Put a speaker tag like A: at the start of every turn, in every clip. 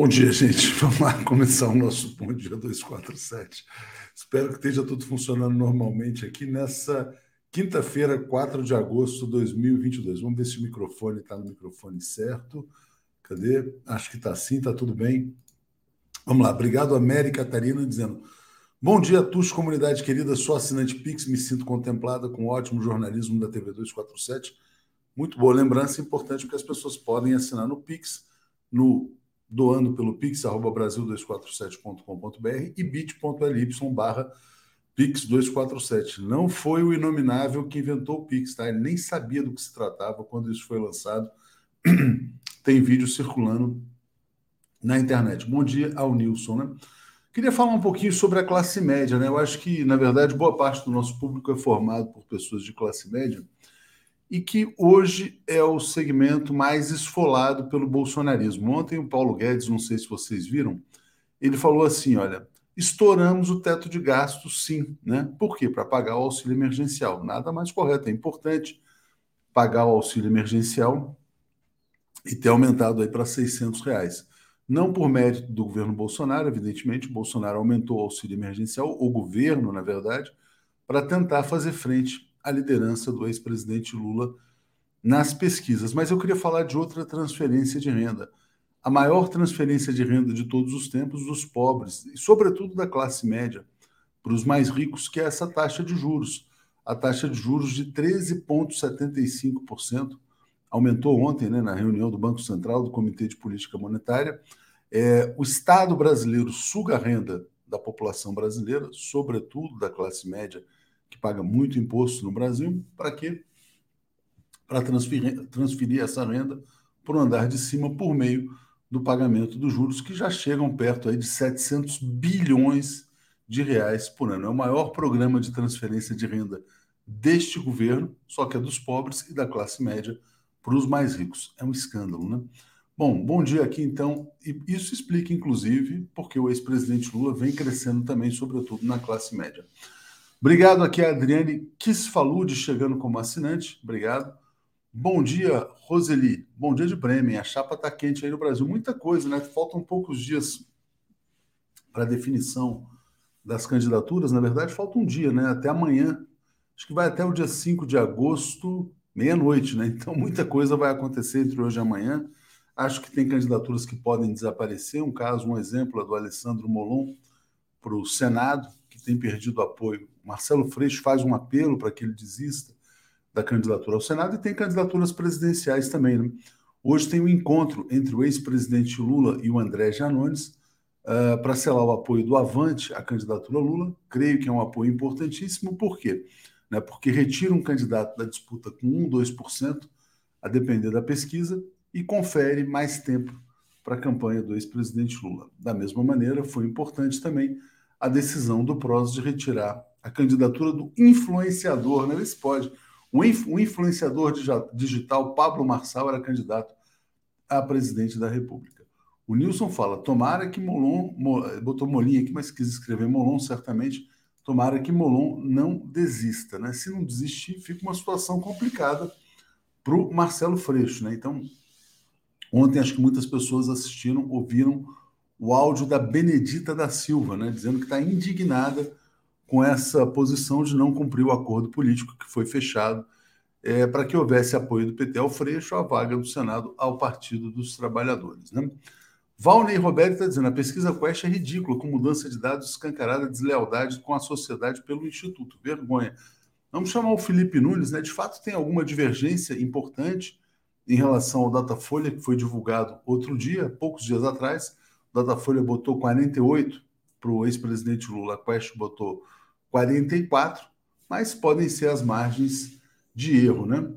A: Bom dia, gente. Vamos lá começar o nosso Bom Dia 247. Espero que esteja tudo funcionando normalmente aqui nessa quinta-feira, 4 de agosto de 2022. Vamos ver se o microfone está no microfone certo. Cadê? Acho que está sim, está tudo bem. Vamos lá. Obrigado, América Catarina, dizendo: Bom dia, Tux, comunidade querida. Sou assinante Pix, me sinto contemplada com o ótimo jornalismo da TV 247. Muito boa lembrança, importante porque as pessoas podem assinar no Pix, no doando pelo pix, arroba brasil247.com.br e bit.ly barra pix247. Não foi o inominável que inventou o pix, tá? Ele nem sabia do que se tratava quando isso foi lançado. Tem vídeo circulando na internet. Bom dia ao Nilson, né? Queria falar um pouquinho sobre a classe média, né? Eu acho que, na verdade, boa parte do nosso público é formado por pessoas de classe média e que hoje é o segmento mais esfolado pelo bolsonarismo. Ontem o Paulo Guedes, não sei se vocês viram, ele falou assim, olha, estouramos o teto de gastos sim, né? Por quê? Para pagar o auxílio emergencial. Nada mais correto, é importante pagar o auxílio emergencial e ter aumentado aí para 600 reais. Não por mérito do governo Bolsonaro, evidentemente, o Bolsonaro aumentou o auxílio emergencial, o governo, na verdade, para tentar fazer frente a liderança do ex-presidente Lula nas pesquisas. Mas eu queria falar de outra transferência de renda. A maior transferência de renda de todos os tempos dos pobres, e sobretudo da classe média, para os mais ricos, que é essa taxa de juros. A taxa de juros de 13,75% aumentou ontem, né, na reunião do Banco Central, do Comitê de Política Monetária. É, o Estado brasileiro suga a renda da população brasileira, sobretudo da classe média que paga muito imposto no Brasil, para quê? Para transferir, transferir essa renda para o andar de cima por meio do pagamento dos juros, que já chegam perto aí de 700 bilhões de reais por ano. É o maior programa de transferência de renda deste governo, só que é dos pobres e da classe média para os mais ricos. É um escândalo, né? Bom, bom dia aqui então. E isso explica, inclusive, porque o ex-presidente Lula vem crescendo também, sobretudo na classe média. Obrigado aqui a Adriane Kisfalude chegando como assinante. Obrigado. Bom dia, Roseli. Bom dia de Bremen. A chapa está quente aí no Brasil. Muita coisa, né? Faltam poucos dias para definição das candidaturas. Na verdade, falta um dia, né? Até amanhã. Acho que vai até o dia 5 de agosto, meia-noite, né? Então, muita coisa vai acontecer entre hoje e amanhã. Acho que tem candidaturas que podem desaparecer. Um caso, um exemplo é do Alessandro Molon para o Senado, tem perdido apoio Marcelo Freixo faz um apelo para que ele desista da candidatura ao Senado e tem candidaturas presidenciais também. Né? Hoje tem um encontro entre o ex-presidente Lula e o André Janones uh, para selar o apoio do Avante à candidatura Lula. Creio que é um apoio importantíssimo. Por quê? Né? Porque retira um candidato da disputa com 1, 2%, a depender da pesquisa, e confere mais tempo para a campanha do ex-presidente Lula. Da mesma maneira, foi importante também a decisão do PROS de retirar a candidatura do influenciador, né? Esse pode. O, influenciador digital Pablo Marçal era candidato a presidente da República. O Nilson fala: tomara que Molon, botou Molinha aqui, mas quis escrever Molon, certamente. Tomara que Molon não desista, né? Se não desistir, fica uma situação complicada para o Marcelo Freixo, né? Então, ontem acho que muitas pessoas assistiram, ouviram o áudio da Benedita da Silva, né? Dizendo que está indignada com essa posição de não cumprir o acordo político que foi fechado é, para que houvesse apoio do PT ao Freixo à vaga do Senado ao Partido dos Trabalhadores. Né? Valnei Roberto está dizendo a pesquisa Quest é ridícula, com mudança de dados escancarada, deslealdade com a sociedade pelo Instituto. Vergonha. Vamos chamar o Felipe Nunes, né? De fato, tem alguma divergência importante em relação ao Datafolha, que foi divulgado outro dia, poucos dias atrás. Datafolha botou 48 para o ex-presidente Lula, Quest botou 44, mas podem ser as margens de erro, né?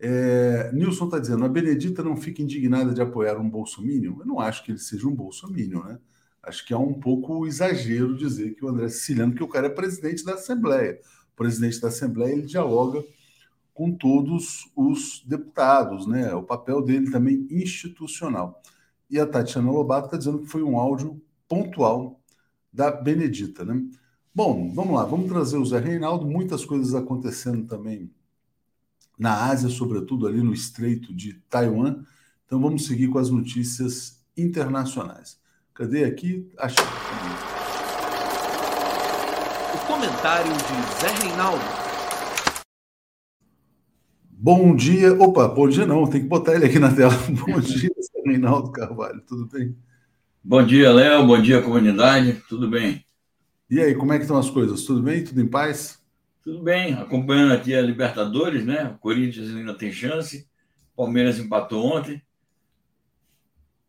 A: É, Nilson está dizendo, a Benedita não fica indignada de apoiar um bolsomínio? Eu não acho que ele seja um bolsomínio, né? Acho que é um pouco exagero dizer que o André Siciliano, que o cara é presidente da Assembleia. O presidente da Assembleia, ele dialoga com todos os deputados, né? O papel dele também institucional. E a Tatiana Lobato está dizendo que foi um áudio pontual da Benedita, né? Bom, vamos lá, vamos trazer o Zé Reinaldo, muitas coisas acontecendo também na Ásia, sobretudo ali no Estreito de Taiwan. Então vamos seguir com as notícias internacionais. Cadê aqui? Achei.
B: O comentário de Zé Reinaldo.
A: Bom dia. Opa, bom dia não, tem que botar ele aqui na tela. Bom dia, Reinaldo Carvalho, tudo bem?
C: Bom dia, Léo. Bom dia, comunidade. Tudo bem?
A: E aí, como é que estão as coisas? Tudo bem? Tudo em paz?
C: Tudo bem. Acompanhando aqui a Libertadores, né? O Corinthians ainda tem chance. Palmeiras empatou ontem.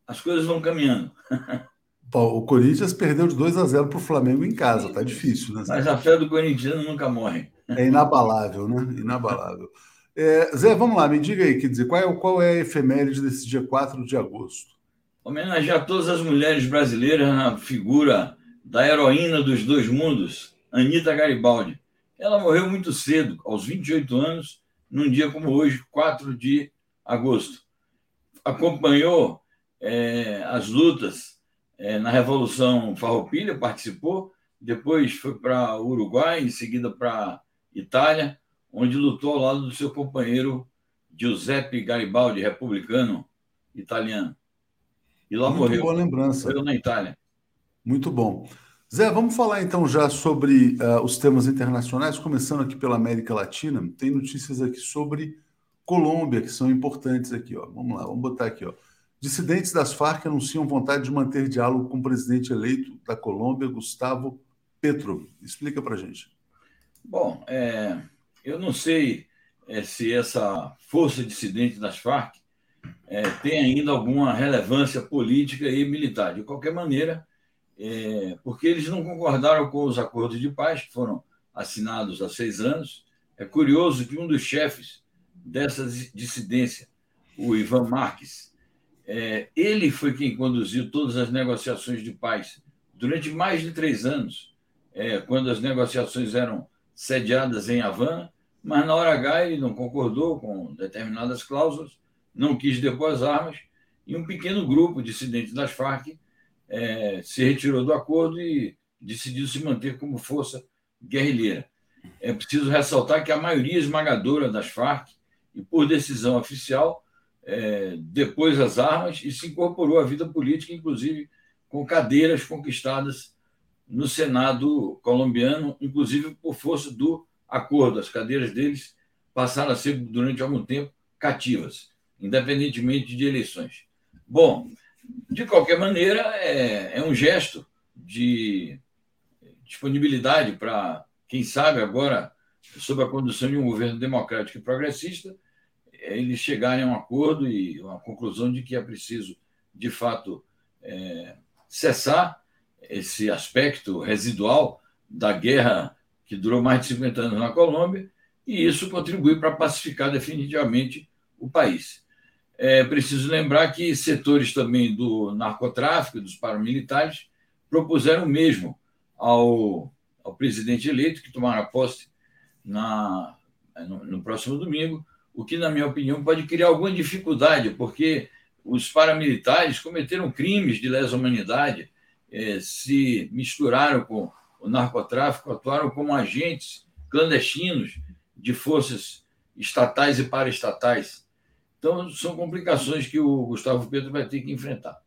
C: As coisas vão caminhando.
A: O Corinthians perdeu de 2 a 0 para o Flamengo em casa, tá difícil, né?
C: Mas a fé do corintiano nunca morre.
A: É inabalável, né? Inabalável. É, Zé, vamos lá, me diga aí, quer dizer, qual é, qual é a efeméride desse dia 4 de agosto?
C: Homenagear todas as mulheres brasileiras na figura da heroína dos dois mundos, Anita Garibaldi. Ela morreu muito cedo, aos 28 anos, num dia como hoje, 4 de agosto. Acompanhou é, as lutas é, na Revolução Farroupilha, participou, depois foi para o Uruguai, em seguida para Itália, onde lutou ao lado do seu companheiro Giuseppe Garibaldi, republicano italiano.
A: E lá Muito morreu. Boa lembrança.
C: Morreu na Itália.
A: Muito bom. Zé, vamos falar então já sobre uh, os temas internacionais, começando aqui pela América Latina. Tem notícias aqui sobre Colômbia que são importantes aqui, ó. Vamos lá, vamos botar aqui, ó. Dissidentes das Farc anunciam vontade de manter diálogo com o presidente eleito da Colômbia, Gustavo Petro. Explica para gente.
C: Bom, é, eu não sei é, se essa força dissidente das Farc é, tem ainda alguma relevância política e militar. De qualquer maneira, é, porque eles não concordaram com os acordos de paz que foram assinados há seis anos. É curioso que um dos chefes dessa dissidência, o Ivan Marques, é, ele foi quem conduziu todas as negociações de paz durante mais de três anos, quando as negociações eram sediadas em Havana, mas na hora H ele não concordou com determinadas cláusulas, não quis depor as armas, e um pequeno grupo dissidentes das Farc é, se retirou do acordo e decidiu se manter como força guerrilheira. É preciso ressaltar que a maioria esmagadora das Farc, e por decisão oficial, é, depois as armas e se incorporou à vida política, inclusive com cadeiras conquistadas no Senado colombiano, inclusive por força do acordo. As cadeiras deles passaram a ser, durante algum tempo, cativas, independentemente de eleições. Bom, de qualquer maneira, é, é um gesto de disponibilidade para, quem sabe, agora, sob a condução de um governo democrático e progressista, eles chegarem a um acordo e uma conclusão de que é preciso, de fato, é, cessar esse aspecto residual da guerra que durou mais de 50 anos na Colômbia, e isso contribui para pacificar definitivamente o país. É preciso lembrar que setores também do narcotráfico, dos paramilitares, propuseram o mesmo ao, ao presidente eleito, que tomará posse na, no, no próximo domingo, o que, na minha opinião, pode criar alguma dificuldade, porque os paramilitares cometeram crimes de lesa humanidade, eh, se misturaram com o narcotráfico, atuaram como agentes clandestinos de forças estatais e paraestatais. Então, são complicações que o Gustavo Pedro vai ter que enfrentar.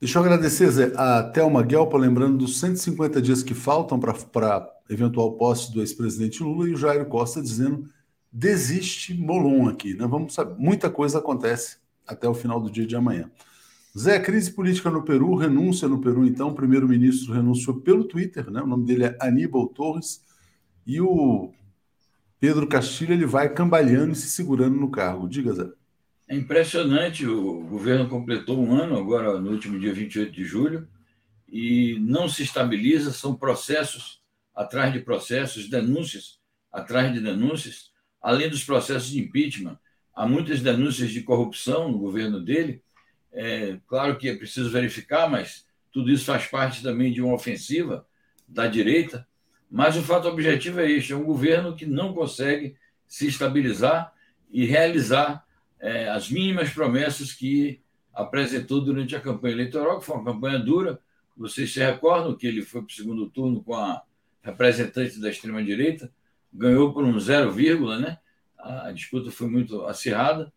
A: Deixa eu agradecer, Zé, a Thelma Guelpa, lembrando dos 150 dias que faltam para eventual posse do ex-presidente Lula, e o Jairo Costa dizendo desiste Molon aqui. Né? Vamos saber, muita coisa acontece até o final do dia de amanhã. Zé, crise política no Peru, renúncia no Peru, então, o primeiro-ministro renunciou pelo Twitter, né? o nome dele é Aníbal Torres, e o Pedro Castilho ele vai cambaleando e se segurando no cargo. Diga, Zé.
C: É impressionante, o governo completou um ano, agora no último dia 28 de julho, e não se estabiliza, são processos atrás de processos, denúncias atrás de denúncias, além dos processos de impeachment, há muitas denúncias de corrupção no governo dele. É, claro que é preciso verificar, mas tudo isso faz parte também de uma ofensiva da direita. Mas o fato objetivo é este: é um governo que não consegue se estabilizar e realizar é, as mínimas promessas que apresentou durante a campanha eleitoral, que foi uma campanha dura. Vocês se recordam que ele foi para o segundo turno com a representante da extrema-direita, ganhou por um zero vírgula, né? A disputa foi muito acirrada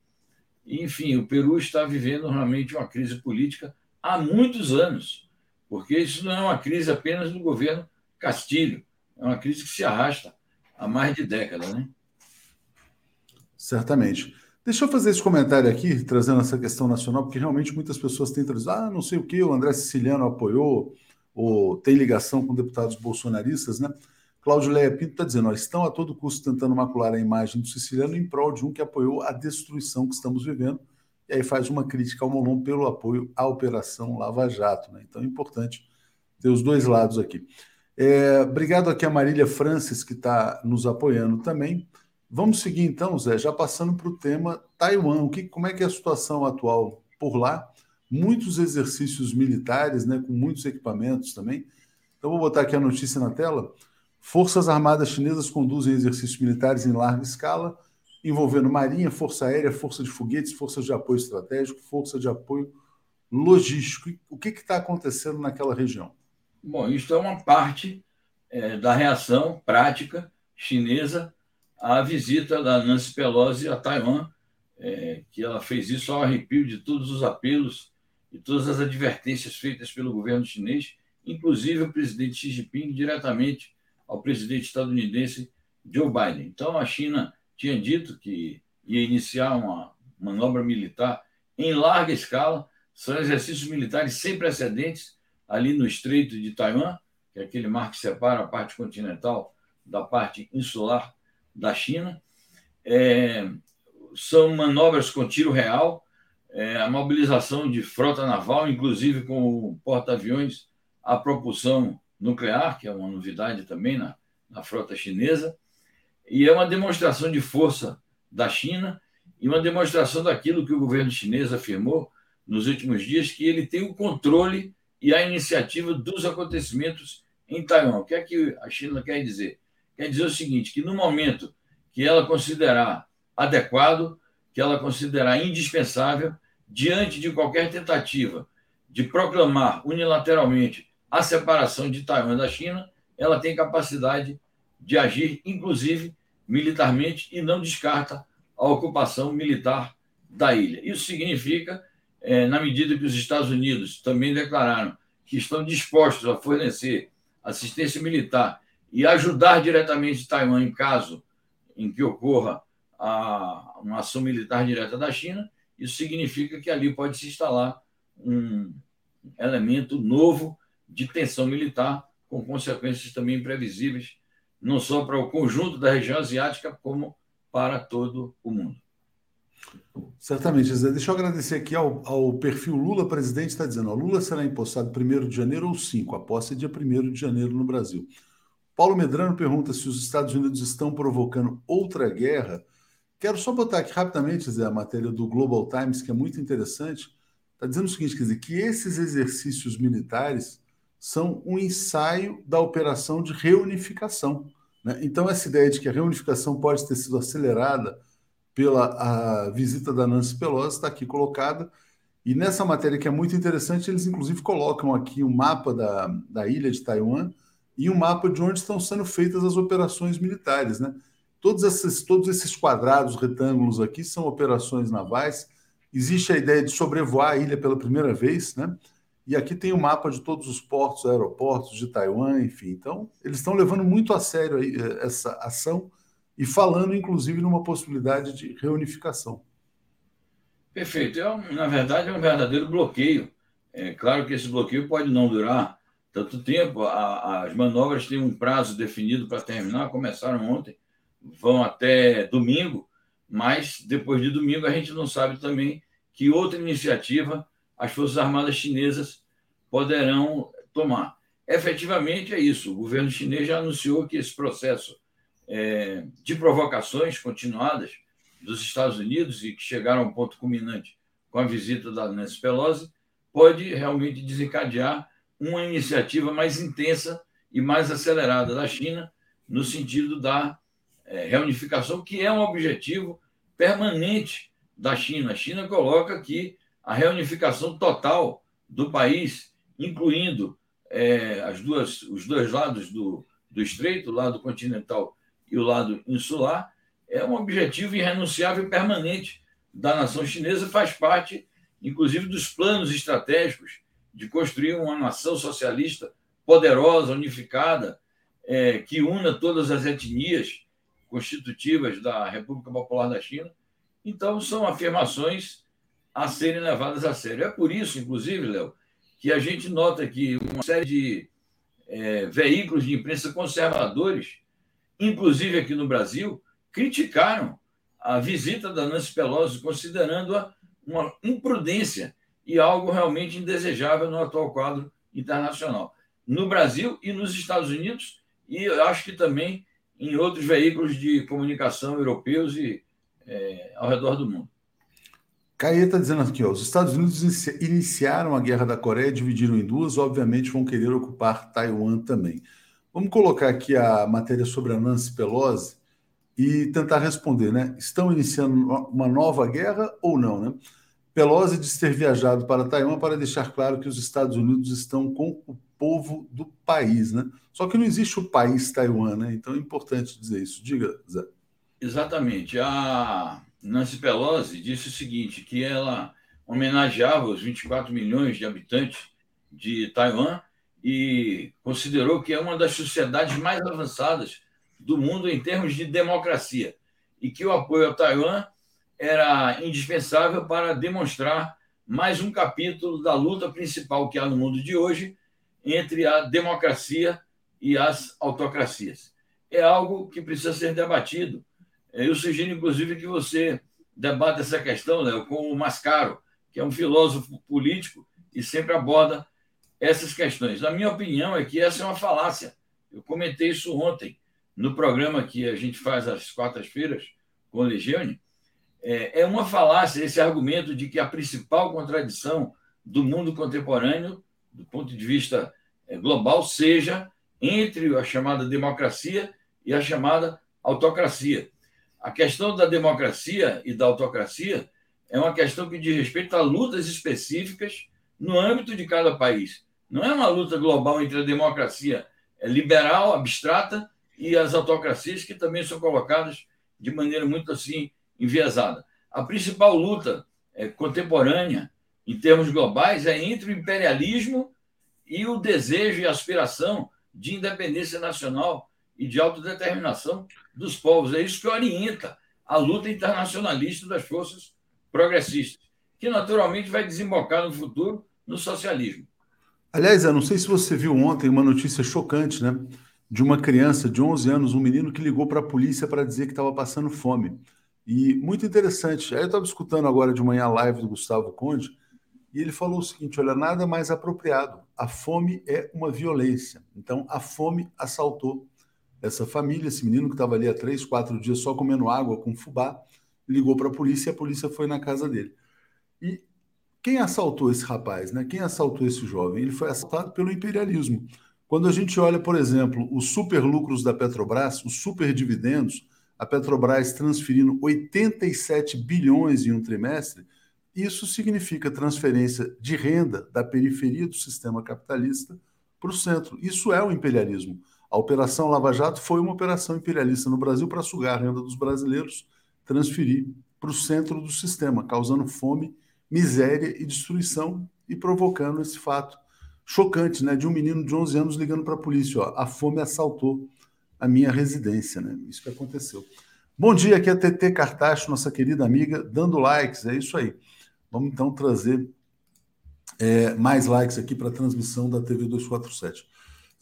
C: Enfim, o Peru está vivendo realmente uma crise política há muitos anos, porque isso não é uma crise apenas do governo Castilho, é uma crise que se arrasta há mais de década, né?
A: Certamente. Deixa eu fazer esse comentário aqui, trazendo essa questão nacional, porque realmente muitas pessoas têm trazido, ah, não sei o que, o André Siciliano apoiou, ou tem ligação com deputados bolsonaristas, né? Cláudio Leia Pinto está dizendo, ó, estão a todo custo tentando macular a imagem do siciliano em prol de um que apoiou a destruição que estamos vivendo, e aí faz uma crítica ao Molon pelo apoio à Operação Lava Jato. Né? Então é importante ter os dois lados aqui. É, obrigado aqui a Marília Francis, que está nos apoiando também. Vamos seguir então, Zé, já passando para o tema Taiwan. O que, como é que é a situação atual por lá? Muitos exercícios militares, né, com muitos equipamentos também. Então, vou botar aqui a notícia na tela. Forças Armadas chinesas conduzem exercícios militares em larga escala, envolvendo Marinha, Força Aérea, Força de Foguetes, Forças de Apoio Estratégico, Força de Apoio Logístico. O que está acontecendo naquela região?
C: Bom, isso é uma parte é, da reação prática chinesa à visita da Nancy Pelosi a Taiwan, é, que ela fez isso ao arrepio de todos os apelos e todas as advertências feitas pelo governo chinês, inclusive o presidente Xi Jinping diretamente ao presidente estadunidense Joe Biden. Então, a China tinha dito que ia iniciar uma manobra militar em larga escala, são exercícios militares sem precedentes ali no Estreito de Taiwan, que é aquele mar que separa a parte continental da parte insular da China. É, são manobras com tiro real, é, a mobilização de frota naval, inclusive com porta-aviões a propulsão nuclear, que é uma novidade também na, na frota chinesa, e é uma demonstração de força da China e uma demonstração daquilo que o governo chinês afirmou nos últimos dias, que ele tem o controle e a iniciativa dos acontecimentos em Taiwan. O que é que a China quer dizer? quer dizer o seguinte: que no momento que ela considerar adequado, que ela considerar indispensável, diante de qualquer tentativa de proclamar unilateralmente a separação de Taiwan da China, ela tem capacidade de agir, inclusive militarmente, e não descarta a ocupação militar da ilha. Isso significa, é, na medida que os Estados Unidos também declararam que estão dispostos a fornecer assistência militar e ajudar diretamente Taiwan em caso em que ocorra a, uma ação militar direta da China, isso significa que ali pode se instalar um elemento novo de tensão militar, com consequências também imprevisíveis, não só para o conjunto da região asiática, como para todo o mundo.
A: Certamente, Zé. Deixa eu agradecer aqui ao, ao perfil Lula Presidente, está dizendo: ó, Lula será empossado 1 de janeiro ou 5. A posse é dia 1 de janeiro no Brasil. Paulo Medrano pergunta se os Estados Unidos estão provocando outra guerra. Quero só botar aqui rapidamente, Zé, a matéria do Global Times, que é muito interessante. Está dizendo o seguinte: quer dizer, que esses exercícios militares são um ensaio da operação de reunificação. Né? Então, essa ideia de que a reunificação pode ter sido acelerada pela visita da Nancy Pelosi está aqui colocada. E nessa matéria, que é muito interessante, eles inclusive colocam aqui um mapa da, da ilha de Taiwan e um mapa de onde estão sendo feitas as operações militares. Né? Todos, esses, todos esses quadrados, retângulos aqui, são operações navais. Existe a ideia de sobrevoar a ilha pela primeira vez, né? E aqui tem o um mapa de todos os portos, aeroportos de Taiwan, enfim. Então, eles estão levando muito a sério eh, essa ação e falando, inclusive, numa possibilidade de reunificação.
C: Perfeito. É, na verdade, é um verdadeiro bloqueio. É claro que esse bloqueio pode não durar tanto tempo. A, as manobras têm um prazo definido para terminar, começaram ontem, vão até domingo, mas depois de domingo a gente não sabe também que outra iniciativa as Forças Armadas chinesas poderão tomar. Efetivamente é isso. O governo chinês já anunciou que esse processo é, de provocações continuadas dos Estados Unidos e que chegaram a um ponto culminante com a visita da Nancy Pelosi pode realmente desencadear uma iniciativa mais intensa e mais acelerada da China no sentido da é, reunificação, que é um objetivo permanente da China. A China coloca que a reunificação total do país, incluindo é, as duas, os dois lados do, do estreito, o lado continental e o lado insular, é um objetivo irrenunciável e permanente da nação chinesa faz parte, inclusive, dos planos estratégicos de construir uma nação socialista poderosa, unificada, é, que una todas as etnias constitutivas da República Popular da China. Então, são afirmações a serem levadas a sério. É por isso, inclusive, Léo, que a gente nota que uma série de é, veículos de imprensa conservadores, inclusive aqui no Brasil, criticaram a visita da Nancy Pelosi, considerando-a uma imprudência e algo realmente indesejável no atual quadro internacional, no Brasil e nos Estados Unidos, e acho que também em outros veículos de comunicação europeus e é, ao redor do mundo.
A: Caia está dizendo aqui, ó, os Estados Unidos iniciaram a guerra da Coreia, dividiram em duas, obviamente vão querer ocupar Taiwan também. Vamos colocar aqui a matéria sobre a Nancy Pelosi e tentar responder, né? Estão iniciando uma nova guerra ou não, né? Pelosi diz ter viajado para Taiwan para deixar claro que os Estados Unidos estão com o povo do país, né? Só que não existe o país Taiwan, né? Então é importante dizer isso. Diga, Zé.
C: Exatamente. A Nancy Pelosi disse o seguinte, que ela homenageava os 24 milhões de habitantes de Taiwan e considerou que é uma das sociedades mais avançadas do mundo em termos de democracia e que o apoio a Taiwan era indispensável para demonstrar mais um capítulo da luta principal que há no mundo de hoje entre a democracia e as autocracias. É algo que precisa ser debatido eu sugiro, inclusive, que você debata essa questão Léo, com o Mascaro, que é um filósofo político e sempre aborda essas questões. A minha opinião é que essa é uma falácia. Eu comentei isso ontem no programa que a gente faz às quartas-feiras com o Legione. É, é uma falácia esse argumento de que a principal contradição do mundo contemporâneo, do ponto de vista é, global, seja entre a chamada democracia e a chamada autocracia. A questão da democracia e da autocracia é uma questão que diz respeito a lutas específicas no âmbito de cada país. Não é uma luta global entre a democracia liberal, abstrata, e as autocracias, que também são colocadas de maneira muito assim enviesada. A principal luta é, contemporânea, em termos globais, é entre o imperialismo e o desejo e aspiração de independência nacional e de autodeterminação dos povos. É isso que orienta a luta internacionalista das forças progressistas, que naturalmente vai desembocar no futuro no socialismo.
A: Aliás, eu não sei se você viu ontem uma notícia chocante, né? De uma criança de 11 anos, um menino que ligou para a polícia para dizer que estava passando fome. E muito interessante. Eu estava escutando agora de manhã a live do Gustavo Conde, e ele falou o seguinte: olha, nada mais apropriado. A fome é uma violência. Então, a fome assaltou essa família, esse menino que estava ali há três, quatro dias só comendo água com fubá, ligou para a polícia e a polícia foi na casa dele. E quem assaltou esse rapaz, né? Quem assaltou esse jovem? Ele foi assaltado pelo imperialismo. Quando a gente olha, por exemplo, os super lucros da Petrobras, os super dividendos, a Petrobras transferindo 87 bilhões em um trimestre, isso significa transferência de renda da periferia do sistema capitalista para o centro. Isso é o imperialismo. A Operação Lava Jato foi uma operação imperialista no Brasil para sugar a renda dos brasileiros, transferir para o centro do sistema, causando fome, miséria e destruição e provocando esse fato chocante, né, de um menino de 11 anos ligando para a polícia, ó, a fome assaltou a minha residência, né? Isso que aconteceu. Bom dia, aqui é a TT Cartacho, nossa querida amiga, dando likes, é isso aí. Vamos então trazer é, mais likes aqui para a transmissão da TV 247.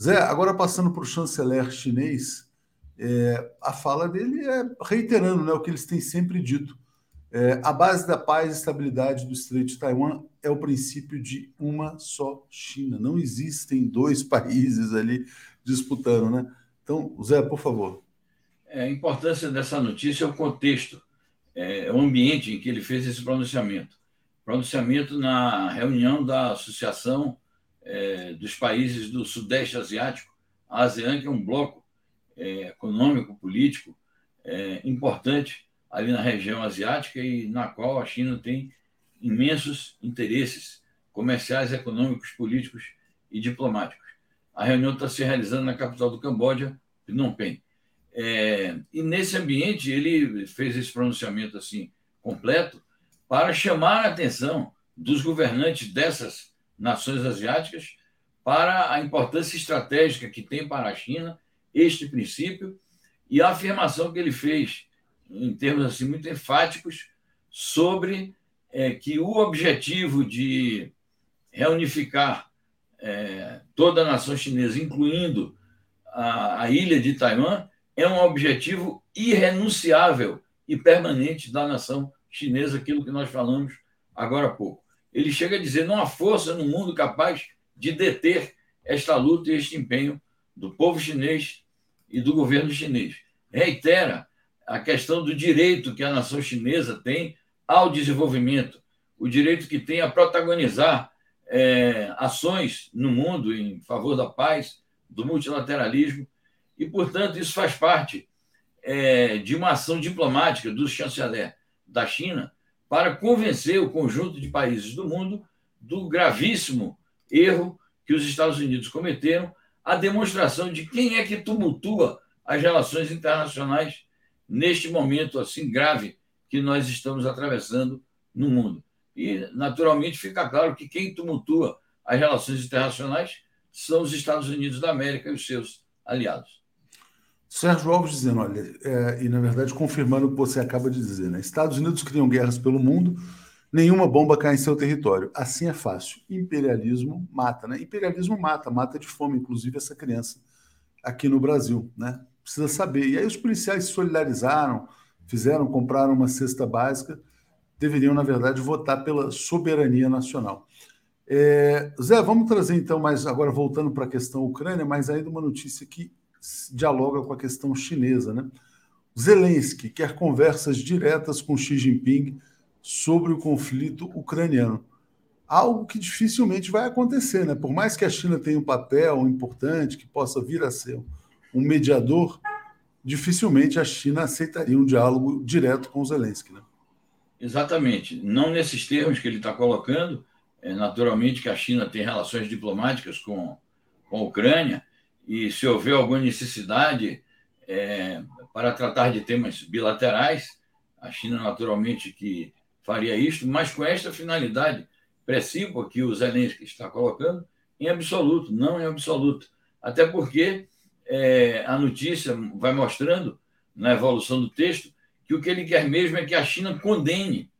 A: Zé, agora passando para o chanceler chinês, é, a fala dele é reiterando né, o que eles têm sempre dito. É, a base da paz e estabilidade do Estreito de Taiwan é o princípio de uma só China. Não existem dois países ali disputando, né? Então, Zé, por favor.
C: É, a importância dessa notícia é o contexto, é, o ambiente em que ele fez esse pronunciamento. Pronunciamento na reunião da Associação é, dos países do Sudeste Asiático, a ASEAN, que é um bloco é, econômico, político é, importante ali na região asiática e na qual a China tem imensos interesses comerciais, econômicos, políticos e diplomáticos. A reunião está se realizando na capital do Camboja, Phnom Penh. É, e nesse ambiente ele fez esse pronunciamento assim completo para chamar a atenção dos governantes dessas nações asiáticas para a importância estratégica que tem para a China este princípio e a afirmação que ele fez em termos assim muito enfáticos sobre é, que o objetivo de reunificar é, toda a nação chinesa, incluindo a, a ilha de Taiwan, é um objetivo irrenunciável e permanente da nação chinesa, aquilo que nós falamos agora há pouco. Ele chega a dizer: não há força no mundo capaz de deter esta luta e este empenho do povo chinês e do governo chinês. Reitera a questão do direito que a nação chinesa tem ao desenvolvimento, o direito que tem a protagonizar é, ações no mundo em favor da paz, do multilateralismo, e, portanto, isso faz parte é, de uma ação diplomática do chanceler da China para convencer o conjunto de países do mundo do gravíssimo erro que os Estados Unidos cometeram, a demonstração de quem é que tumultua as relações internacionais neste momento assim grave que nós estamos atravessando no mundo. E, naturalmente, fica claro que quem tumultua as relações internacionais são os Estados Unidos da América e os seus aliados.
A: Sérgio Alves dizendo, olha, é, e na verdade confirmando o que você acaba de dizer, né? Estados Unidos criam guerras pelo mundo, nenhuma bomba cai em seu território. Assim é fácil. Imperialismo mata, né? Imperialismo mata, mata de fome, inclusive essa criança aqui no Brasil, né? Precisa saber. E aí os policiais se solidarizaram, fizeram, compraram uma cesta básica, deveriam, na verdade, votar pela soberania nacional. É, Zé, vamos trazer então, mais agora voltando para a questão Ucrânia, mas ainda uma notícia que dialoga com a questão chinesa. Né? Zelensky quer conversas diretas com Xi Jinping sobre o conflito ucraniano. Algo que dificilmente vai acontecer, né? Por mais que a China tenha um papel importante, que possa vir a ser um mediador, dificilmente a China aceitaria um diálogo direto com Zelensky. Né?
C: Exatamente. Não nesses termos que ele está colocando. É, naturalmente que a China tem relações diplomáticas com, com a Ucrânia, e se houver alguma necessidade é, para tratar de temas bilaterais, a China naturalmente que faria isto, mas com esta finalidade precípua que o Zelensky está colocando, em absoluto, não em absoluto. Até porque é, a notícia vai mostrando, na evolução do texto, que o que ele quer mesmo é que a China condene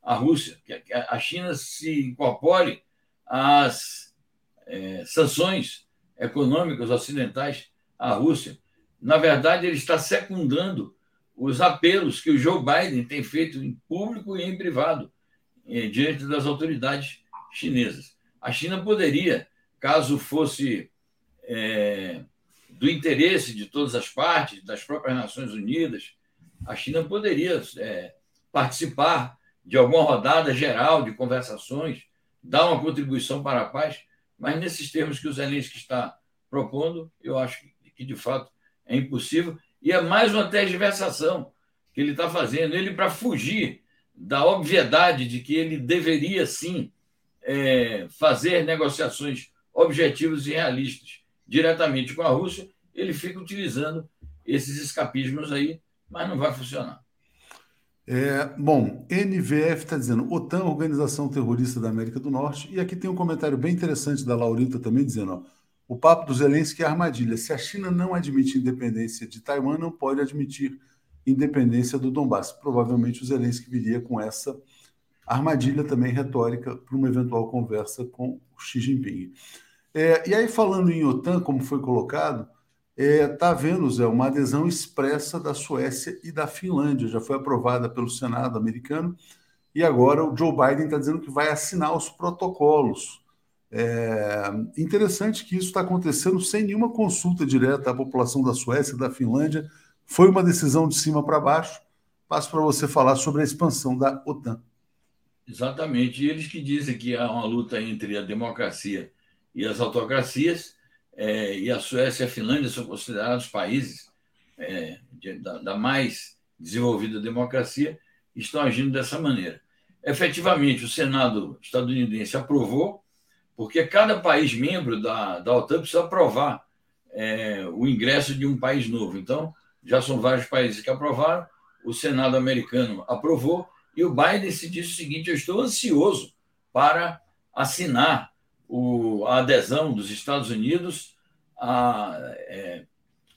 C: a Rússia, que a China se incorpore às é, sanções econômicas ocidentais à Rússia. Na verdade, ele está secundando os apelos que o Joe Biden tem feito em público e em privado eh, diante das autoridades chinesas. A China poderia, caso fosse é, do interesse de todas as partes, das próprias Nações Unidas, a China poderia é, participar de alguma rodada geral de conversações, dar uma contribuição para a paz, mas nesses termos que o Zelensky está propondo, eu acho que de fato é impossível. E é mais uma tergiversação que ele está fazendo. Ele, para fugir da obviedade de que ele deveria sim é, fazer negociações objetivas e realistas diretamente com a Rússia, ele fica utilizando esses escapismos aí, mas não vai funcionar.
A: É, bom, NVF está dizendo OTAN, Organização Terrorista da América do Norte, e aqui tem um comentário bem interessante da Laurita também dizendo: ó, o papo do Zelensky é armadilha. Se a China não admite independência de Taiwan, não pode admitir independência do Donbass. Provavelmente o Zelensky viria com essa armadilha também retórica para uma eventual conversa com Xi Jinping. É, e aí, falando em OTAN, como foi colocado, está é, tá havendo, Zé, uma adesão expressa da Suécia e da Finlândia, já foi aprovada pelo Senado americano, e agora o Joe Biden está dizendo que vai assinar os protocolos. É interessante que isso está acontecendo sem nenhuma consulta direta à população da Suécia e da Finlândia. Foi uma decisão de cima para baixo. Passo para você falar sobre a expansão da OTAN.
C: Exatamente. E eles que dizem que há uma luta entre a democracia e as autocracias, é, e a Suécia e a Finlândia são considerados países é, de, da, da, mais desenvolvida democracia, estão agindo dessa maneira. Efetivamente, o Senado estadunidense aprovou, porque cada país membro da, da OTAN precisa aprovar é, o ingresso de um país novo. Então, já são vários países que aprovaram, o Senado americano aprovou, E o Biden se disse o seguinte: eu estou ansioso para assinar o, a adesão dos Estados Unidos, a, é,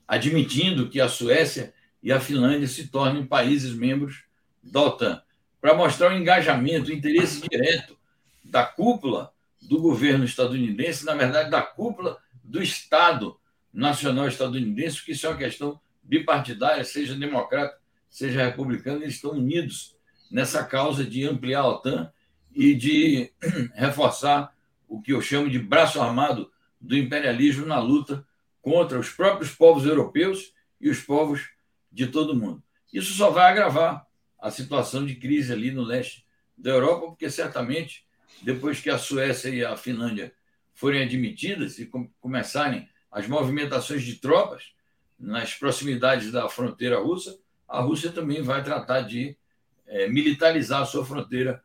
C: admitindo que a Suécia e a Finlândia se tornem países membros da OTAN, para mostrar o engajamento, o interesse direto da cúpula do governo estadunidense, na verdade, da cúpula do Estado Nacional estadunidense, que isso é uma questão bipartidária, seja democrata, seja republicano, eles estão unidos nessa causa de ampliar a OTAN e de reforçar o que eu chamo de braço armado do imperialismo na luta contra os próprios povos europeus e os povos de todo o mundo. Isso só vai agravar a situação de crise ali no leste da Europa, porque certamente depois que a Suécia e a Finlândia forem admitidas e começarem as movimentações de tropas nas proximidades da fronteira russa, a Rússia também vai tratar de é, militarizar a sua fronteira,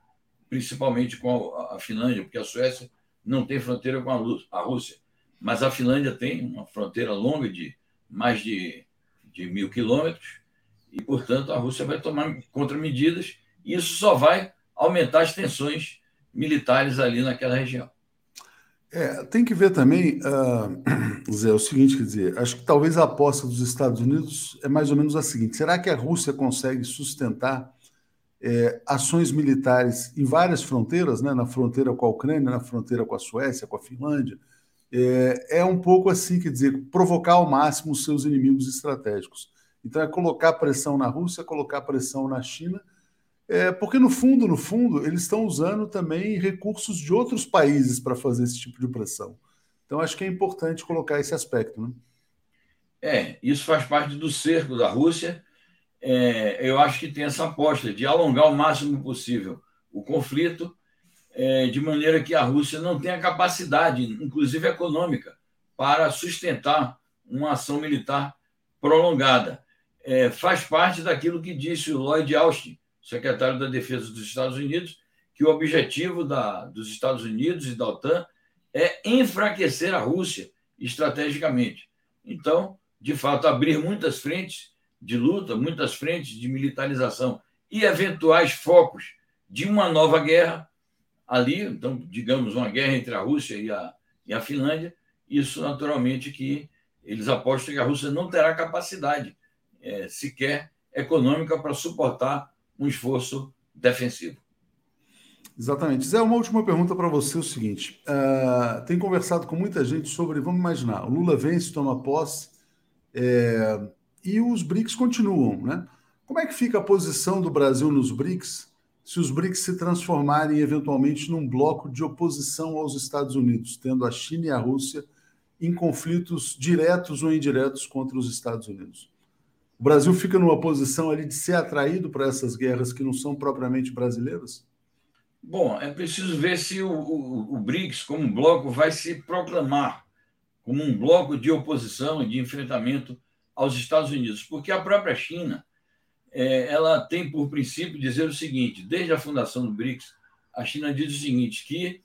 C: principalmente com a, a, Finlândia, porque a Suécia não tem fronteira com a, Rússia, mas a Finlândia tem uma fronteira longa de mais de, de mil quilômetros, e, portanto, a Rússia vai tomar contramedidas, e isso só vai aumentar as tensões militares ali naquela região.
A: É, tem que ver também, uh, Zé, o seguinte, quer dizer, acho que talvez a aposta dos Estados Unidos é mais ou menos a seguinte: será que a Rússia consegue sustentar é, ações militares em várias fronteiras, né, na fronteira com a Ucrânia, na fronteira com a Suécia, com a Finlândia? É, é um pouco assim, quer dizer, provocar ao máximo os seus inimigos estratégicos. Então, é colocar pressão na Rússia, colocar pressão na China é, porque, no fundo, no fundo, eles estão usando também recursos de outros países para fazer esse tipo de pressão. Então, acho que é importante colocar esse aspecto. Né?
C: É, isso faz parte do cerco da Rússia. É, eu acho que tem essa aposta de alongar o máximo possível o conflito, é, de maneira que a Rússia não tenha capacidade, inclusive econômica, para sustentar uma ação militar prolongada. É, faz parte daquilo que disse o Lloyd Austin secretário da Defesa dos Estados Unidos, que o objetivo da, dos Estados Unidos e da OTAN é enfraquecer a Rússia estrategicamente. Então, de fato, abrir muitas frentes de luta, muitas frentes de militarização e eventuais focos de uma nova guerra ali, então, digamos, uma guerra entre a Rússia e a, e a Finlândia, isso naturalmente que eles apostam que a Rússia não terá capacidade é, sequer econômica para suportar um esforço defensivo.
A: Exatamente. Zé, uma última pergunta para você: é o seguinte: uh, tem conversado com muita gente sobre, vamos imaginar, o Lula vence, toma posse, é, e os BRICS continuam, né? Como é que fica a posição do Brasil nos BRICS se os BRICS se transformarem eventualmente num bloco de oposição aos Estados Unidos, tendo a China e a Rússia em conflitos diretos ou indiretos contra os Estados Unidos? O Brasil fica numa posição ali de ser atraído para essas guerras que não são propriamente brasileiras?
C: Bom, é preciso ver se o, o, o BRICS, como bloco, vai se proclamar como um bloco de oposição e de enfrentamento aos Estados Unidos, porque a própria China é, ela tem por princípio dizer o seguinte: desde a fundação do BRICS, a China diz o seguinte que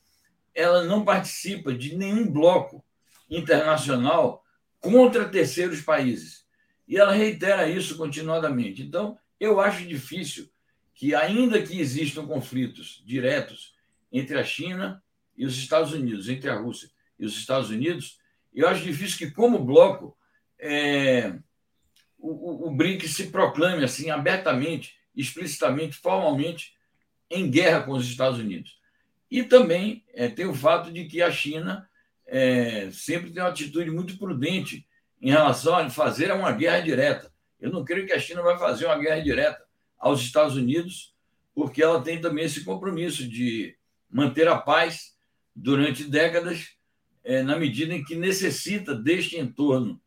C: ela não participa de nenhum bloco internacional contra terceiros países. E ela reitera isso continuadamente. Então, eu acho difícil que, ainda que existam conflitos diretos entre a China e os Estados Unidos, entre a Rússia e os Estados Unidos, eu acho difícil que, como bloco, é, o, o, BRIC se proclame assim abertamente, explicitamente, formalmente, em guerra com os Estados Unidos. E também é, tem o fato de que a China é, sempre tem uma atitude muito prudente em relação a fazer uma guerra direta. Eu não creio que a China vai fazer uma guerra direta aos Estados Unidos, porque ela tem também esse compromisso de manter a paz durante décadas, é, na medida em que necessita deste entorno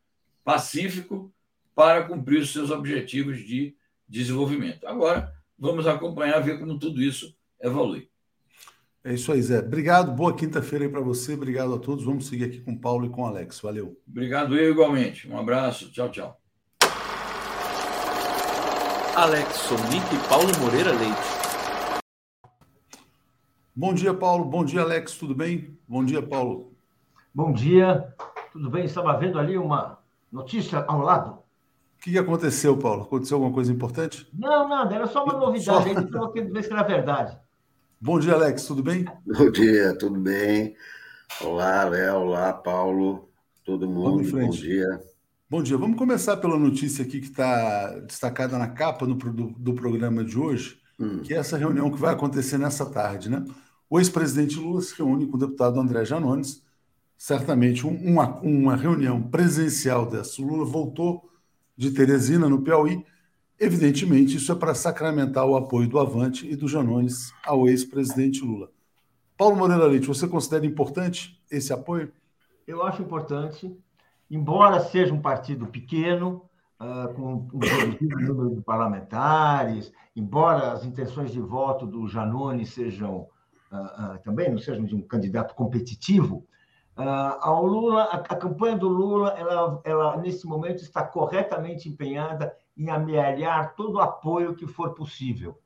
C: pacífico para cumprir os seus objetivos de desenvolvimento. Agora, vamos acompanhar, ver como tudo isso evolui.
A: É isso aí, Zé. Obrigado, boa quinta-feira aí para você. Obrigado a todos. Vamos seguir aqui com o Paulo e com o Alex. Valeu.
C: Obrigado, eu igualmente. Um abraço. Tchau, tchau.
B: Alex Sonic e Paulo Moreira Leite.
A: Bom dia, Paulo. Bom dia, Alex. Tudo bem? Bom dia, Paulo.
D: Bom dia. Tudo bem? Estava vendo ali uma notícia ao lado.
A: que aconteceu, Paulo? Aconteceu alguma coisa importante?
D: Não, nada, era só uma novidade só... aí, estava querendo ver se era verdade.
A: Bom dia, Alex, tudo bem?
E: Bom dia, tudo bem? Olá, Léo, olá, Paulo, todo mundo, bom dia.
A: Bom dia, vamos começar pela notícia aqui que está destacada na capa do, do, do programa de hoje, hum. que é essa reunião que vai acontecer nessa tarde, né? O ex-presidente Lula se reúne com o deputado André Janones, certamente uma, uma reunião presencial dessa. O Lula voltou de Teresina, no Piauí. Evidentemente, isso é para sacramentar o apoio do Avante e do Janones ao ex-presidente Lula. Paulo Moreira Leite, você considera importante esse apoio?
D: Eu acho importante, embora seja um partido pequeno, uh, com um reduzido número de parlamentares, embora as intenções de voto do Janones sejam uh, uh, também não sejam de um candidato competitivo, ao Lula, a, a, campanha do Lula, ela, ela nesse momento está corretamente empenhada em amealhar todo o apoio que for possível.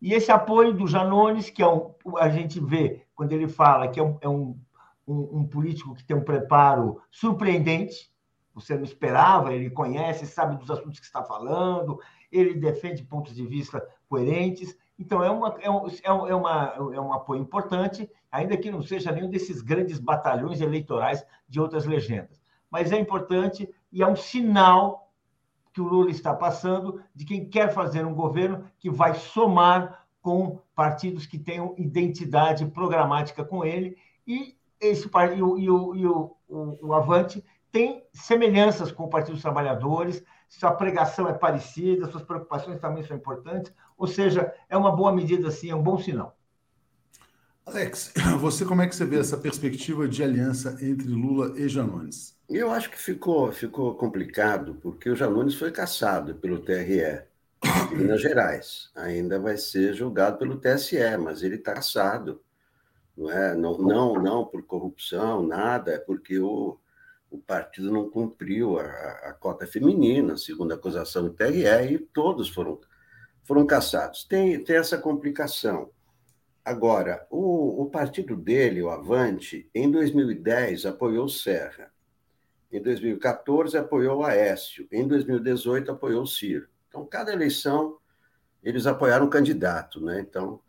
D: E esse apoio do Janones, que é um, a gente vê quando ele fala que é, um, é um, um político que tem um preparo surpreendente, você não esperava, ele conhece, sabe dos assuntos que está falando, ele defende pontos de vista coerentes. Então, é, uma, é, um, é, é uma, é um apoio importante ainda que não seja nenhum desses grandes batalhões eleitorais de outras legendas. Mas é importante e é um sinal que o Lula está passando de quem quer fazer um governo que vai somar com partidos que tenham identidade programática com ele e esse e o, e o, e o, o, o Avante tem semelhanças com o Partido dos Trabalhadores, sua pregação é parecida, suas preocupações também são importantes, ou seja, é uma boa medida, sim, é um bom sinal.
A: Alex, você como é que você vê essa perspectiva de aliança entre Lula e Janones?
E: Eu acho que ficou, ficou complicado, porque o Janones foi caçado pelo TRE em Minas Gerais. Ainda vai ser julgado pelo TSE, mas ele está caçado. Não, é? não, não, não por corrupção, nada, é porque o, o partido não cumpriu a, a cota feminina, segundo a acusação do TRE, e todos foram, foram caçados. Tem, tem essa complicação. Agora, o, o partido dele, o Avante, em 2010 apoiou Serra. Em 2014 apoiou Aécio. Em 2018 apoiou Ciro. Então, cada eleição eles apoiaram um candidato, né? Então,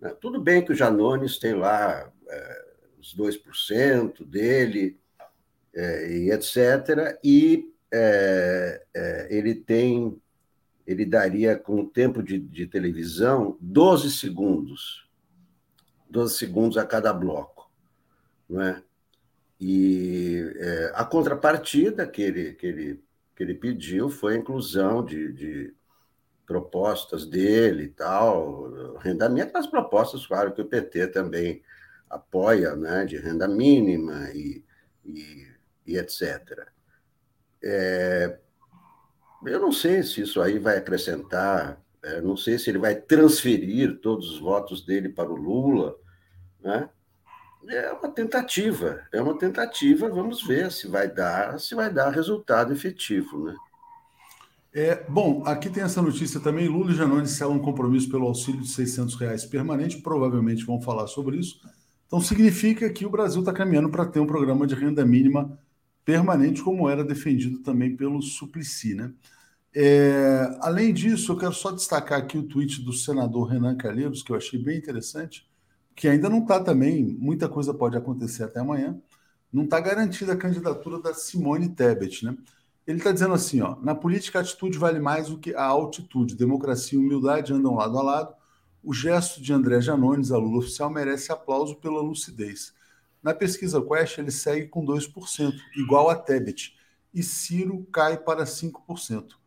E: né, tudo bem que o Janones tem lá é, os 2% dele é, e etc. E é, é, ele tem, ele daria com o tempo de, de televisão 12 segundos 12 segundos a cada bloco. Não é? E é, a contrapartida que ele, que, ele, que ele pediu foi a inclusão de, de propostas dele e tal, rendamento das propostas, claro, que o PT também apoia, né, de renda mínima e, e, e etc. É, eu não sei se isso aí vai acrescentar é, não sei se ele vai transferir todos os votos dele para o Lula. Né? É uma tentativa, é uma tentativa. Vamos ver se vai dar, se vai dar resultado efetivo, né?
A: É, bom, aqui tem essa notícia também. Lula e Janones selam um compromisso pelo auxílio de 600 reais permanente. Provavelmente vão falar sobre isso. Então, significa que o Brasil está caminhando para ter um programa de renda mínima permanente, como era defendido também pelo Suplicy, né? É, além disso, eu quero só destacar aqui o tweet do senador Renan Calheiros, que eu achei bem interessante, que ainda não está também, muita coisa pode acontecer até amanhã, não está garantida a candidatura da Simone Tebet, né? Ele está dizendo assim, ó, na política a atitude vale mais do que a altitude, democracia e humildade andam lado a lado, o gesto de André Janones, a Lula oficial, merece aplauso pela lucidez. Na pesquisa Quest, ele segue com 2%, igual a Tebet, e Ciro cai para 5%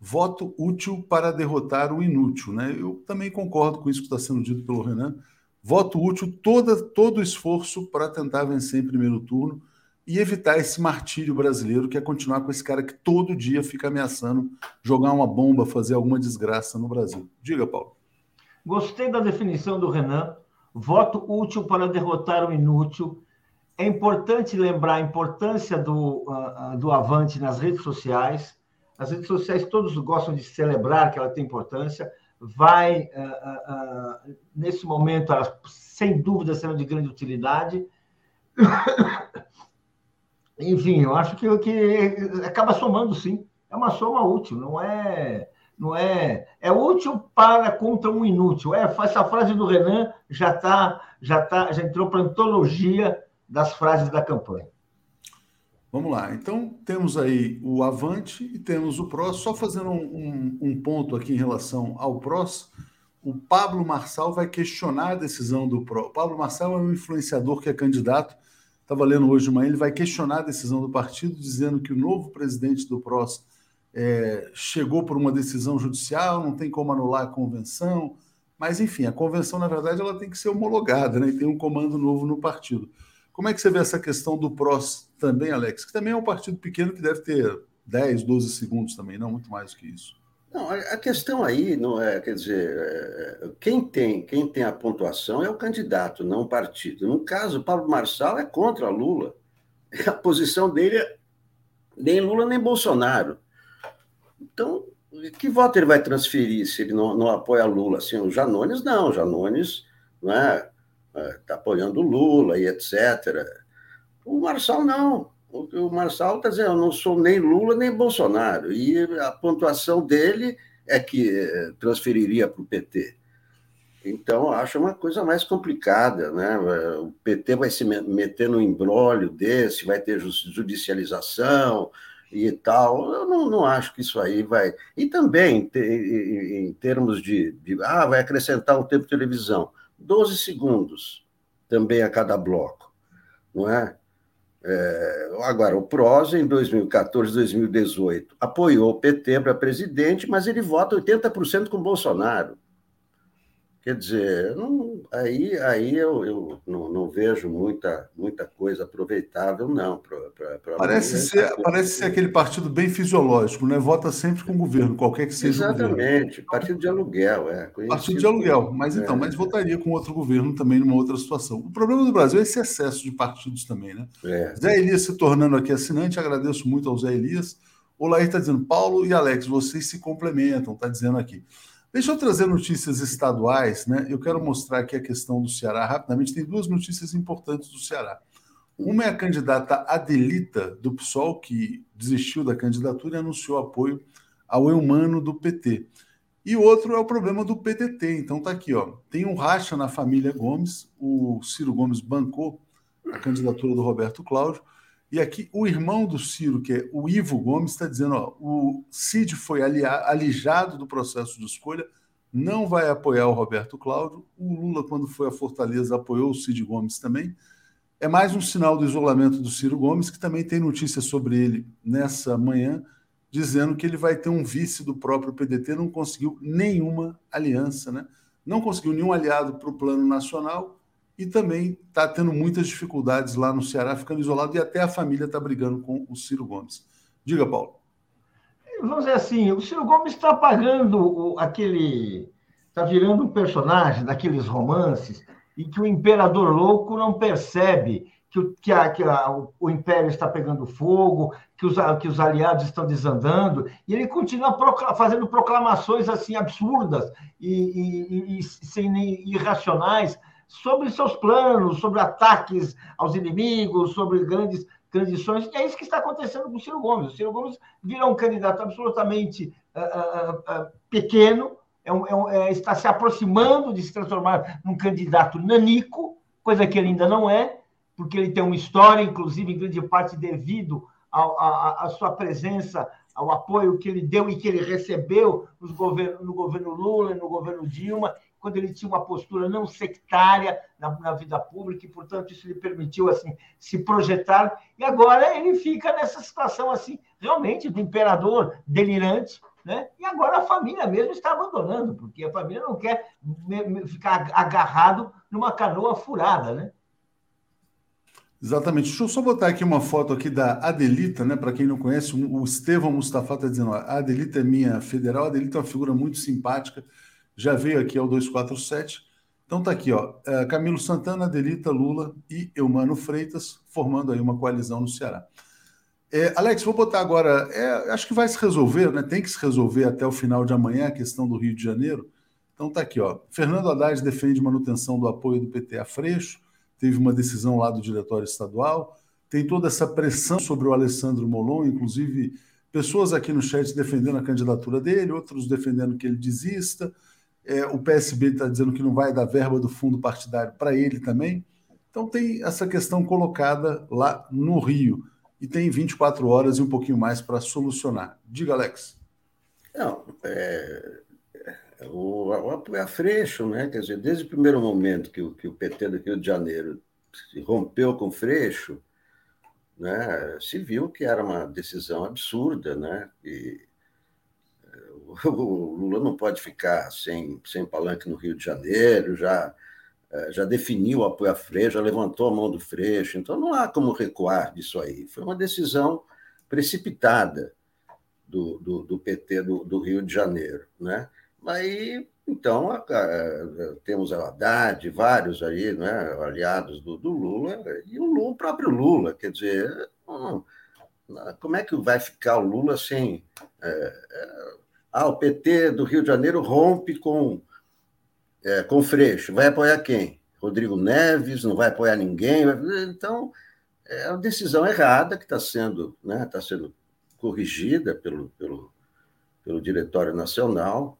A: voto útil para derrotar o inútil. Né? Eu também concordo com isso que está sendo dito pelo Renan. Voto útil, toda, todo esforço para tentar vencer em primeiro turno e evitar esse martírio brasileiro que é continuar com esse cara que todo dia fica ameaçando jogar uma bomba, fazer alguma desgraça no Brasil. Diga, Paulo.
D: Gostei da definição do Renan. Voto útil para derrotar o inútil. É importante lembrar a importância do, uh, do Avante nas redes sociais as redes sociais todos gostam de celebrar que ela tem importância. Vai, uh, uh, nesse momento, ela, sem dúvida, será de grande utilidade. Enfim, eu acho que, que acaba somando, sim. é uma soma útil, não é não é é útil para contra um inútil. É, essa frase do Renan já tá já tá já entrou para a antologia das frases da campanha.
A: Vamos lá. Então, temos aí o Avante e temos o PROS. Só fazendo um, um, um, ponto aqui em relação ao PROS, o Pablo Marçal vai questionar a decisão do PROS. O Pablo Marçal é um influenciador que é candidato. Estava lendo hoje de manhã, ele vai questionar a decisão do partido, dizendo que o novo presidente do PROS é, chegou por uma decisão judicial, não tem como anular a convenção. Mas, enfim, a convenção, na verdade, ela tem que ser homologada, né? E tem um comando novo no partido. Como é que você vê essa questão do PROS também, Alex? Que também é um partido pequeno que deve ter 10, 12 segundos também, não muito mais do que isso.
E: Não, a questão aí não é, quer dizer, é, quem tem, quem tem a pontuação é o candidato, não o partido. No caso, Pablo Marçal é contra Lula. A posição dele é nem Lula nem Bolsonaro. Então, que voto ele vai transferir se ele não, não apoia Lula? Assim, o Janones não, o Janones não é, está apoiando Lula e etc. O Marçal não. O, Marçal está dizendo, eu não sou nem Lula nem Bolsonaro. E a pontuação dele é que eh, transferiria para o PT. Então, acho uma coisa mais complicada. Né? O PT vai se meter no embrólio desse, vai ter judicialização e tal. Eu não, não acho que isso aí vai. E também, em termos de, de. Ah, vai acrescentar um tempo de televisão. 12 segundos também a cada bloco, não é? é agora, o PROS, em 2014, 2018, apoiou o PT para presidente, mas ele vota 80% com Bolsonaro. Quer dizer, não, aí, aí eu, eu não, não, vejo muita, muita coisa aproveitável, não. Pra,
A: pra, parece, ser, parece ser aquele partido bem fisiológico, né? Vota sempre com o governo, qualquer que seja
E: Exatamente, o governo. Exatamente, partido de aluguel. É,
A: partido de aluguel, mas então, é. mas votaria com outro governo também numa outra situação. O problema do Brasil é esse excesso de partidos também, né? É. Zé Elias se tornando aqui assinante, agradeço muito ao Zé Elias. O Laís está dizendo, Paulo e Alex, vocês se complementam, está dizendo aqui. Deixa eu trazer notícias estaduais, né? Eu quero mostrar aqui a questão do Ceará rapidamente. Tem duas notícias importantes do Ceará. Uma é a candidata Adelita do PSOL, que desistiu da candidatura e anunciou apoio ao Eumano do PT. E outro é o problema do PDT. Então tá aqui, ó. Tem um racha na família Gomes. O Ciro Gomes bancou a candidatura do Roberto Cláudio. E aqui o irmão do Ciro, que é o Ivo Gomes, está dizendo: ó, o Cid foi alijado do processo de escolha, não vai apoiar o Roberto Cláudio. O Lula, quando foi a Fortaleza, apoiou o Cid Gomes também. É mais um sinal do isolamento do Ciro Gomes, que também tem notícia sobre ele nessa manhã, dizendo que ele vai ter um vice do próprio PDT, não conseguiu nenhuma aliança, né? não conseguiu nenhum aliado para o plano nacional e também está tendo muitas dificuldades lá no Ceará, ficando isolado, e até a família está brigando com o Ciro Gomes. Diga, Paulo.
D: Vamos dizer assim, o Ciro Gomes está pagando aquele. está virando um personagem daqueles romances e que o imperador louco não percebe que, o, que, a, que a, o, império está pegando fogo, que os, que os aliados estão desandando, e ele continua fazendo proclamações assim absurdas e, e, e, e irracionais sobre seus planos, sobre ataques aos inimigos, sobre grandes transições. E é isso que está acontecendo com o Ciro Gomes. O Ciro Gomes virou um candidato absolutamente uh, uh, uh, pequeno, é um, é um, é, está se aproximando de se transformar num candidato nanico, coisa que ele ainda não é, porque ele tem uma história, inclusive, em grande parte devido à sua presença, ao apoio que ele deu e que ele recebeu no governo, no governo Lula, no governo Dilma, quando ele tinha uma postura não sectária na, na, vida pública, e, portanto, isso lhe permitiu assim se projetar. E agora ele fica nessa situação assim, realmente, do imperador delirante, né? E agora a família mesmo está abandonando, porque a família não quer ficar agarrado numa canoa furada, né?
A: Exatamente. Deixa eu só botar aqui uma foto aqui da Adelita, né? Para quem não conhece, o Estevão Mustafa está dizendo: a Adelita é minha federal. A Adelita é uma figura muito simpática já veio aqui ao 247. Então tá aqui, ó, é, Camilo Santana, Delita, Lula e Eumano Freitas formando aí uma coalizão no Ceará. É, Alex, vou botar agora, é, acho que vai se resolver, né? Tem que se resolver até o final de amanhã a questão do Rio de Janeiro. Então tá aqui, ó. Fernando Haddad defende manutenção do apoio do PT a Freixo, teve uma decisão lá do diretório estadual, tem toda essa pressão sobre o Alessandro Molon, inclusive pessoas aqui no chat defendendo a candidatura dele, outros defendendo que ele desista. É, o PSB está dizendo que não vai dar verba do fundo partidário para ele também. Então tem essa questão colocada lá no Rio e tem 24 horas e um pouquinho mais para solucionar. Diga, Alex.
E: Não, é, é o, o a Freixo, né? Quer dizer, desde o primeiro momento que o, que o PT do Rio de Janeiro rompeu com Freixo, né, se viu que era uma decisão absurda, né? E o Lula não pode ficar sem, sem palanque no Rio de Janeiro, já é, já definiu o apoio a Freixo, já levantou a mão do Freixo, então não há como recuar disso aí. Foi uma decisão precipitada do, do, do PT do, do, Rio de Janeiro. Né? Aí, então, a, a, temos a Haddad, vários aí, né, aliados do, do Lula, e o, Lula, o próprio Lula, quer dizer, como é que vai ficar o Lula sem. É, é, ah, o PT do Rio de Janeiro rompe com é, com Freixo, vai apoiar quem? Rodrigo Neves, não vai apoiar ninguém. Então, é uma decisão errada que está sendo, né, tá sendo corrigida pelo, pelo, pelo Diretório Nacional.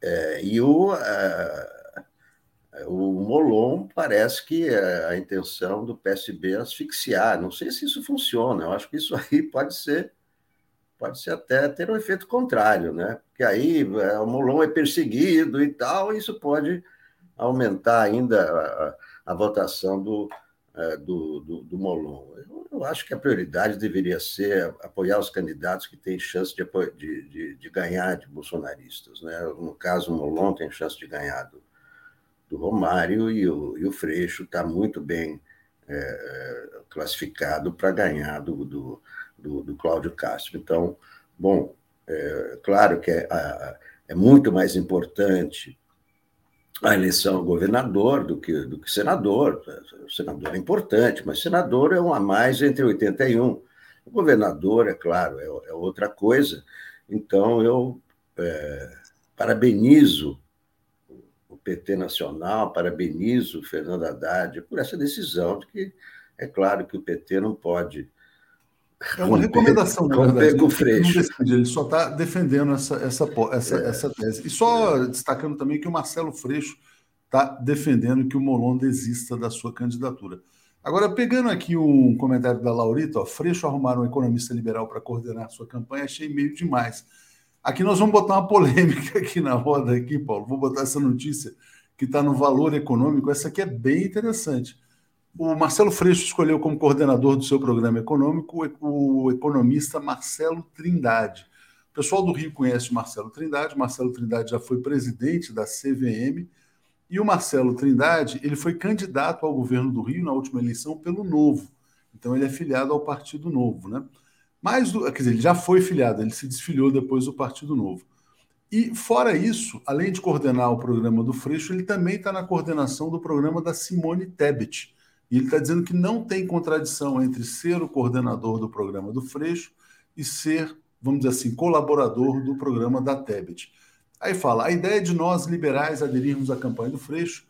E: É, e o, a, o Molon parece que é a intenção do PSB é asfixiar. Não sei se isso funciona, eu acho que isso aí pode ser pode ser até ter um efeito contrário, né? Porque aí é, o Molon é perseguido e tal, e isso pode aumentar ainda a, a votação do, é, do, do, do Molon. Eu, eu, acho que a prioridade deveria ser apoiar os candidatos que têm chance de, de, de, de ganhar de bolsonaristas. Né? No caso, o Molon tem chance de ganhar do, do Romário e o, e o Freixo está muito bem é, classificado para ganhar do, do do, do Cláudio Castro. Então, bom, é claro que é, é muito mais importante a eleição governador do que, do que senador. O senador é importante, mas senador é um a mais entre 81. O governador, é claro, é, é outra coisa. Então, eu é, parabenizo o PT Nacional, parabenizo o Fernando Haddad por essa decisão de que é claro que o PT não pode
A: é uma recomendação,
E: na verdade. Com Freixo.
A: Ele só está defendendo essa, essa, essa, é. essa tese. E só é. destacando também que o Marcelo Freixo está defendendo que o Molon desista da sua candidatura. Agora, pegando aqui um comentário da Laurita, ó, Freixo arrumar um economista liberal para coordenar sua campanha, achei meio demais. Aqui nós vamos botar uma polêmica aqui na roda, aqui, Paulo. Vou botar essa notícia que está no valor econômico. Essa aqui é bem interessante. O Marcelo Freixo escolheu como coordenador do seu programa econômico o economista Marcelo Trindade. O pessoal do Rio conhece o Marcelo Trindade. Marcelo Trindade já foi presidente da CVM e o Marcelo Trindade ele foi candidato ao governo do Rio na última eleição pelo Novo. Então ele é filiado ao Partido Novo, né? Mas, quer dizer, ele já foi filiado, ele se desfiliou depois do Partido Novo. E fora isso, além de coordenar o programa do Freixo, ele também está na coordenação do programa da Simone Tebet e ele está dizendo que não tem contradição entre ser o coordenador do programa do Freixo e ser, vamos dizer assim, colaborador do programa da Tebet. Aí fala: a ideia de nós liberais aderirmos à campanha do Freixo,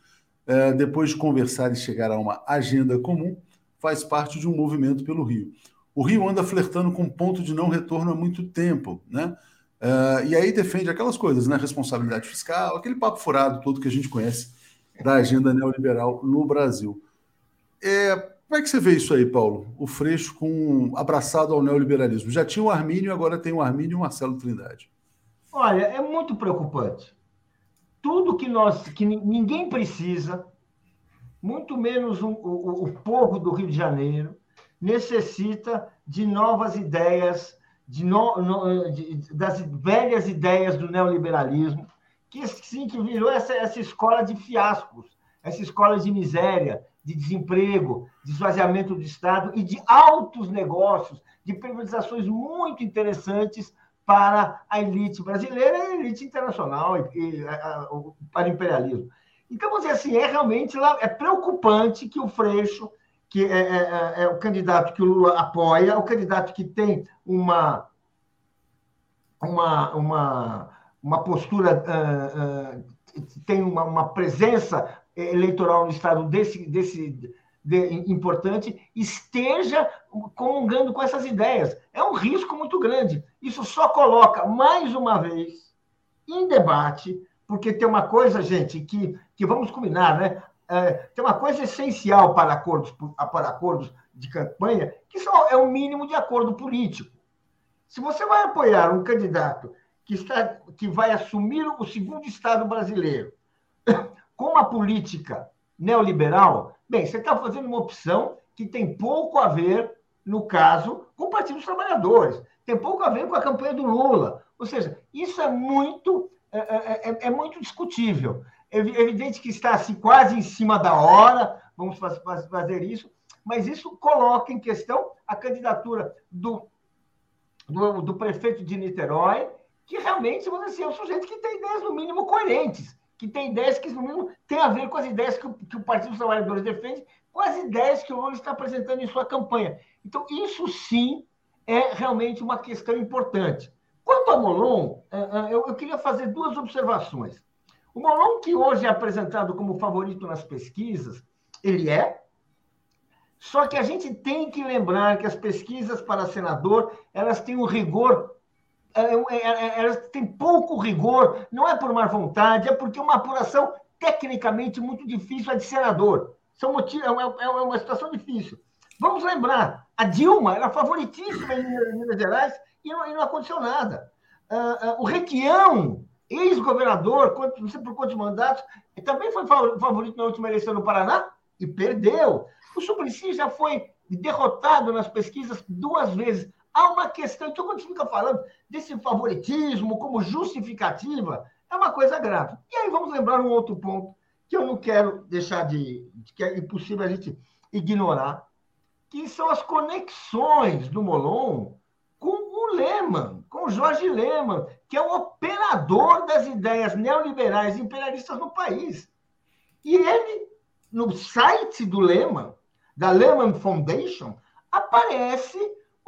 A: é, depois de conversar e chegar a uma agenda comum, faz parte de um movimento pelo Rio. O Rio anda flertando com ponto de não retorno há muito tempo, né? Uh, e aí defende aquelas coisas, né? Responsabilidade fiscal, aquele papo furado todo que a gente conhece da agenda neoliberal no Brasil. É, como é que você vê isso aí, Paulo? O Freixo com abraçado ao neoliberalismo. Já tinha o Armínio, agora tem o Armínio e o Marcelo Trindade.
D: Olha, é muito preocupante. Tudo que nós, que ninguém precisa, muito menos o, o, o povo do Rio de Janeiro, necessita de novas ideias, de no, no, de, das velhas ideias do neoliberalismo, que sim que virou essa, essa escola de fiascos, essa escola de miséria, de desemprego, de esvaziamento do Estado e de altos negócios, de privatizações muito interessantes para a elite brasileira e a elite internacional, e, e a, a, para o imperialismo. Então, vamos dizer assim, é realmente é preocupante que o Freixo, que é, é, é, é o candidato que o Lula apoia, o candidato que tem uma, uma, uma, uma postura, uh, uh, tem uma, uma presença eleitoral no estado desse, desse, de, importante esteja comungando com essas ideias. É um risco muito grande. Isso só coloca, mais uma vez, em debate, porque tem uma coisa, gente, que, que vamos combinar, né? É, tem uma coisa essencial para acordos, para acordos de campanha, que são, é o mínimo de acordo político. Se você vai apoiar um candidato que, está, que vai assumir o segundo Estado brasileiro com uma política neoliberal, bem, você está fazendo uma opção que tem pouco a ver, no caso, com o Partido dos Trabalhadores, tem pouco a ver com a campanha do Lula. Ou seja, isso é muito, é, é, é, é muito discutível. É evidente que está assim, quase em cima da hora, vamos fazer isso, mas isso coloca em questão a candidatura do, do, do prefeito de Niterói, que realmente assim, é um sujeito que tem ideias, no mínimo, coerentes, que tem ideias que, no mínimo, tem a ver com as ideias que o, que o Partido dos Trabalhadores defende, com as ideias que o Lula está apresentando em sua campanha. Então, isso sim é realmente uma questão importante. Quanto a Molon, é, é, eu queria fazer duas observações. O Molon, que hoje é apresentado como favorito nas pesquisas, ele é, só que a gente tem que lembrar que as pesquisas para senador, elas têm um rigor, elas têm pouco rigor, não é por má vontade, é porque uma apuração tecnicamente muito difícil é de senador. São motivos, é, uma, é uma situação difícil. Vamos lembrar, a Dilma era favoritíssima em Minas Gerais e não, e não aconteceu nada. Uh, uh, o Requião, ex-governador, não sei por quantos mandatos, também foi favorito na última eleição no Paraná e perdeu. O Suplicy já foi derrotado nas pesquisas duas vezes. Há uma questão, então, quando fica falando desse favoritismo como justificativa, é uma coisa grave. E aí vamos lembrar um outro ponto que eu não quero deixar de. que é impossível a gente ignorar, que são as conexões do Molon com o Lehman, com o Jorge Lehman, que é o operador das ideias neoliberais imperialistas no país. E ele, no site do Lehman, da Lehman Foundation, aparece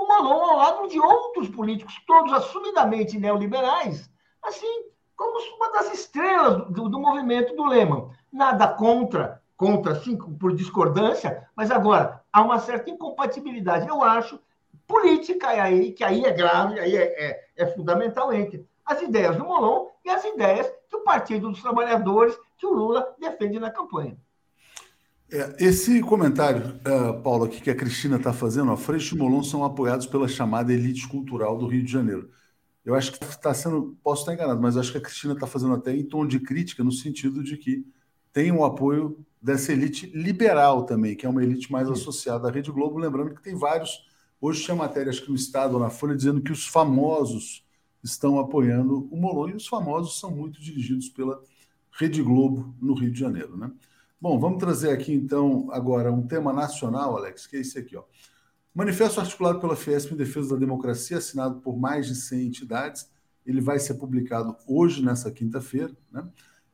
D: o Malone ao lado de outros políticos, todos assumidamente neoliberais, assim como uma das estrelas do, do movimento do Lehman. Nada contra, contra, sim, por discordância, mas agora há uma certa incompatibilidade, eu acho, política, aí, que aí é grave, aí é, é, é fundamental entre as ideias do Molon e as ideias que o Partido dos Trabalhadores, que o Lula defende na campanha.
A: É, esse comentário, uh, Paulo, aqui que a Cristina está fazendo, a Freixo e Molon são apoiados pela chamada elite cultural do Rio de Janeiro. Eu acho que está sendo, posso estar enganado, mas acho que a Cristina está fazendo até em tom de crítica, no sentido de que tem o um apoio dessa elite liberal também, que é uma elite mais Sim. associada à Rede Globo. Lembrando que tem vários. Hoje tinha matéria, acho que no Estado ou na Folha, dizendo que os famosos estão apoiando o Molon, e os famosos são muito dirigidos pela Rede Globo no Rio de Janeiro. Né? Bom, vamos trazer aqui então agora um tema nacional, Alex, que é esse aqui, ó. Manifesto articulado pela Fiesp em defesa da democracia, assinado por mais de 100 entidades. Ele vai ser publicado hoje, nessa quinta-feira. Está né?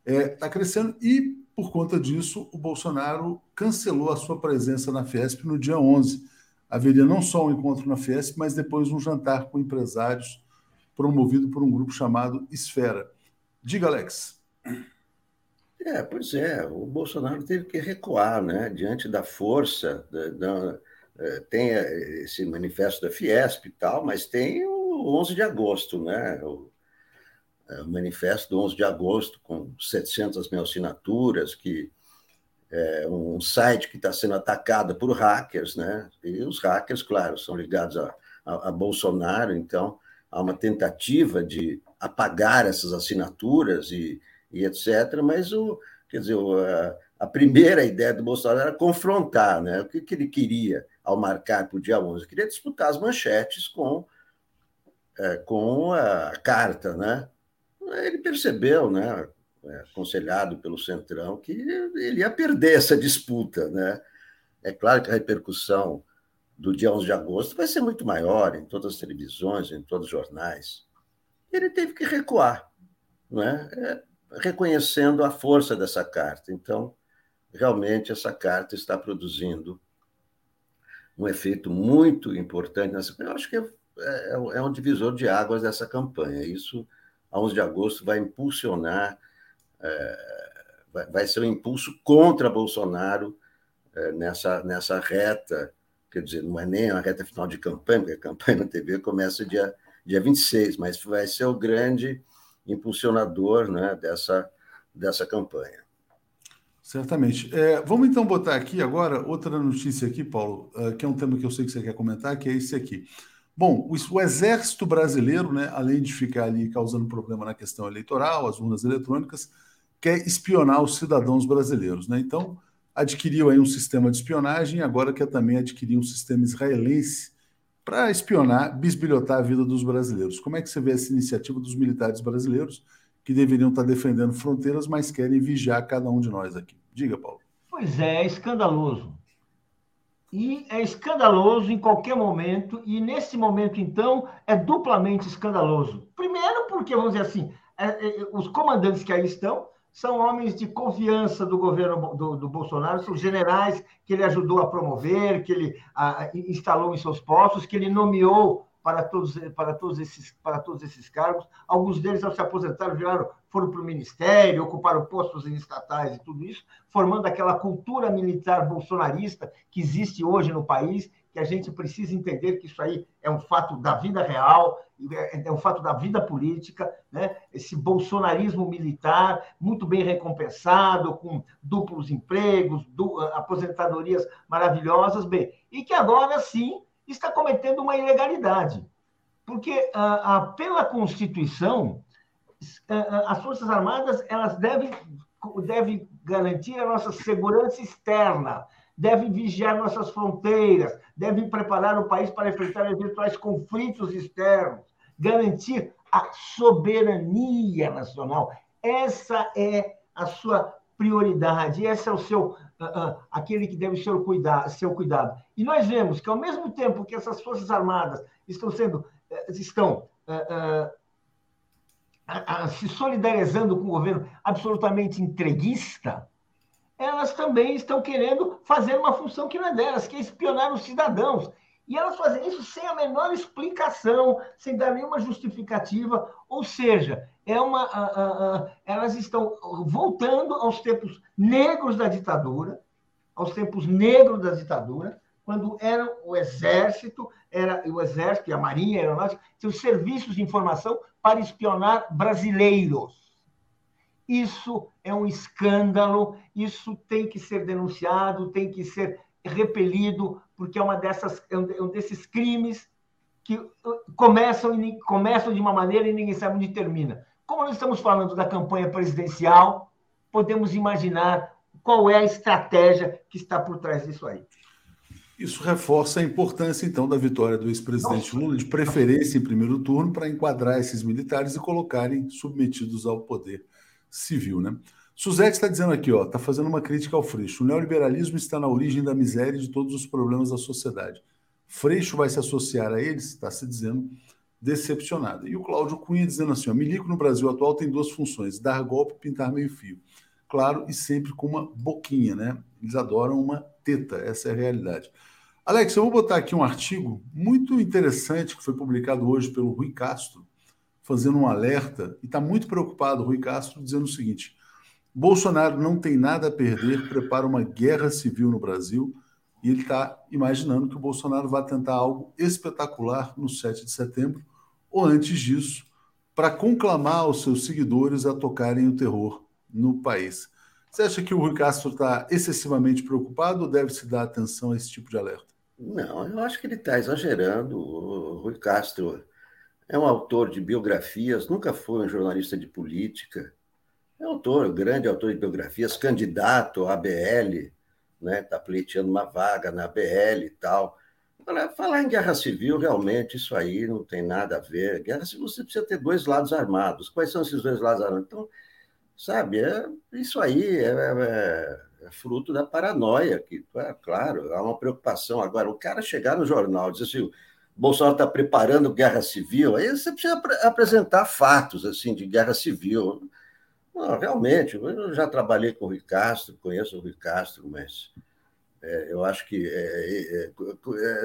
A: é, tá crescendo e, por conta disso, o Bolsonaro cancelou a sua presença na Fiesp no dia 11. Haveria não só um encontro na Fiesp, mas depois um jantar com empresários promovido por um grupo chamado Esfera. Diga, Alex.
E: É, pois é, o Bolsonaro teve que recuar, né, diante da força, da, da, é, tem esse manifesto da Fiesp e tal, mas tem o 11 de agosto, né, o, é, o manifesto do 11 de agosto, com 700 mil assinaturas, que é um site que está sendo atacado por hackers, né, e os hackers, claro, são ligados a, a, a Bolsonaro, então há uma tentativa de apagar essas assinaturas e e etc. Mas o, quer dizer, a, primeira ideia do Bolsonaro era confrontar, né? O que, que ele queria ao marcar para o dia 11? Ele queria disputar as manchetes com, é, com a carta, né? Ele percebeu, né? É, aconselhado pelo Centrão, que ele ia perder essa disputa, né? É claro que a repercussão do dia 11 de agosto vai ser muito maior em todas as televisões, em todos os jornais. Ele teve que recuar, não é? Reconhecendo a força dessa carta. Então, realmente, essa carta está produzindo um efeito muito importante. Nessa, eu acho que é, é, é um divisor de águas dessa campanha. Isso, a 11 de agosto, vai impulsionar, é, vai, ser um impulso contra Bolsonaro é, nessa, nessa reta, quer dizer, não é nem a reta final de campanha, porque a campanha na TV começa dia, dia 26, mas vai ser o grande impulsionador né, dessa, dessa campanha.
A: Certamente. É, vamos então botar aqui agora outra notícia aqui, Paulo, uh, que é um tema que eu sei que você quer comentar, que é esse aqui. Bom, o, o, exército brasileiro, né, além de ficar ali causando problema na questão eleitoral, as urnas eletrônicas, quer espionar os cidadãos brasileiros. Né? Então, adquiriu aí um sistema de espionagem e agora quer também adquirir um sistema israelense para espionar, bisbilhotar a vida dos brasileiros. Como é que você vê essa iniciativa dos militares brasileiros que deveriam estar defendendo fronteiras, mas querem vigiar cada um de nós aqui? Diga, Paulo.
D: Pois é, é escandaloso. E é escandaloso em qualquer momento, e nesse momento, então, é duplamente escandaloso. Primeiro, porque, vamos dizer assim, é, é, os comandantes que aí estão são homens de confiança do governo do, do, Bolsonaro, são generais que ele ajudou a promover, que ele a, instalou em seus postos, que ele nomeou para todos, para, todos esses, para todos esses cargos. Alguns deles, ao se aposentaram, viraram, foram para o ministério, ocuparam postos em estatais e tudo isso, formando aquela cultura militar bolsonarista que existe hoje no país que a gente precisa entender que isso aí é um fato da vida real, é um fato da vida política, né? esse bolsonarismo militar muito bem recompensado, com duplos empregos, du aposentadorias maravilhosas, bem, e que agora sim está cometendo uma ilegalidade. Porque ah, ah, pela Constituição, ah, as Forças Armadas elas devem, devem garantir a nossa segurança externa, devem vigiar nossas fronteiras, devem preparar o país para enfrentar eventuais conflitos externos, garantir a soberania nacional. Essa é a sua prioridade, esse é o seu uh, uh, aquele que deve ser o cuidado, seu cuidado. E nós vemos que ao mesmo tempo que essas forças armadas estão sendo uh, estão se solidarizando com o governo absolutamente entreguista, elas também estão querendo fazer uma função que não é delas, que é espionar os cidadãos. E elas fazem isso sem a menor explicação, sem dar nenhuma justificativa. Ou seja, é uma, elas estão voltando aos tempos negros da ditadura, aos tempos negros da ditadura, quando era o exército, era o exército e a marinha, a aeronáutica, tinham serviços de informação para espionar brasileiros. Isso é um escândalo, isso tem que ser denunciado, tem que ser repelido, porque é uma dessas é um é desses crimes que uh, começam, começam de uma maneira e ninguém sabe onde termina. Como nós estamos falando da campanha presidencial, podemos imaginar qual é a estratégia que está por trás disso aí.
A: Isso reforça a importância, então, da vitória do ex-presidente Lula, de preferência em primeiro turno, para enquadrar esses militares e colocarem submetidos ao poder civil, né? Suzete está dizendo aqui, ó, está fazendo uma crítica ao Freixo. O neoliberalismo está na origem da miséria e de todos os problemas da sociedade. Freixo vai se associar a eles, está se dizendo decepcionada. E o Cláudio Cunha dizendo assim: ó, milico no Brasil atual tem duas funções: dar golpe e pintar meio fio. Claro, e sempre com uma boquinha, né? Eles adoram uma teta, essa é a realidade. Alex, eu vou botar aqui um artigo muito interessante que foi publicado hoje pelo Rui Castro, fazendo um alerta, e está muito preocupado, Rui Castro, dizendo o seguinte: Bolsonaro não tem nada a perder, prepara uma guerra civil no Brasil, e ele está imaginando que o Bolsonaro vai tentar algo espetacular no 7 de setembro, ou antes disso, para conclamar os seus seguidores a tocarem o terror no país. Você acha que o Rui Castro está excessivamente preocupado ou deve se dar atenção a esse tipo de alerta?
E: Não, eu acho que ele está exagerando. O Rui Castro é um autor de biografias, nunca foi um jornalista de política. É autor, grande autor de biografias, candidato à ABL, né? Está pleiteando uma vaga na ABL e tal. Falar em guerra civil, realmente, isso aí não tem nada a ver. Guerra civil você precisa ter dois lados armados. Quais são esses dois lados armados? Então, sabe, é, isso aí é, é, é fruto da paranoia, que, é, claro, há uma preocupação. Agora, o cara chegar no jornal e dizer assim Bolsonaro está preparando guerra civil, aí você precisa ap apresentar fatos assim de guerra civil. Não, realmente, eu já trabalhei com o Rui Castro, conheço o Rui Castro, mas é, eu acho que é, é,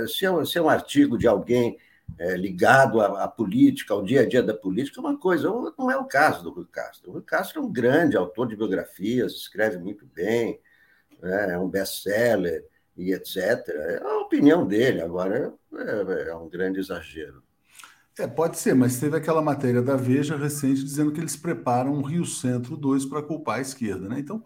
E: é se, é, se, é, um artigo de alguém é, ligado à, à, política, ao dia a dia da política, é uma coisa, não é o caso do Rui Castro. O Rui Castro é um grande autor de biografias, escreve muito bem, é, é um best-seller e etc. É a opinião dele, agora é, é um grande exagero.
A: É, pode ser, mas teve aquela matéria da Veja recente dizendo que eles preparam um Rio Centro 2 para culpar a esquerda, né? Então,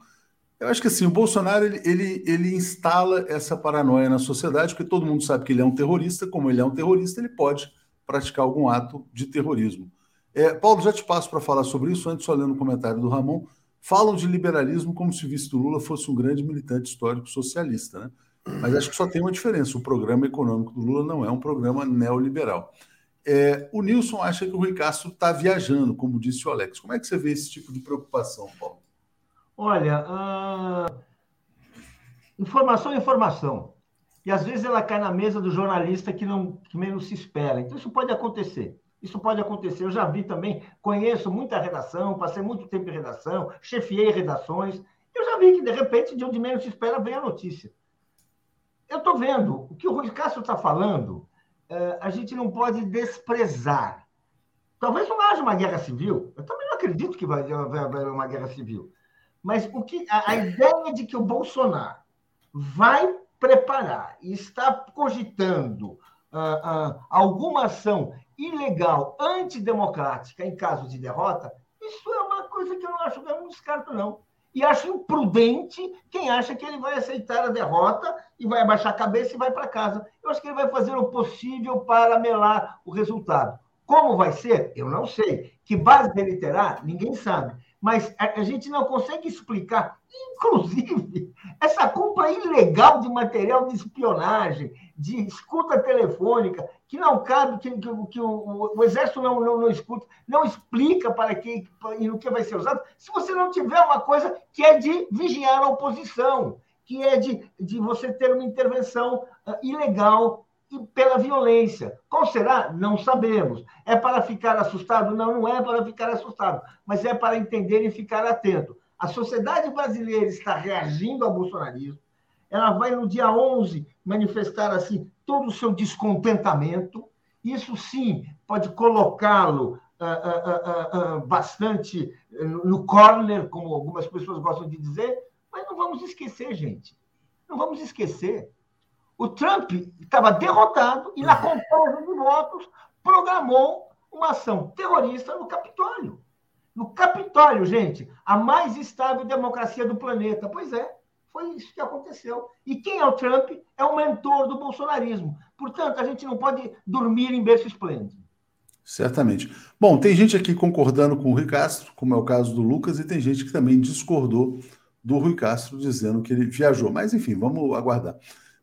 A: eu acho que assim, o Bolsonaro ele, ele, ele instala essa paranoia na sociedade, porque todo mundo sabe que ele é um terrorista, como ele é um terrorista, ele pode praticar algum ato de terrorismo. É, Paulo, já te passo para falar sobre isso, antes só lendo o comentário do Ramon. Falam de liberalismo como se o vice do Lula fosse um grande militante histórico socialista, né? Mas acho que só tem uma diferença: o programa econômico do Lula não é um programa neoliberal. É, o Nilson acha que o Rui Castro está viajando, como disse o Alex. Como é que você vê esse tipo de preocupação, Paulo?
D: Olha, uh... informação é informação. E às vezes ela cai na mesa do jornalista que, não, que menos se espera. Então isso pode acontecer. Isso pode acontecer. Eu já vi também, conheço muita redação, passei muito tempo em redação, chefiei redações. Eu já vi que, de repente, de onde menos se espera, vem a notícia. Eu estou vendo o que o Rui Castro está falando a gente não pode desprezar. Talvez não haja uma guerra civil. Eu também não acredito que vai haver uma guerra civil. Mas o que, a, a ideia de que o Bolsonaro vai preparar e está cogitando uh, uh, alguma ação ilegal, antidemocrática, em caso de derrota, isso é uma coisa que eu não acho que eu não descarto, não. E acho imprudente quem acha que ele vai aceitar a derrota e vai abaixar a cabeça e vai para casa. Eu acho que ele vai fazer o possível para melar o resultado. Como vai ser? Eu não sei. Que base ele terá? Ninguém sabe mas a, gente não consegue explicar, inclusive, essa compra ilegal de material de espionagem, de escuta telefônica, que não cabe, que, que, que o, o, Exército não, não, não, escuta, não explica para que e no que vai ser usado, se você não tiver uma coisa que é de vigiar a oposição, que é de, de você ter uma intervenção uh, ilegal pela violência. Qual será? Não sabemos. É para ficar assustado? Não, não é para ficar assustado, mas é para entender e ficar atento. A sociedade brasileira está reagindo ao bolsonarismo. Ela vai, no dia 11, manifestar assim todo o seu descontentamento. Isso sim pode colocá-lo uh, uh, uh, bastante no corner, como algumas pessoas gostam de dizer, mas não vamos esquecer, gente. Não vamos esquecer o Trump estava derrotado e, na contagem de votos, programou uma ação terrorista no Capitólio. No Capitólio, gente, a mais estável democracia do planeta. Pois é, foi isso que aconteceu. E quem é o Trump? É o mentor do bolsonarismo. Portanto, a gente não pode dormir em berço esplêndido.
A: Certamente. Bom, tem gente aqui concordando com o Rui Castro, como é o caso do Lucas, e tem gente que também discordou do Rui Castro, dizendo que ele viajou. Mas, enfim, vamos aguardar.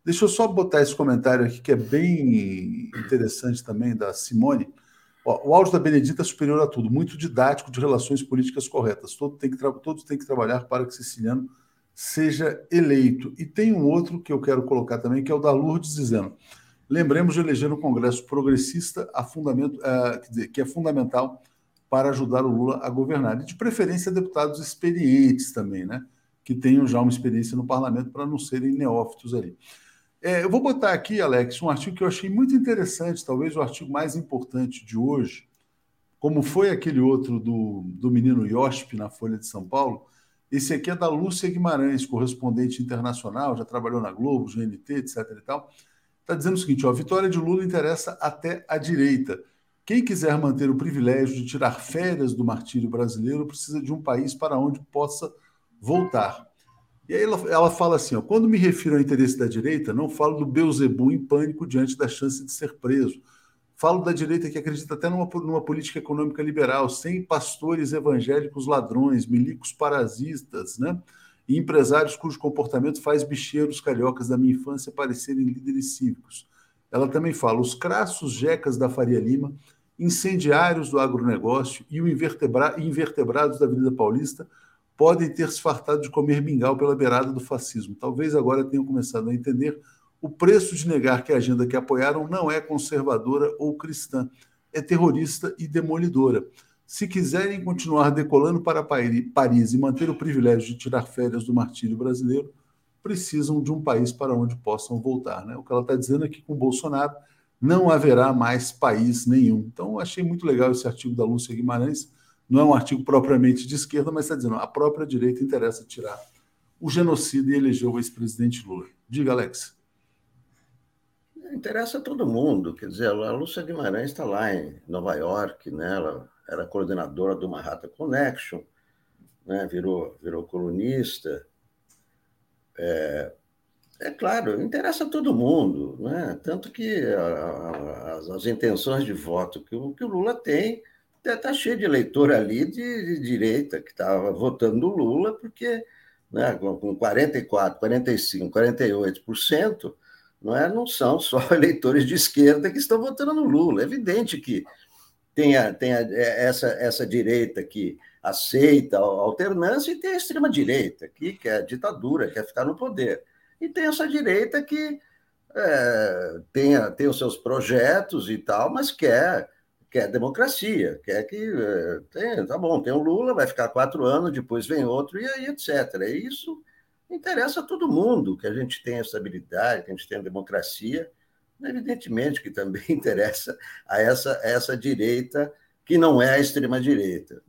A: Deixa eu só botar esse comentário aqui, que é bem interessante também, da Simone. Ó, o áudio da Benedita é superior a tudo, muito didático de relações políticas corretas. Todo tem que todos têm que trabalhar para que Siciliano seja eleito. E tem um outro que eu quero colocar também, que é o da Lourdes, dizendo: lembremos de eleger um Congresso progressista a fundamento, uh, dizer, que é fundamental para ajudar o Lula a governar. E de preferência deputados experientes também, né? Que tenham já uma experiência no parlamento para não serem neófitos ali. É, eu vou botar aqui, Alex, um artigo que eu achei muito interessante, talvez o artigo mais importante de hoje, como foi aquele outro do, do menino Iosp na Folha de São Paulo. Esse aqui é da Lúcia Guimarães, correspondente internacional, já trabalhou na Globo, GNT, etc. e tal. Está dizendo o seguinte: ó, a vitória de Lula interessa até a direita. Quem quiser manter o privilégio de tirar férias do martírio brasileiro precisa de um país para onde possa voltar. E aí ela, ela fala assim: ó, quando me refiro ao interesse da direita, não falo do Beuzebu em pânico diante da chance de ser preso. Falo da direita que acredita até numa, numa política econômica liberal, sem pastores evangélicos ladrões, milicos parasitas, né? e empresários cujo comportamento faz bicheiros cariocas da minha infância parecerem líderes cívicos. Ela também fala: os crassos jecas da Faria Lima, incendiários do agronegócio e invertebra invertebrados da Avenida Paulista podem ter se fartado de comer mingau pela beirada do fascismo. Talvez agora tenham começado a entender o preço de negar que a agenda que apoiaram não é conservadora ou cristã, é terrorista e demolidora. Se quiserem continuar decolando para Paris e manter o privilégio de tirar férias do martírio brasileiro, precisam de um país para onde possam voltar. Né? O que ela está dizendo é que com Bolsonaro não haverá mais país nenhum. Então, achei muito legal esse artigo da Lúcia Guimarães não é um artigo propriamente de esquerda, mas está dizendo a própria direita interessa tirar o genocida e elegeu o ex-presidente Lula. Diga, Alex.
E: Interessa a todo mundo. Quer dizer, a Lúcia Guimarães está lá em Nova York, né? ela era coordenadora do Manhattan Connection, né? virou, virou colunista. É, é claro, interessa a todo mundo, né? tanto que a, a, as, as, intenções de voto que o, que o Lula tem está cheio de eleitor ali de, de direita que estava votando no Lula, porque né, com 44, 45, 48%, não, é, não são só eleitores de esquerda que estão votando no Lula. É evidente que tem, a, tem a, é, essa, essa direita que aceita a alternância e tem a extrema-direita, que quer ditadura, quer ficar no poder. E tem essa direita que é, tem, tem os seus projetos e tal, mas quer quer democracia, quer que é, tem, tá bom, tem o Lula, vai ficar quatro anos, depois vem outro, e aí, etc. E isso interessa a todo mundo, que a gente tenha estabilidade, que a gente tenha democracia, evidentemente que também interessa a essa, a essa direita que não é a extrema-direita.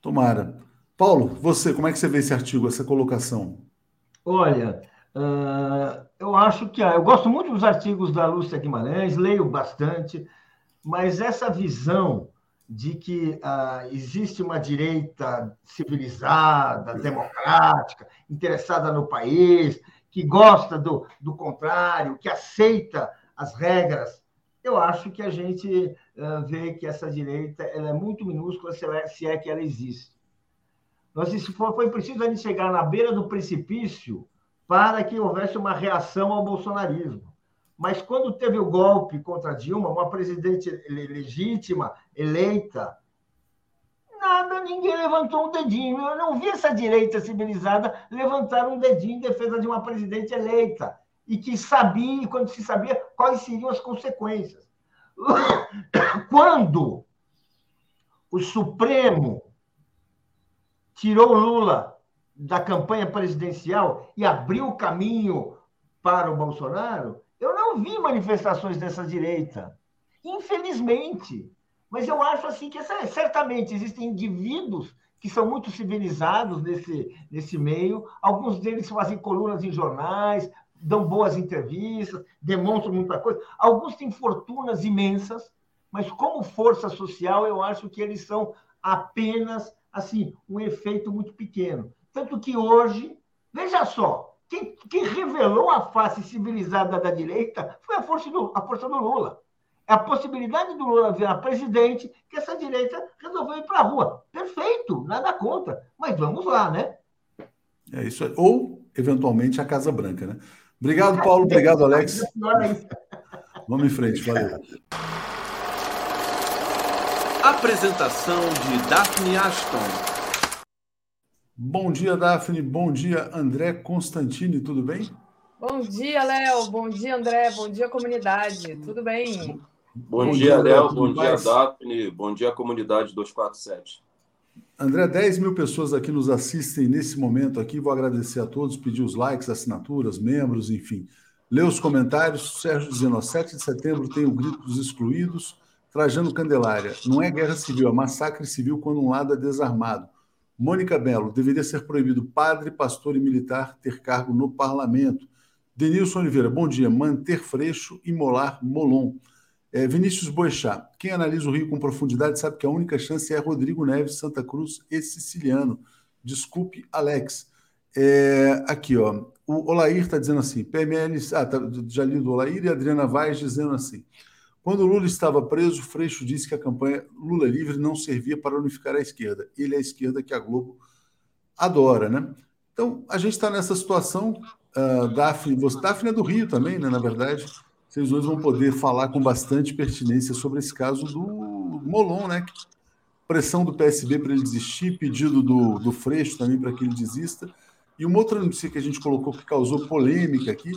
A: Tomara. Paulo, você, como é que você vê esse artigo, essa colocação?
D: Olha, uh, eu acho que. Eu gosto muito dos artigos da Lúcia Guimarães, leio bastante, mas essa visão de que uh, existe uma direita civilizada, democrática, interessada no país, que gosta do, do contrário, que aceita as regras, eu acho que a gente uh, vê que essa direita ela é muito minúscula se, ela, é, se é que ela existe. Nós, isso foi, foi preciso a gente chegar na beira do precipício para que houvesse uma reação ao bolsonarismo. Mas quando teve o golpe contra Dilma, uma presidente legítima, eleita, nada, ninguém levantou um dedinho. Eu não vi essa direita civilizada levantar um dedinho em defesa de uma presidente eleita e que sabia, quando se sabia, quais seriam as consequências. Quando o Supremo tirou Lula da campanha presidencial e abriu o caminho para o Bolsonaro, eu não vi manifestações dessa direita, infelizmente. Mas eu acho assim que certamente existem indivíduos que são muito civilizados nesse, nesse meio. Alguns deles fazem colunas em jornais, dão boas entrevistas, demonstram muita coisa. Alguns têm fortunas imensas, mas como força social, eu acho que eles são apenas assim um efeito muito pequeno. Tanto que hoje, veja só, quem, quem, revelou a face civilizada da direita foi a força do, a força do Lula. É a possibilidade do Lula virar presidente que essa direita resolveu ir para a rua. Perfeito, nada contra. Mas vamos lá, né?
A: É isso aí. Ou, eventualmente, a Casa Branca, né? Obrigado, Paulo. Obrigado, Alex. Vamos em frente. Valeu.
B: Apresentação de Daphne Ashton.
A: Bom dia, Daphne. Bom dia, André Constantini. Tudo bem?
F: Bom dia, Léo. Bom dia, André. Bom dia, comunidade. Tudo bem?
G: Bom, Bom dia, Léo. Bom dia, Daphne. Bom dia, comunidade 247.
A: André, 10 mil pessoas aqui nos assistem nesse momento aqui. Vou agradecer a todos, pedir os likes, assinaturas, membros, enfim. Ler os comentários. Sérgio dizendo, 7 de setembro tem o grito dos excluídos. Trajano Candelária, não é guerra civil, é massacre civil quando um lado é desarmado. Mônica Belo, deveria ser proibido padre, pastor e militar ter cargo no parlamento. Denilson Oliveira, bom dia. Manter Freixo, imolar Molon. É, Vinícius Boechat, quem analisa o Rio com profundidade sabe que a única chance é Rodrigo Neves, Santa Cruz e Siciliano. Desculpe, Alex. É, aqui, ó. O Olair está dizendo assim: PML. Ah, tá, já li do Olair e Adriana Vaz dizendo assim. Quando Lula estava preso, Freixo disse que a campanha Lula livre não servia para unificar a esquerda. Ele é a esquerda que a Globo adora, né? Então, a gente está nessa situação. Uh, Daphne, você, Daphne é do Rio também, né? Na verdade, vocês dois vão poder falar com bastante pertinência sobre esse caso do Molon, né? Pressão do PSB para ele desistir, pedido do, do Freixo também para que ele desista. E uma outra notícia que a gente colocou que causou polêmica aqui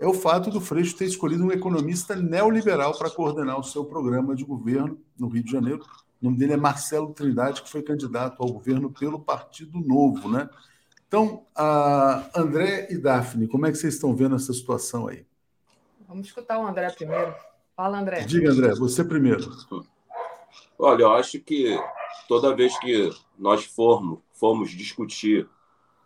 A: é o fato do Freixo ter escolhido um economista neoliberal para coordenar o seu programa de governo no Rio de Janeiro. O nome dele é Marcelo Trindade, que foi candidato ao governo pelo Partido Novo, né? Então, André e Daphne, como é que vocês estão vendo essa situação aí?
F: Vamos escutar o André primeiro. Fala, André.
A: Diga, André, você primeiro.
G: Olha, eu acho que toda vez que nós formos, formos discutir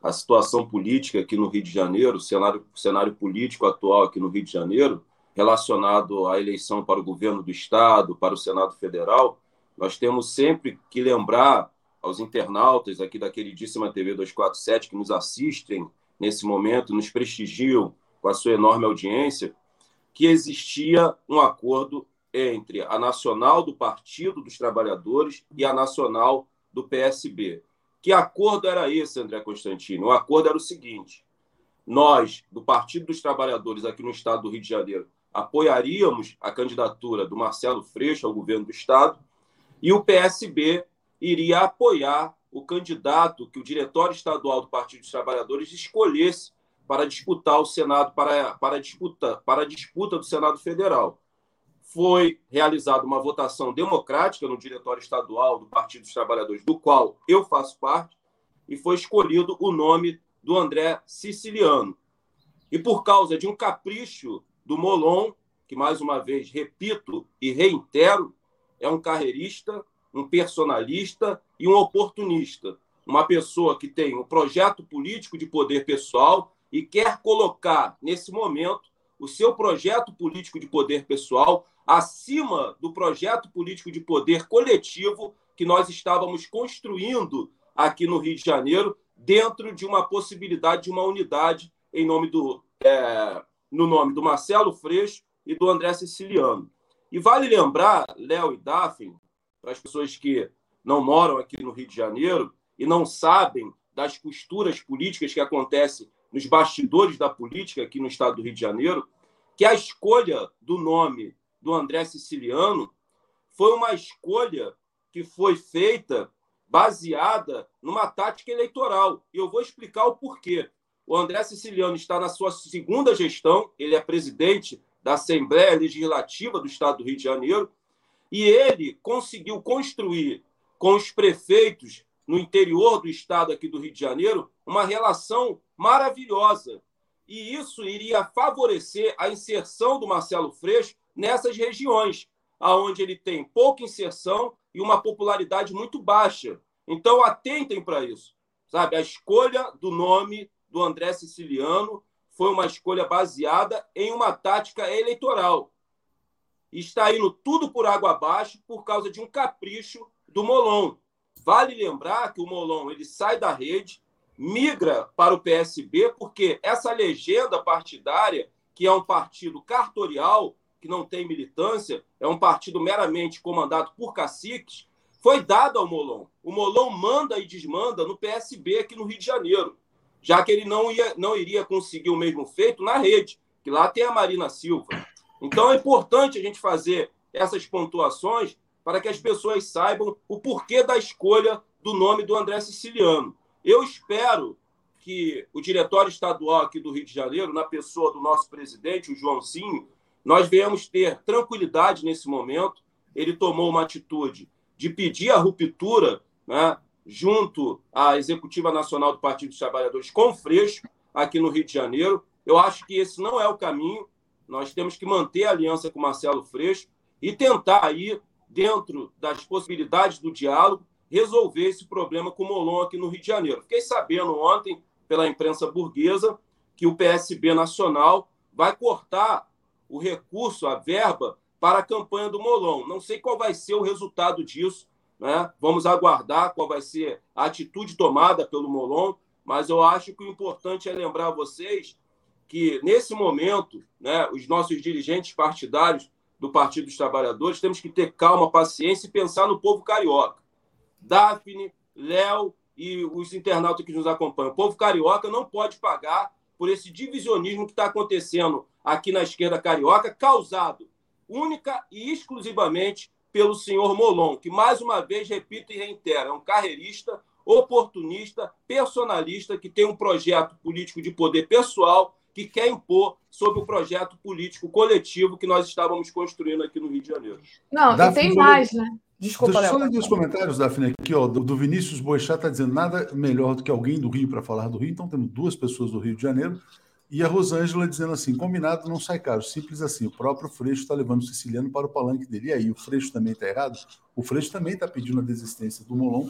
G: a situação política aqui no Rio de Janeiro, o cenário, cenário político atual aqui no Rio de Janeiro, relacionado à eleição para o governo do Estado, para o Senado Federal, nós temos sempre que lembrar aos internautas aqui da queridíssima TV 247 que nos assistem nesse momento, nos prestigiam com a sua enorme audiência, que existia um acordo entre a nacional do Partido dos Trabalhadores e a nacional do PSB. Que acordo era esse, André Constantino? O acordo era o seguinte: nós, do Partido dos Trabalhadores aqui no estado do Rio de Janeiro, apoiaríamos a candidatura do Marcelo Freixo ao governo do estado e o PSB iria apoiar o candidato que o Diretório Estadual do Partido dos Trabalhadores escolhesse para disputar o Senado, para, para, disputa, para a disputa do Senado Federal. Foi realizada uma votação democrática no Diretório Estadual do Partido dos Trabalhadores, do qual eu faço parte, e foi escolhido o nome do André Siciliano. E por causa de um capricho do Molon, que mais uma vez repito e reitero, é um carreirista, um personalista e um oportunista. Uma pessoa que tem um projeto político de poder pessoal e quer colocar, nesse momento, o seu projeto político de poder pessoal acima do projeto político de poder coletivo que nós estávamos construindo aqui no Rio de Janeiro, dentro de uma possibilidade de uma unidade em nome do, é, no nome do Marcelo Freixo e do André Siciliano. E vale lembrar, Léo e Daphne, para as pessoas que não moram aqui no Rio de Janeiro e não sabem das costuras políticas que acontecem nos bastidores da política aqui no estado do Rio de Janeiro, que a escolha do nome do André Siciliano foi uma escolha que foi feita baseada numa tática eleitoral. E eu vou explicar o porquê. O André Siciliano está na sua segunda gestão, ele é presidente da Assembleia Legislativa do Estado do Rio de Janeiro, e ele conseguiu construir com os prefeitos no interior do estado aqui do Rio de Janeiro uma relação maravilhosa. E isso iria favorecer a inserção do Marcelo Freixo nessas regiões, aonde ele tem pouca inserção e uma popularidade muito baixa. Então, atentem para isso. Sabe, a escolha do nome do André Siciliano foi uma escolha baseada em uma tática eleitoral. Está indo tudo por água abaixo por causa de um capricho do Molon. Vale lembrar que o Molon ele sai da rede, migra para o PSB, porque essa legenda partidária, que é um partido cartorial, que não tem militância, é um partido meramente comandado por caciques, foi dado ao Molon. O Molon manda e desmanda no PSB aqui no Rio de Janeiro, já que ele não, ia, não iria conseguir o mesmo feito na rede, que lá tem a Marina Silva. Então é importante a gente fazer essas pontuações para que as pessoas saibam o porquê da escolha do nome do André Siciliano. Eu espero que o diretório estadual aqui do Rio de Janeiro, na pessoa do nosso presidente, o Joãozinho, nós venhamos ter tranquilidade nesse momento. Ele tomou uma atitude de pedir a ruptura né, junto à Executiva Nacional do Partido dos Trabalhadores com Freixo, aqui no Rio de Janeiro. Eu acho que esse não é o caminho. Nós temos que manter a aliança com Marcelo Freixo e tentar aí, dentro das possibilidades do diálogo, resolver esse problema com o Molon aqui no Rio de Janeiro. Fiquei sabendo ontem, pela imprensa burguesa, que o PSB Nacional vai cortar o recurso, a verba, para a campanha do Molon. Não sei qual vai ser o resultado disso, né? vamos aguardar qual vai ser a atitude tomada pelo Molon, mas eu acho que o importante é lembrar a vocês que, nesse momento, né, os nossos dirigentes partidários do Partido dos Trabalhadores temos que ter calma, paciência e pensar no povo carioca. Daphne, Léo e os internautas que nos acompanham. O povo carioca não pode pagar por esse divisionismo que está acontecendo aqui na esquerda carioca, causado única e exclusivamente pelo senhor Molon, que, mais uma vez, repito e reitero, é um carreirista, oportunista, personalista, que tem um projeto político de poder pessoal que quer impor sobre o projeto político coletivo que nós estávamos construindo aqui no Rio de Janeiro.
F: Não, Daphne, e tem mais, né? Desculpa,
A: Deixa eu só ler os comentários, Daphne, aqui, ó, do Vinícius Boechat está dizendo nada melhor do que alguém do Rio para falar do Rio, então temos duas pessoas do Rio de Janeiro, e a Rosângela dizendo assim, combinado não sai caro, simples assim, o próprio Freixo está levando o siciliano para o palanque dele, e aí, o Freixo também está errado? O Freixo também está pedindo a desistência do Molon,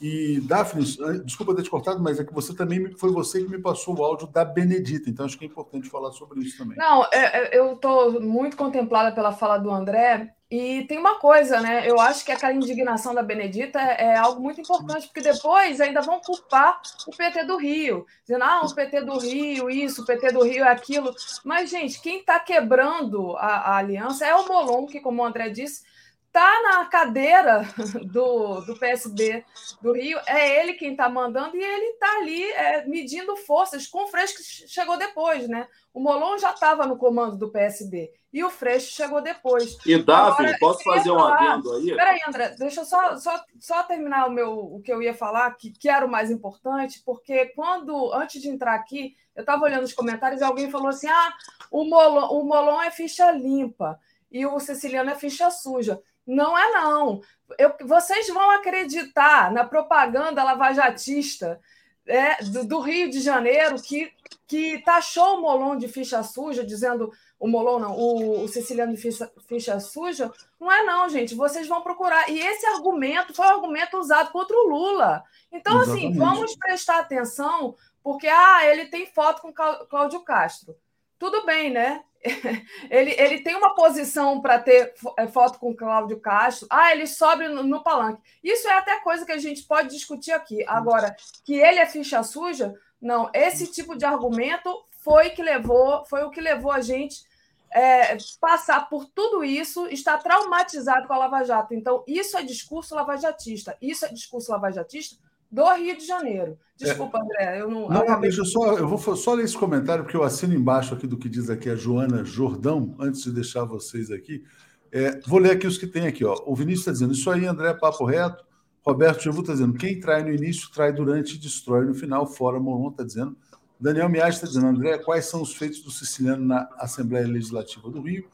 A: E, Daphne, desculpa ter te cortado, mas é que você também foi você que me passou o áudio da Benedita, então acho que é importante falar sobre isso também.
F: Não, é, é, eu estou muito contemplada pela fala do André, e tem uma coisa, né? Eu acho que aquela indignação da Benedita é, é algo muito importante, porque depois ainda vão culpar o PT do Rio, dizendo, ah, o PT do Rio, isso, o PT do Rio é aquilo. Mas, gente, quem está quebrando a, a aliança é o Molon, que, como o André disse, está na cadeira do, do PSB do Rio, é ele quem está mandando e ele está ali é, medindo forças com o Freixo que chegou depois, né? O Molon já estava no comando do PSB e o Freixo chegou depois.
G: E Davi, posso fazer um adendo aí?
F: Peraí, André, deixa eu só, só, só terminar o, meu, o que eu ia falar, que, que era o mais importante, porque quando, antes de entrar aqui, eu estava olhando os comentários e alguém falou assim: ah, o Molon, o Molon é ficha limpa e o Siciliano é ficha suja. Não é, não. Eu, vocês vão acreditar na propaganda lavajatista é, do, do, Rio de Janeiro que, que taxou o Molon de ficha suja, dizendo o Molon não, o, o Siciliano de ficha, ficha suja. Não é, não, gente. Vocês vão procurar. E esse argumento foi um argumento usado contra o Lula. Então, assim, Exatamente. assim, vamos prestar atenção, porque ah, ele tem foto com Cláudio Castro. Tudo bem, né? ele, ele tem uma posição para ter é, foto com Cláudio Castro. Ah, ele sobe no, no, palanque. Isso é até coisa que a gente pode discutir aqui. Agora, que ele é ficha suja, não. Esse tipo de argumento foi que levou, foi o que levou a gente é, passar por tudo isso, estar traumatizado com a Lava Jato. Então, isso é discurso lavajatista. Isso é discurso lavajatista do Rio de Janeiro. Desculpa, é. André, eu não. Não,
A: acabei... deixa eu só, eu vou só ler esse comentário, porque eu assino embaixo aqui do que diz aqui a Joana Jordão, antes de deixar vocês aqui. É, vou ler aqui os que tem aqui. Ó. O Vinícius está dizendo: Isso aí, André, papo reto. Roberto Jevu está dizendo: Quem trai no início, trai durante e destrói no final. Fora Moron está dizendo. Daniel Miage está dizendo: André, quais são os feitos do siciliano na Assembleia Legislativa do Rio?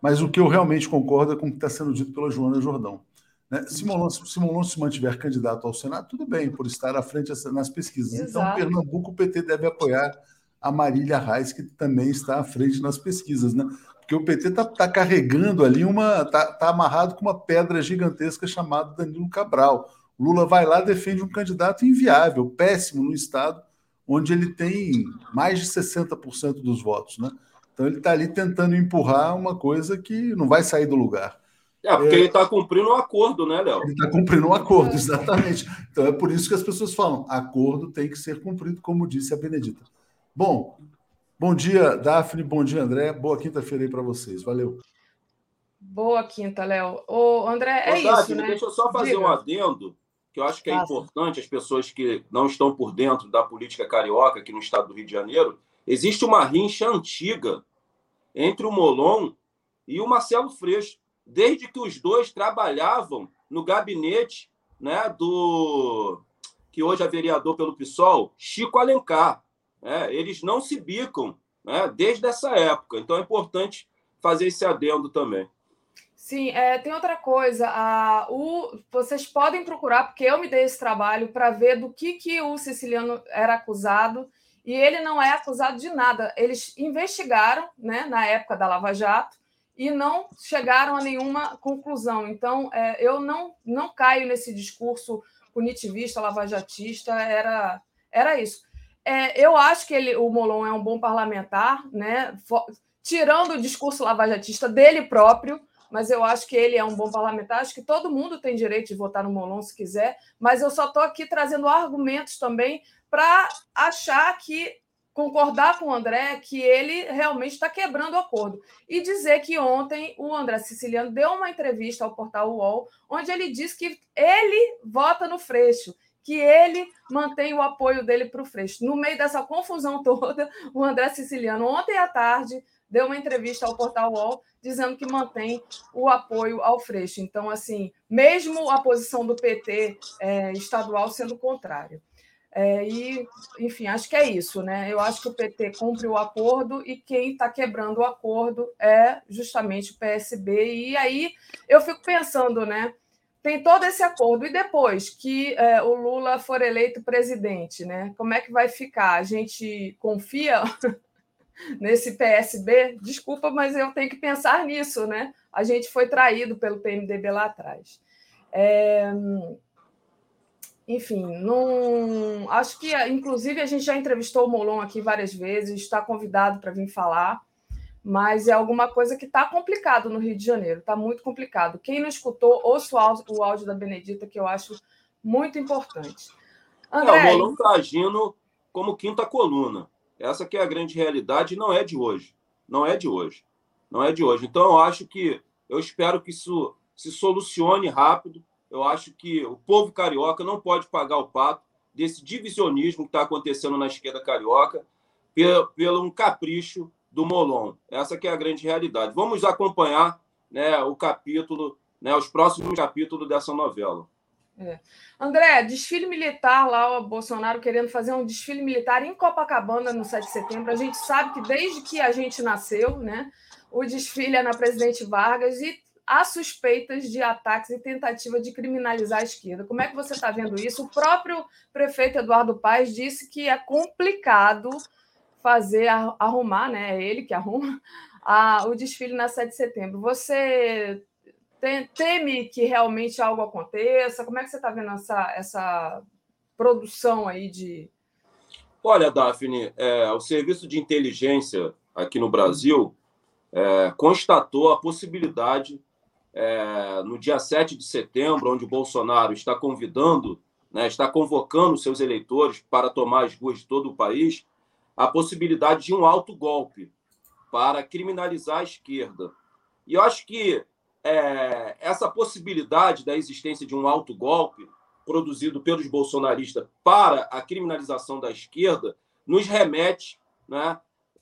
A: Mas o que eu realmente concordo é com o que está sendo dito pela Joana Jordão. Né? Se Simon se mantiver candidato ao Senado, tudo bem, por estar à frente nas pesquisas. Então, Exato. Então, Pernambuco, o PT deve apoiar a Marília Reis, que também está à frente nas pesquisas, né? Porque o PT está tá carregando ali uma. está tá amarrado com uma pedra gigantesca chamada Danilo Cabral. Lula vai lá defende um candidato inviável, péssimo no Estado, onde ele tem mais de 60% dos votos. Né? Então ele está ali tentando empurrar uma coisa que não vai sair do lugar.
G: É, porque é, ele está cumprindo um acordo, né, Léo?
A: Ele está cumprindo um acordo, exatamente. Então é por isso que as pessoas falam: acordo tem que ser cumprido, como disse a Benedita. Bom, bom dia, Daphne, bom dia, André. Boa quinta-feira aí para vocês. Valeu.
F: Boa quinta, Léo. Ô, André, é Ô,
G: Daphne,
F: isso, né?
G: Deixa eu só fazer Diga. um adendo, que eu acho que é Passa. importante, as pessoas que não estão por dentro da política carioca aqui no estado do Rio de Janeiro. Existe uma rincha antiga entre o Molon e o Marcelo Freixo desde que os dois trabalhavam no gabinete né, do que hoje é vereador pelo PSOL, Chico Alencar. Né? Eles não se bicam né, desde essa época. Então é importante fazer esse adendo também.
F: Sim, é, tem outra coisa. A, o, vocês podem procurar, porque eu me dei esse trabalho para ver do que, que o siciliano era acusado, e ele não é acusado de nada. Eles investigaram né, na época da Lava Jato, e não chegaram a nenhuma conclusão. Então, é, eu não, não caio nesse discurso punitivista, lavajatista, era, era isso. É, eu acho que ele, o Molon é um bom parlamentar, né? tirando o discurso lavajatista dele próprio, mas eu acho que ele é um bom parlamentar. Acho que todo mundo tem direito de votar no Molon se quiser, mas eu só estou aqui trazendo argumentos também para achar que concordar com o André que ele realmente está quebrando o acordo. E dizer que ontem o André Siciliano deu uma entrevista ao portal UOL, onde ele disse que ele vota no Freixo, que ele mantém o apoio dele para o Freixo. No meio dessa confusão toda, o André Siciliano, ontem à tarde, deu uma entrevista ao portal UOL dizendo que mantém o apoio ao Freixo. Então, assim, mesmo a posição do PT é, estadual sendo contrária. É, e, enfim, acho que é isso, né? Eu acho que o PT cumpre o acordo e quem está quebrando o acordo é justamente o PSB. E aí eu fico pensando, né? Tem todo esse acordo, e depois que é, o Lula for eleito presidente, né? Como é que vai ficar? A gente confia nesse PSB? Desculpa, mas eu tenho que pensar nisso, né? A gente foi traído pelo PMDB lá atrás. É, enfim, não acho que inclusive a gente já entrevistou o Molon aqui várias vezes, está convidado para vir falar, mas é alguma coisa que está complicado no Rio de Janeiro, está muito complicado. Quem não escutou, ouça o áudio, o áudio da Benedita, que eu acho muito importante.
G: André, é, o Molon está agindo como quinta coluna. Essa que é a grande realidade, não é de hoje. Não é de hoje. Não é de hoje. Então, eu acho que, eu espero que isso se solucione rápido, eu acho que o povo carioca não pode pagar o pato desse divisionismo que está acontecendo na esquerda carioca pelo, pelo um capricho do Molon. Essa que é a grande realidade. Vamos acompanhar né, o capítulo, né, os próximos capítulos dessa novela.
F: É. André, desfile militar lá, o Bolsonaro querendo fazer um desfile militar em Copacabana no 7 de setembro. A gente sabe que desde que a gente nasceu, né, o desfile é na Presidente Vargas e há suspeitas de ataques e tentativa de criminalizar a esquerda. Como é que você está vendo isso? O próprio prefeito Eduardo Paes disse que é complicado fazer, arrumar, né? É ele que arruma a, o desfile na 7 de setembro. Você teme que realmente algo aconteça? Como é que você está vendo essa, essa produção aí de.
G: Olha, Daphne, é, o serviço de inteligência aqui no Brasil é, constatou a possibilidade é, no dia 7 de setembro, onde Bolsonaro está convidando, né, está convocando seus eleitores para tomar as ruas de todo o país, a possibilidade de um alto golpe para criminalizar a esquerda. E eu acho que é, essa possibilidade da existência de um alto golpe produzido pelos bolsonaristas para a criminalização da esquerda nos remete, né,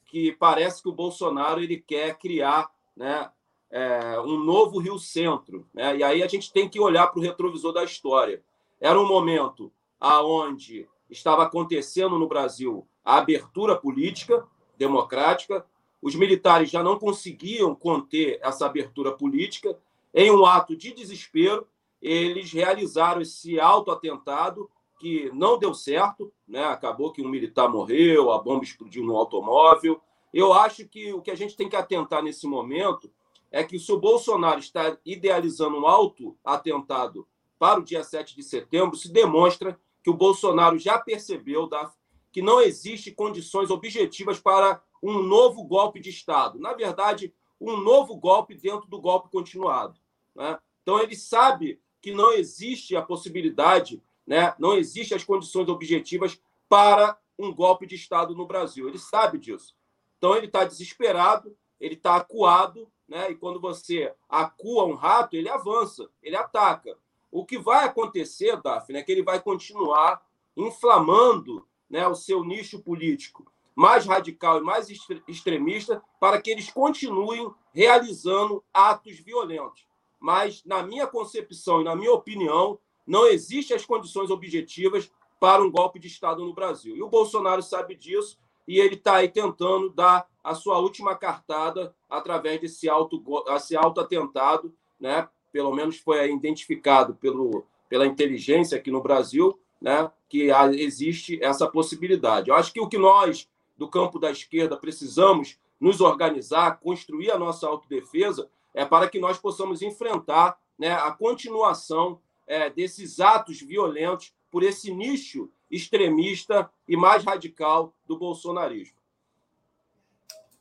G: que parece que o Bolsonaro ele quer criar, né, é, um novo Rio Centro. Né? E aí a gente tem que olhar para o retrovisor da história. Era um momento aonde estava acontecendo no Brasil a abertura política democrática, os militares já não conseguiam conter essa abertura política. Em um ato de desespero, eles realizaram esse autoatentado que não deu certo, né? acabou que um militar morreu, a bomba explodiu no automóvel. Eu acho que o que a gente tem que atentar nesse momento é que se o Bolsonaro está idealizando um alto atentado para o dia 7 de setembro, se demonstra que o Bolsonaro já percebeu da, que não existe condições objetivas para um novo golpe de Estado. Na verdade, um novo golpe dentro do golpe continuado. Né? Então, ele sabe que não existe a possibilidade, né? não existem as condições objetivas para um golpe de Estado no Brasil. Ele sabe disso. Então, ele está desesperado, ele está acuado, né? E quando você acua um rato, ele avança, ele ataca. O que vai acontecer, Daphne, é que ele vai continuar inflamando né, o seu nicho político mais radical e mais extremista para que eles continuem realizando atos violentos. Mas, na minha concepção e na minha opinião, não existem as condições objetivas para um golpe de Estado no Brasil. E o Bolsonaro sabe disso e ele está aí tentando dar a sua última cartada através desse auto, esse auto atentado, né? Pelo menos foi identificado pelo, pela inteligência aqui no Brasil, né? Que existe essa possibilidade. Eu acho que o que nós do campo da esquerda precisamos nos organizar, construir a nossa autodefesa, é para que nós possamos enfrentar né, a continuação é, desses atos violentos por esse nicho extremista e mais radical do bolsonarismo.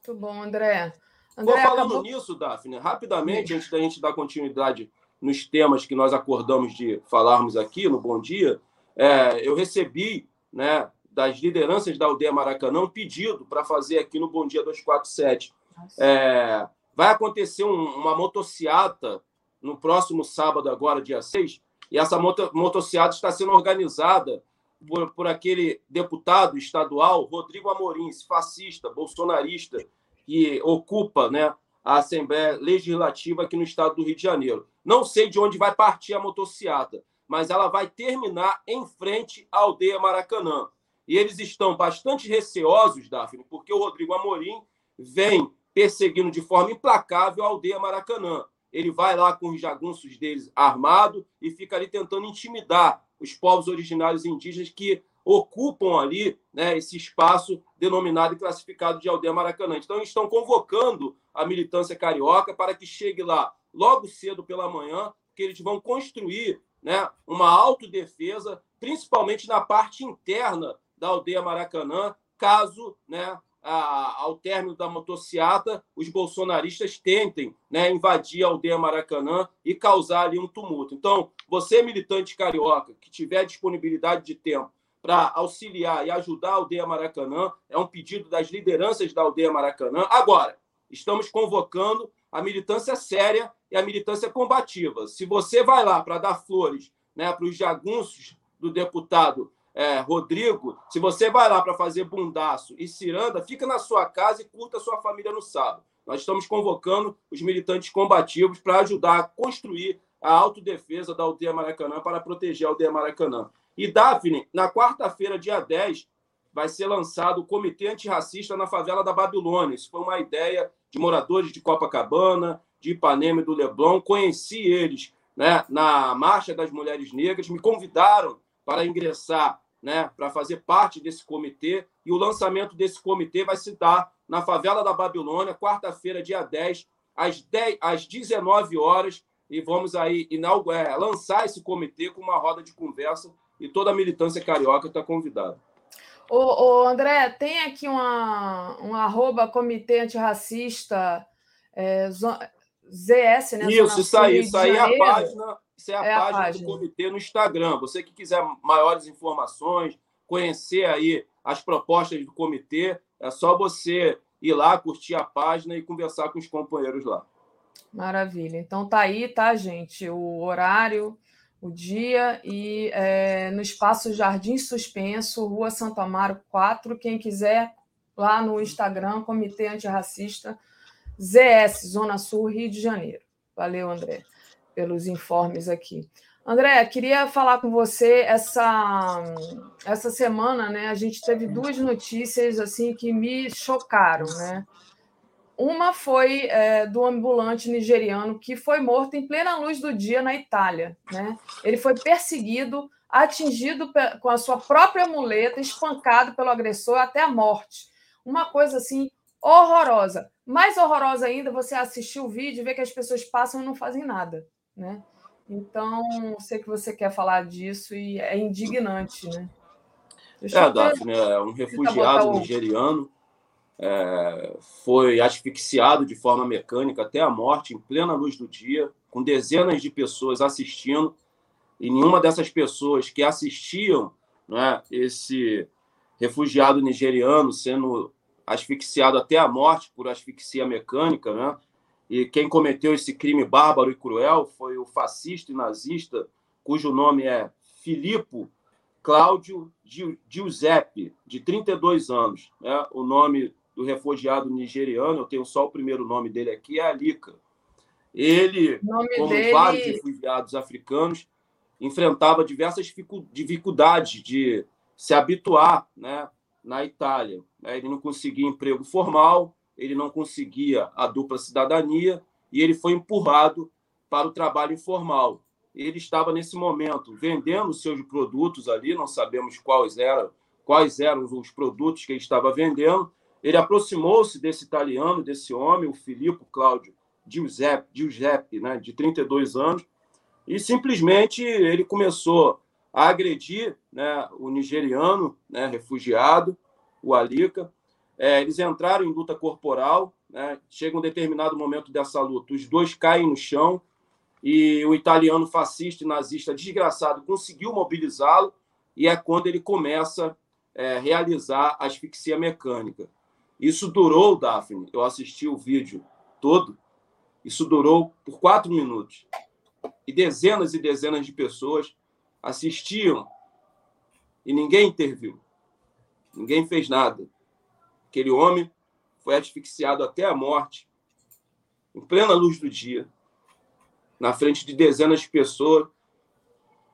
F: Muito bom, André.
G: André falando acabou... nisso, Daphne, rapidamente, antes da gente dar continuidade nos temas que nós acordamos de falarmos aqui no Bom Dia, é, eu recebi né, das lideranças da aldeia Maracanã um pedido para fazer aqui no Bom Dia 247. É, vai acontecer um, uma motociata no próximo sábado, agora, dia 6, e essa moto, motociata está sendo organizada por, por aquele deputado estadual, Rodrigo Amorim, fascista, bolsonarista, que ocupa né, a Assembleia Legislativa aqui no estado do Rio de Janeiro. Não sei de onde vai partir a motociata, mas ela vai terminar em frente à aldeia Maracanã. E eles estão bastante receosos, Daphne, porque o Rodrigo Amorim vem perseguindo de forma implacável a aldeia Maracanã. Ele vai lá com os jagunços deles armado e fica ali tentando intimidar os povos originários indígenas que ocupam ali né, esse espaço denominado e classificado de aldeia Maracanã. Então, eles estão convocando a militância carioca para que chegue lá logo cedo pela manhã, que eles vão construir né, uma autodefesa, principalmente na parte interna da aldeia Maracanã, caso né, a, ao término da motociata, os bolsonaristas tentem né, invadir a aldeia Maracanã e causar ali um tumulto. Então, você, militante carioca, que tiver disponibilidade de tempo para auxiliar e ajudar a aldeia Maracanã, é um pedido das lideranças da aldeia Maracanã. Agora, estamos convocando a militância séria e a militância combativa. Se você vai lá para dar flores né, para os jagunços do deputado é, Rodrigo, se você vai lá para fazer bundaço e ciranda, fica na sua casa e curta a sua família no sábado. Nós estamos convocando os militantes combativos para ajudar a construir a autodefesa da aldeia Maracanã para proteger a aldeia Maracanã. E, Daphne, na quarta-feira, dia 10, vai ser lançado o Comitê Antirracista na favela da Babilônia. Isso foi uma ideia de moradores de Copacabana, de Ipanema e do Leblon. Conheci eles né, na Marcha das Mulheres Negras, me convidaram para ingressar né, para fazer parte desse comitê. E o lançamento desse comitê vai se dar na favela da Babilônia, quarta-feira, dia 10, às, 10, às 19 horas. E vamos aí inaugurar, é, lançar esse comitê com uma roda de conversa e toda a militância carioca está convidada.
F: Ô, ô, André, tem aqui uma, um arroba comitê antirracista é, ZS, né?
G: Isso, isso aí, isso aí é a página isso é a, é página, a página do comitê no Instagram. Você que quiser maiores informações, conhecer aí as propostas do comitê, é só você ir lá, curtir a página e conversar com os companheiros lá.
F: Maravilha. Então tá aí, tá, gente? O horário, o dia e é, no espaço Jardim Suspenso, Rua Santo Amaro 4. Quem quiser, lá no Instagram, Comitê Antirracista ZS, Zona Sul, Rio de Janeiro. Valeu, André pelos informes aqui. André, queria falar com você essa essa semana, né? A gente teve duas notícias assim que me chocaram, né? Uma foi é, do ambulante nigeriano que foi morto em plena luz do dia na Itália, né? Ele foi perseguido, atingido com a sua própria muleta, espancado pelo agressor até a morte. Uma coisa assim horrorosa. Mais horrorosa ainda você assistir o vídeo e ver que as pessoas passam e não fazem nada né? Então, sei que você quer falar disso e é indignante, né?
G: Deixa é, Daphne, é um refugiado nigeriano, é, foi asfixiado de forma mecânica até a morte, em plena luz do dia, com dezenas de pessoas assistindo, e nenhuma dessas pessoas que assistiam né, esse refugiado nigeriano sendo asfixiado até a morte por asfixia mecânica, né, e quem cometeu esse crime bárbaro e cruel foi o fascista e nazista, cujo nome é Filippo Cláudio Giuseppe, de 32 anos. Né? O nome do refugiado nigeriano, eu tenho só o primeiro nome dele aqui, é Alika. Ele, como dele... vários refugiados africanos, enfrentava diversas dificuldades de se habituar né, na Itália. Ele não conseguia emprego formal, ele não conseguia a dupla cidadania e ele foi empurrado para o trabalho informal. Ele estava nesse momento vendendo seus produtos ali, não sabemos quais eram, quais eram os produtos que ele estava vendendo. Ele aproximou-se desse italiano, desse homem, o Filippo Cláudio Giuseppe, Giuseppe né, de 32 anos, e simplesmente ele começou a agredir né, o nigeriano, né, refugiado, o Alika, é, eles entraram em luta corporal, né? chega um determinado momento dessa luta, os dois caem no chão e o italiano fascista e nazista desgraçado conseguiu mobilizá-lo e é quando ele começa a é, realizar a asfixia mecânica. Isso durou, Daphne, eu assisti o vídeo todo, isso durou por quatro minutos. E dezenas e dezenas de pessoas assistiam e ninguém interviu. Ninguém fez nada. Aquele homem foi asfixiado até a morte, em plena luz do dia, na frente de dezenas de pessoas,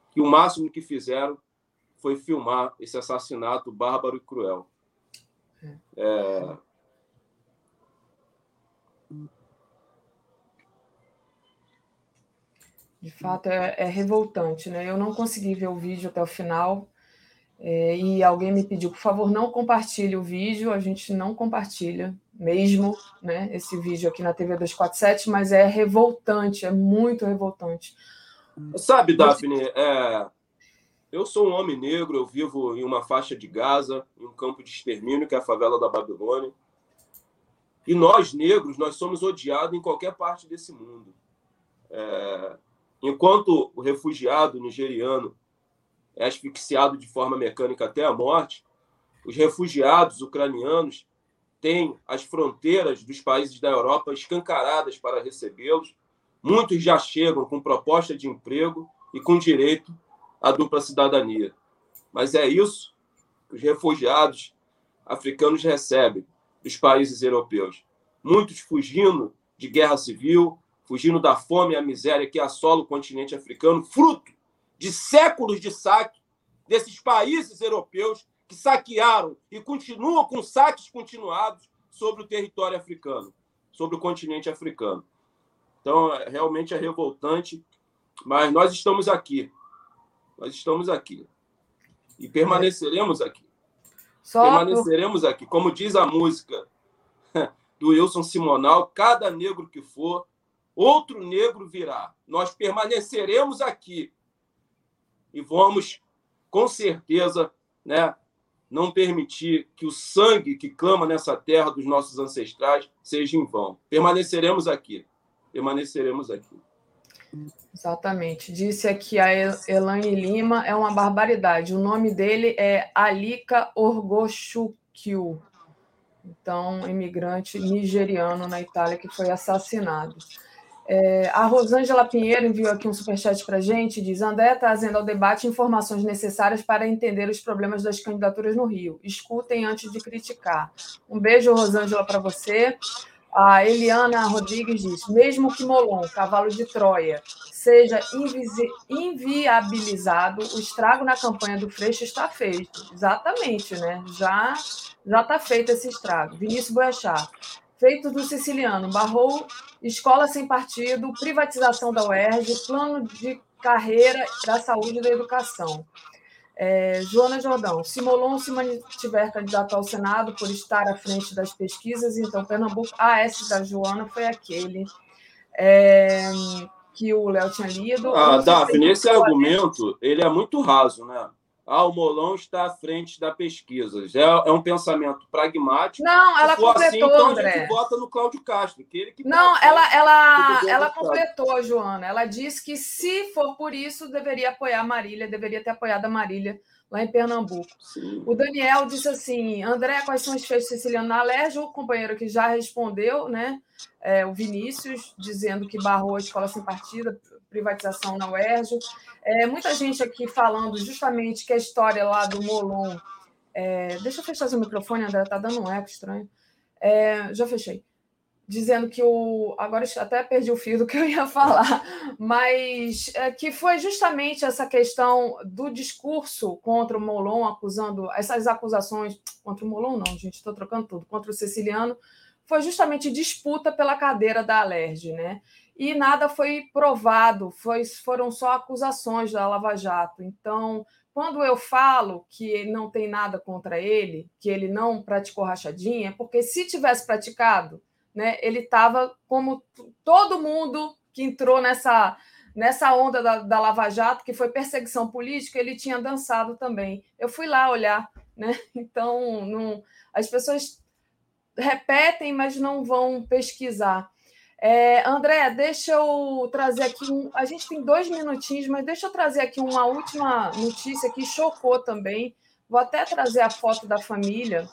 G: que o máximo que fizeram foi filmar esse assassinato bárbaro e cruel. É...
F: De fato, é, é, revoltante, né? Eu não consegui ver o vídeo até o final, é, e alguém me pediu, por favor, não compartilhe o vídeo, a gente não compartilha mesmo né, esse vídeo aqui na TV 247, mas é revoltante, é muito revoltante.
G: Sabe, Daphne, é, eu sou um homem negro, eu vivo em uma faixa de Gaza, em um campo de extermínio, que é a favela da Babilônia. E nós, negros, nós somos odiados em qualquer parte desse mundo. É, enquanto o refugiado nigeriano é asfixiado de forma mecânica até a morte, os refugiados ucranianos têm as fronteiras dos países da Europa escancaradas para recebê-los. Muitos já chegam com proposta de emprego e com direito à dupla cidadania. Mas é isso que os refugiados africanos recebem dos países europeus. Muitos fugindo de guerra civil, fugindo da fome e a miséria que assola o continente africano, fruto de séculos de saque desses países europeus que saquearam e continuam com saques continuados sobre o território africano, sobre o continente africano. Então, é, realmente é revoltante, mas nós estamos aqui. Nós estamos aqui. E permaneceremos aqui. Só permaneceremos aqui. Como diz a música do Wilson Simonal, cada negro que for, outro negro virá. Nós permaneceremos aqui e vamos, com certeza, né, não permitir que o sangue que clama nessa terra dos nossos ancestrais seja em vão. Permaneceremos aqui. Permaneceremos aqui.
F: Exatamente. Disse aqui a Elaine Lima, é uma barbaridade. O nome dele é Alika Orgochukwu. Então, imigrante nigeriano na Itália que foi assassinado. É, a Rosângela Pinheiro enviou aqui um superchat para a gente, diz, André trazendo ao debate informações necessárias para entender os problemas das candidaturas no Rio. Escutem antes de criticar. Um beijo, Rosângela, para você. A Eliana Rodrigues diz, mesmo que Molon, cavalo de Troia, seja inviabilizado, o estrago na campanha do Freixo está feito. Exatamente, né? Já já está feito esse estrago. Vinícius Boechat, feito do siciliano, barrou escola sem partido, privatização da UERJ, plano de carreira da saúde e da educação. É, Joana Jordão, se Molon se mantiver candidato ao Senado por estar à frente das pesquisas, então Pernambuco, a S da Joana foi aquele é, que o Léo tinha lido.
G: Ah, Daphne, esse argumento ele é muito raso, né? Ah, o Molon está à frente da pesquisa. É, é um pensamento pragmático.
F: Não, ela assim, completou, assim, então
G: André. A gente vota no Cláudio Castro, que ele que
F: Não, ela, ela, ela completou, Joana. Ela disse que se for por isso, deveria apoiar a Marília, deveria ter apoiado a Marília lá em Pernambuco. Sim. O Daniel disse assim: André, quais são os feitos sicilianos na Alérgio? O companheiro que já respondeu, né? É, o Vinícius, dizendo que barrou a escola sem partida, privatização na UERJ. É, muita gente aqui falando justamente que a história lá do Molon. É, deixa eu fechar o microfone, André, tá dando um eco estranho. É, já fechei. Dizendo que o. Agora até perdi o fio do que eu ia falar, mas é, que foi justamente essa questão do discurso contra o Molon, acusando essas acusações contra o Molon, não, gente, estou trocando tudo, contra o Siciliano, foi justamente disputa pela cadeira da Alerj, né? e nada foi provado, foi, foram só acusações da Lava Jato. Então, quando eu falo que não tem nada contra ele, que ele não praticou rachadinha, é porque se tivesse praticado, né, ele estava como todo mundo que entrou nessa, nessa onda da, da Lava Jato, que foi perseguição política, ele tinha dançado também. Eu fui lá olhar, né? Então, não, as pessoas repetem, mas não vão pesquisar. É, André, deixa eu trazer aqui um. A gente tem dois minutinhos, mas deixa eu trazer aqui uma última notícia que chocou também. Vou até trazer a foto da família.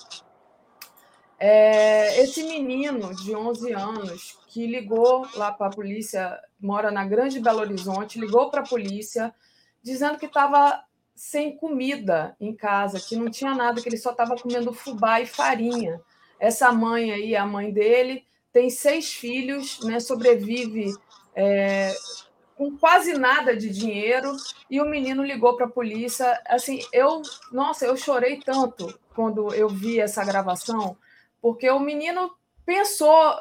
F: É, esse menino de 11 anos que ligou lá para a polícia, mora na Grande Belo Horizonte, ligou para a polícia dizendo que estava sem comida em casa, que não tinha nada, que ele só estava comendo fubá e farinha. Essa mãe aí, a mãe dele, tem seis filhos, né, sobrevive é, com quase nada de dinheiro e o menino ligou para a polícia. Assim, eu, nossa, eu chorei tanto quando eu vi essa gravação, porque o menino pensou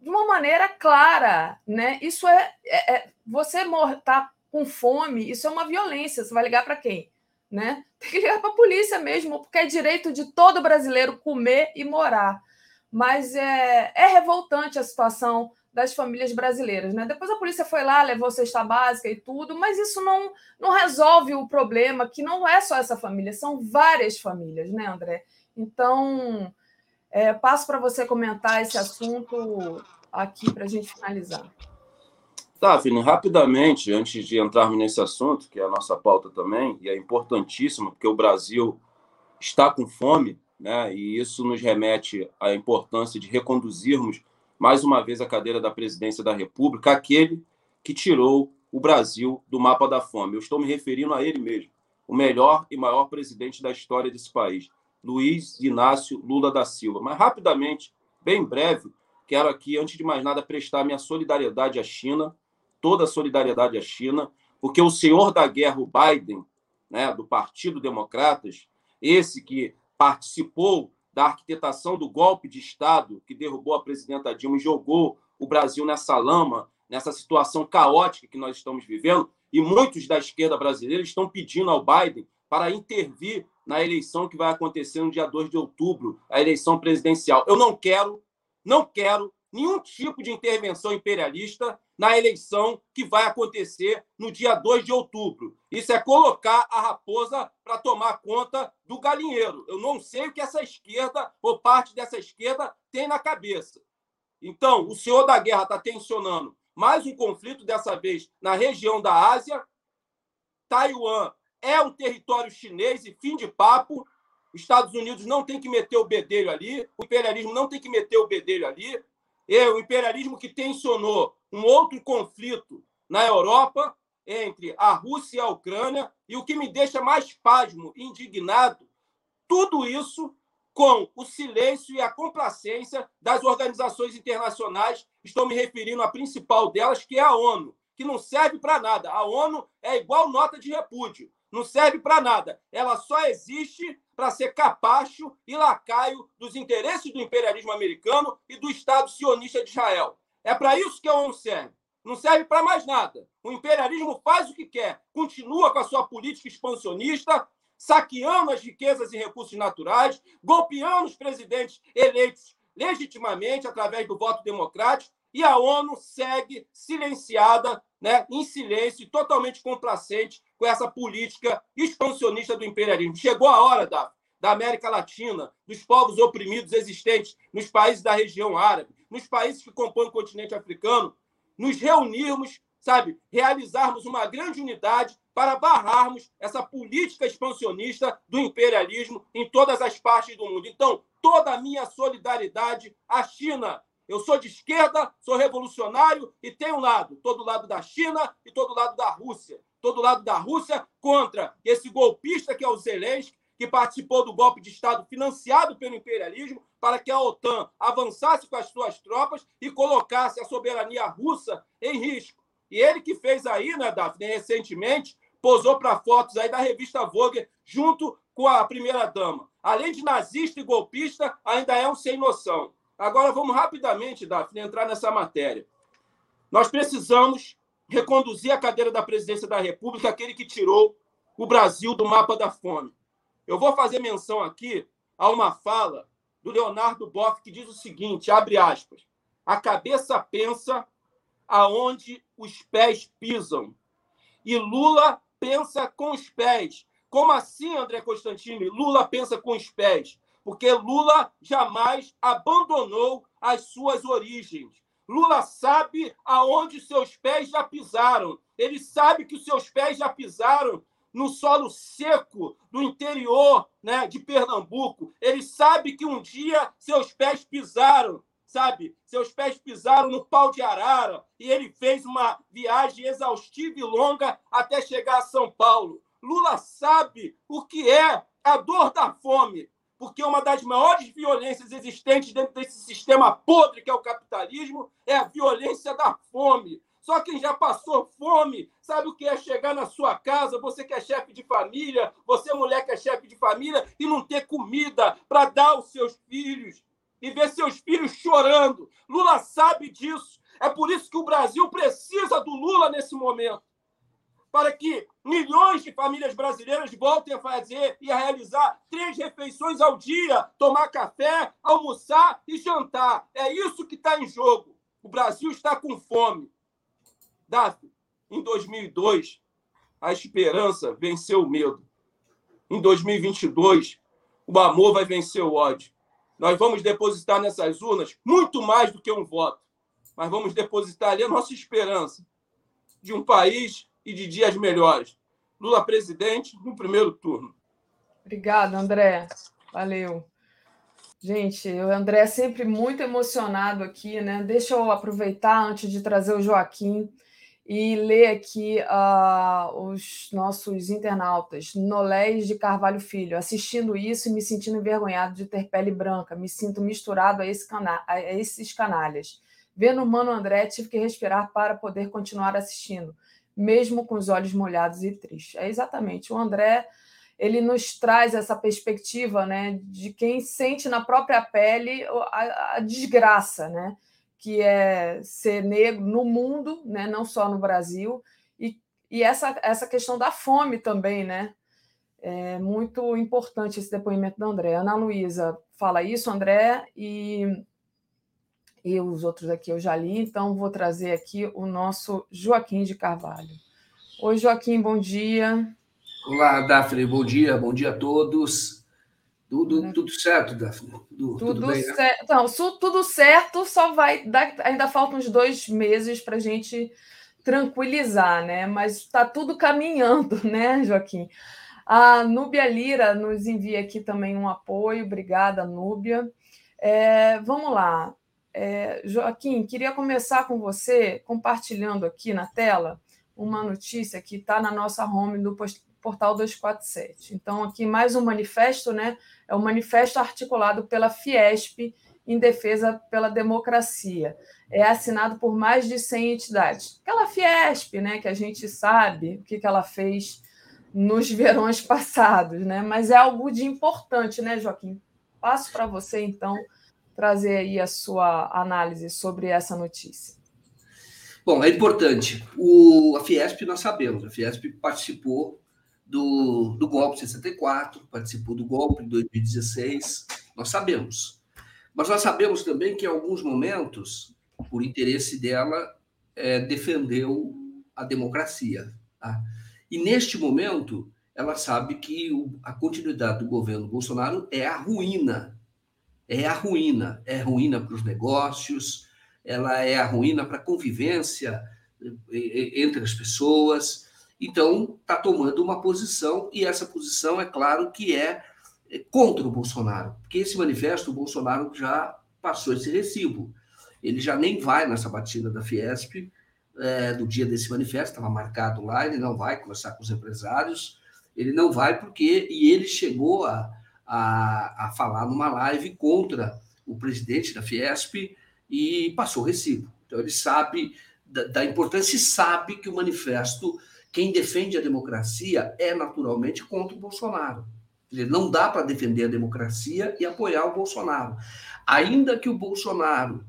F: de uma maneira clara, né? Isso é, é, é você tá com fome, isso é uma violência. Você vai ligar para quem, né? Tem que ligar para a polícia mesmo, porque é direito de todo brasileiro comer e morar. mas é, é revoltante a situação das famílias brasileiras. Né? Depois a polícia foi lá, levou cesta básica e tudo, mas isso não, não resolve o problema, que não é só essa família, são várias famílias, né, André? Então, é, passo para você comentar esse assunto aqui para a gente finalizar.
G: Tá, Fini, rapidamente, antes de entrarmos nesse assunto, que é a nossa pauta também, e é importantíssimo, porque o Brasil está com fome, né, e isso nos remete à importância de reconduzirmos mais uma vez a cadeira da presidência da República, aquele que tirou o Brasil do mapa da fome. Eu estou me referindo a ele mesmo, o melhor e maior presidente da história desse país, Luiz Inácio Lula da Silva. Mas, rapidamente, bem breve, quero aqui, antes de mais nada, prestar minha solidariedade à China, toda a solidariedade à China, porque o senhor da guerra, o Biden, né, do Partido Democratas, esse que participou da arquitetação do golpe de Estado que derrubou a presidenta Dilma e jogou o Brasil nessa lama, nessa situação caótica que nós estamos vivendo, e muitos da esquerda brasileira estão pedindo ao Biden para intervir na eleição que vai acontecer no dia 2 de outubro, a eleição presidencial. Eu não quero, não quero nenhum tipo de intervenção imperialista na eleição que vai acontecer no dia 2 de outubro. Isso é colocar a raposa para tomar conta do galinheiro. Eu não sei o que essa esquerda, ou parte dessa esquerda, tem na cabeça. Então, o senhor da guerra está tensionando mais um conflito, dessa vez na região da Ásia. Taiwan é um território chinês e fim de papo. Os Estados Unidos não tem que meter o bedelho ali, o imperialismo não tem que meter o bedelho ali. E o imperialismo que tensionou um outro conflito na Europa entre a Rússia e a Ucrânia, e o que me deixa mais pasmo, indignado, tudo isso com o silêncio e a complacência das organizações internacionais. Estou me referindo à principal delas, que é a ONU, que não serve para nada. A ONU é igual nota de repúdio, não serve para nada. Ela só existe para ser capacho e lacaio dos interesses do imperialismo americano e do Estado sionista de Israel. É para isso que a ONU serve. Não serve para mais nada. O imperialismo faz o que quer, continua com a sua política expansionista, saqueando as riquezas e recursos naturais, golpeando os presidentes eleitos legitimamente através do voto democrático, e a ONU segue silenciada, né, em silêncio, totalmente complacente com essa política expansionista do imperialismo. Chegou a hora, da da América Latina, dos povos oprimidos existentes nos países da região árabe, nos países que compõem o continente africano, nos reunirmos, sabe, realizarmos uma grande unidade para barrarmos essa política expansionista do imperialismo em todas as partes do mundo. Então, toda a minha solidariedade à China. Eu sou de esquerda, sou revolucionário e tenho um lado, todo lado da China e todo lado da Rússia. Todo lado da Rússia contra esse golpista que é o Zelensky, que participou do golpe de Estado financiado pelo imperialismo para que a OTAN avançasse com as suas tropas e colocasse a soberania russa em risco. E ele que fez aí, né, Daphne, recentemente, posou para fotos aí da revista Vogue junto com a primeira-dama. Além de nazista e golpista, ainda é um sem noção. Agora vamos rapidamente, Daphne, entrar nessa matéria. Nós precisamos reconduzir a cadeira da presidência da República, aquele que tirou o Brasil do mapa da fome. Eu vou fazer menção aqui a uma fala do Leonardo Boff que diz o seguinte, abre aspas, a cabeça pensa aonde os pés pisam. E Lula pensa com os pés. Como assim, André Constantini? Lula pensa com os pés. Porque Lula jamais abandonou as suas origens. Lula sabe aonde seus pés já pisaram. Ele sabe que os seus pés já pisaram no solo seco do interior né, de Pernambuco. Ele sabe que um dia seus pés pisaram, sabe? Seus pés pisaram no pau de arara e ele fez uma viagem exaustiva e longa até chegar a São Paulo. Lula sabe o que é a dor da fome, porque uma das maiores violências existentes dentro desse sistema podre que é o capitalismo é a violência da fome. Só quem já passou fome sabe o que é chegar na sua casa, você que é chefe de família, você mulher que é chefe de família, e não ter comida para dar aos seus filhos e ver seus filhos chorando. Lula sabe disso. É por isso que o Brasil precisa do Lula nesse momento para que milhões de famílias brasileiras voltem a fazer e a realizar três refeições ao dia, tomar café, almoçar e jantar. É isso que está em jogo. O Brasil está com fome. Daphne, em 2002, a esperança venceu o medo. Em 2022, o amor vai vencer o ódio. Nós vamos depositar nessas urnas muito mais do que um voto, mas vamos depositar ali a nossa esperança de um país e de dias melhores. Lula presidente no primeiro turno.
F: Obrigada, André. Valeu. Gente, o André é sempre muito emocionado aqui, né? Deixa eu aproveitar antes de trazer o Joaquim e ler aqui uh, os nossos internautas. Nolés de Carvalho Filho, assistindo isso e me sentindo envergonhado de ter pele branca, me sinto misturado a, esse cana a esses canalhas. Vendo o Mano André, tive que respirar para poder continuar assistindo, mesmo com os olhos molhados e tristes. É exatamente. O André ele nos traz essa perspectiva né, de quem sente na própria pele a, a desgraça, né? Que é ser negro no mundo, né, não só no Brasil, e, e essa, essa questão da fome também, né? É muito importante esse depoimento da André. Ana Luísa fala isso, André, e, e os outros aqui eu já li, então vou trazer aqui o nosso Joaquim de Carvalho. Oi, Joaquim, bom dia.
H: Olá, Daphne, bom dia, bom dia a todos. Tudo, né? tudo certo, Daphne?
F: Tudo, tudo, tudo bem, né? certo. Né? Não, tudo certo, só vai dar. Ainda faltam uns dois meses para a gente tranquilizar, né? Mas está tudo caminhando, né, Joaquim? A Núbia Lira nos envia aqui também um apoio. Obrigada, Núbia. É, vamos lá. É, Joaquim, queria começar com você compartilhando aqui na tela uma notícia que está na nossa home do Portal 247. Então, aqui mais um manifesto, né? É um manifesto articulado pela Fiesp em defesa pela democracia. É assinado por mais de 100 entidades. Aquela Fiesp, né, que a gente sabe o que, que ela fez nos verões passados, né? Mas é algo de importante, né, Joaquim? Passo para você, então, trazer aí a sua análise sobre essa notícia.
H: Bom, é importante. O, a Fiesp, nós sabemos, a Fiesp participou do, do golpe de 64, participou do golpe em 2016, nós sabemos. Mas nós sabemos também que, em alguns momentos, por interesse dela, é, defendeu a democracia. Tá? E, neste momento, ela sabe que o, a continuidade do governo Bolsonaro é a ruína. É a ruína. É ruína para os negócios, ela é a ruína para a convivência entre as pessoas, então, está tomando uma posição, e essa posição, é claro, que é, é contra o Bolsonaro, porque esse manifesto, o Bolsonaro já passou esse recibo. Ele já nem vai nessa batida da Fiesp, é, do dia desse manifesto, estava marcado lá, ele não vai conversar com os empresários, ele não vai porque, e ele chegou a, a, a falar numa live contra o presidente da Fiesp e passou o recibo. Então, ele sabe da, da importância e sabe que o manifesto quem defende a democracia é naturalmente contra o Bolsonaro. Não dá para defender a democracia e apoiar o Bolsonaro. Ainda que o Bolsonaro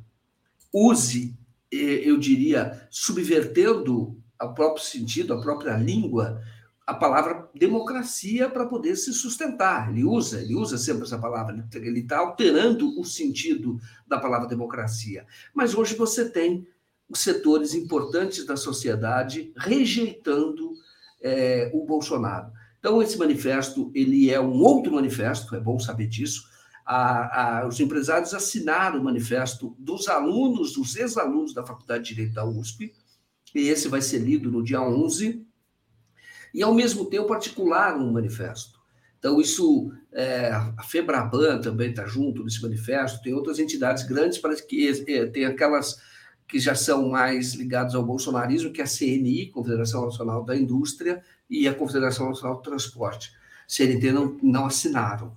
H: use, eu diria, subvertendo o próprio sentido, a própria língua, a palavra democracia para poder se sustentar. Ele usa, ele usa sempre essa palavra, ele está alterando o sentido da palavra democracia. Mas hoje você tem os setores importantes da sociedade rejeitando é, o Bolsonaro. Então, esse manifesto ele é um outro manifesto, é bom saber disso. A, a, os empresários assinaram o manifesto dos alunos, dos ex-alunos da Faculdade de Direito da USP, e esse vai ser lido no dia 11, e ao mesmo tempo articularam um manifesto. Então, isso, é, a FEBRABAN também está junto nesse manifesto, tem outras entidades grandes para que é, tem aquelas que já são mais ligados ao bolsonarismo, que é a CNI, Confederação Nacional da Indústria, e a Confederação Nacional do Transporte. CNT não, não assinaram.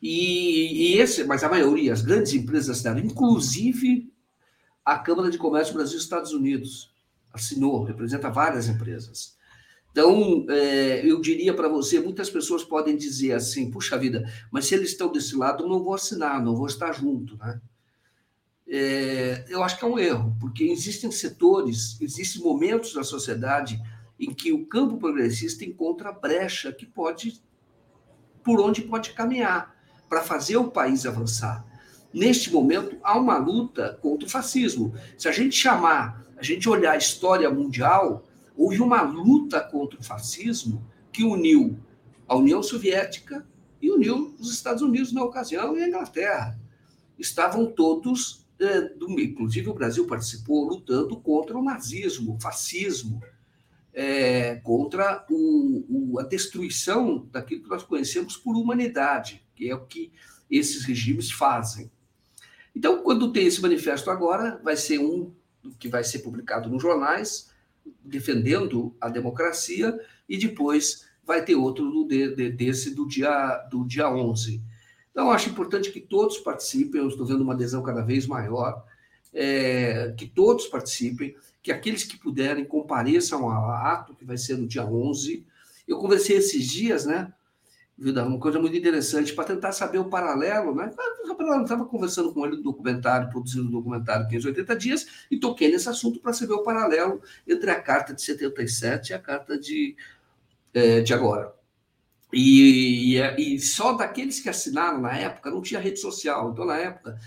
H: E, e, esse, mas a maioria, as grandes empresas assinaram, inclusive a Câmara de Comércio Brasil-Estados Unidos assinou, representa várias empresas. Então, é, eu diria para você, muitas pessoas podem dizer assim, puxa vida, mas se eles estão desse lado, não vou assinar, não vou estar junto, né? É, eu acho que é um erro, porque existem setores, existem momentos na sociedade em que o campo progressista encontra brecha que pode, por onde pode caminhar, para fazer o país avançar. neste momento, há uma luta contra o fascismo. Se a gente chamar, a gente olhar a história mundial, houve uma luta contra o fascismo que uniu a União Soviética e uniu os Estados Unidos na ocasião e a Inglaterra. Estavam todos, do, inclusive o Brasil participou, lutando contra o nazismo, o fascismo, é, contra o, o, a destruição daquilo que nós conhecemos por humanidade, que é o que esses regimes fazem. Então, quando tem esse manifesto agora, vai ser um que vai ser publicado nos jornais, defendendo a democracia, e depois vai ter outro do, de, desse do dia, do dia 11. Então, acho importante que todos participem, eu estou vendo uma adesão cada vez maior, é, que todos participem, que aqueles que puderem compareçam ao ato, que vai ser no dia 11. Eu conversei esses dias, né? Vida, uma coisa muito interessante, para tentar saber o paralelo, né? Eu estava conversando com ele do documentário, produzindo o documentário 580 dias, e toquei nesse assunto para saber o paralelo entre a carta de 77 e a carta de, é, de agora. E, e, e, só daqueles que assinaram na época, não tinha rede social. Então, na época,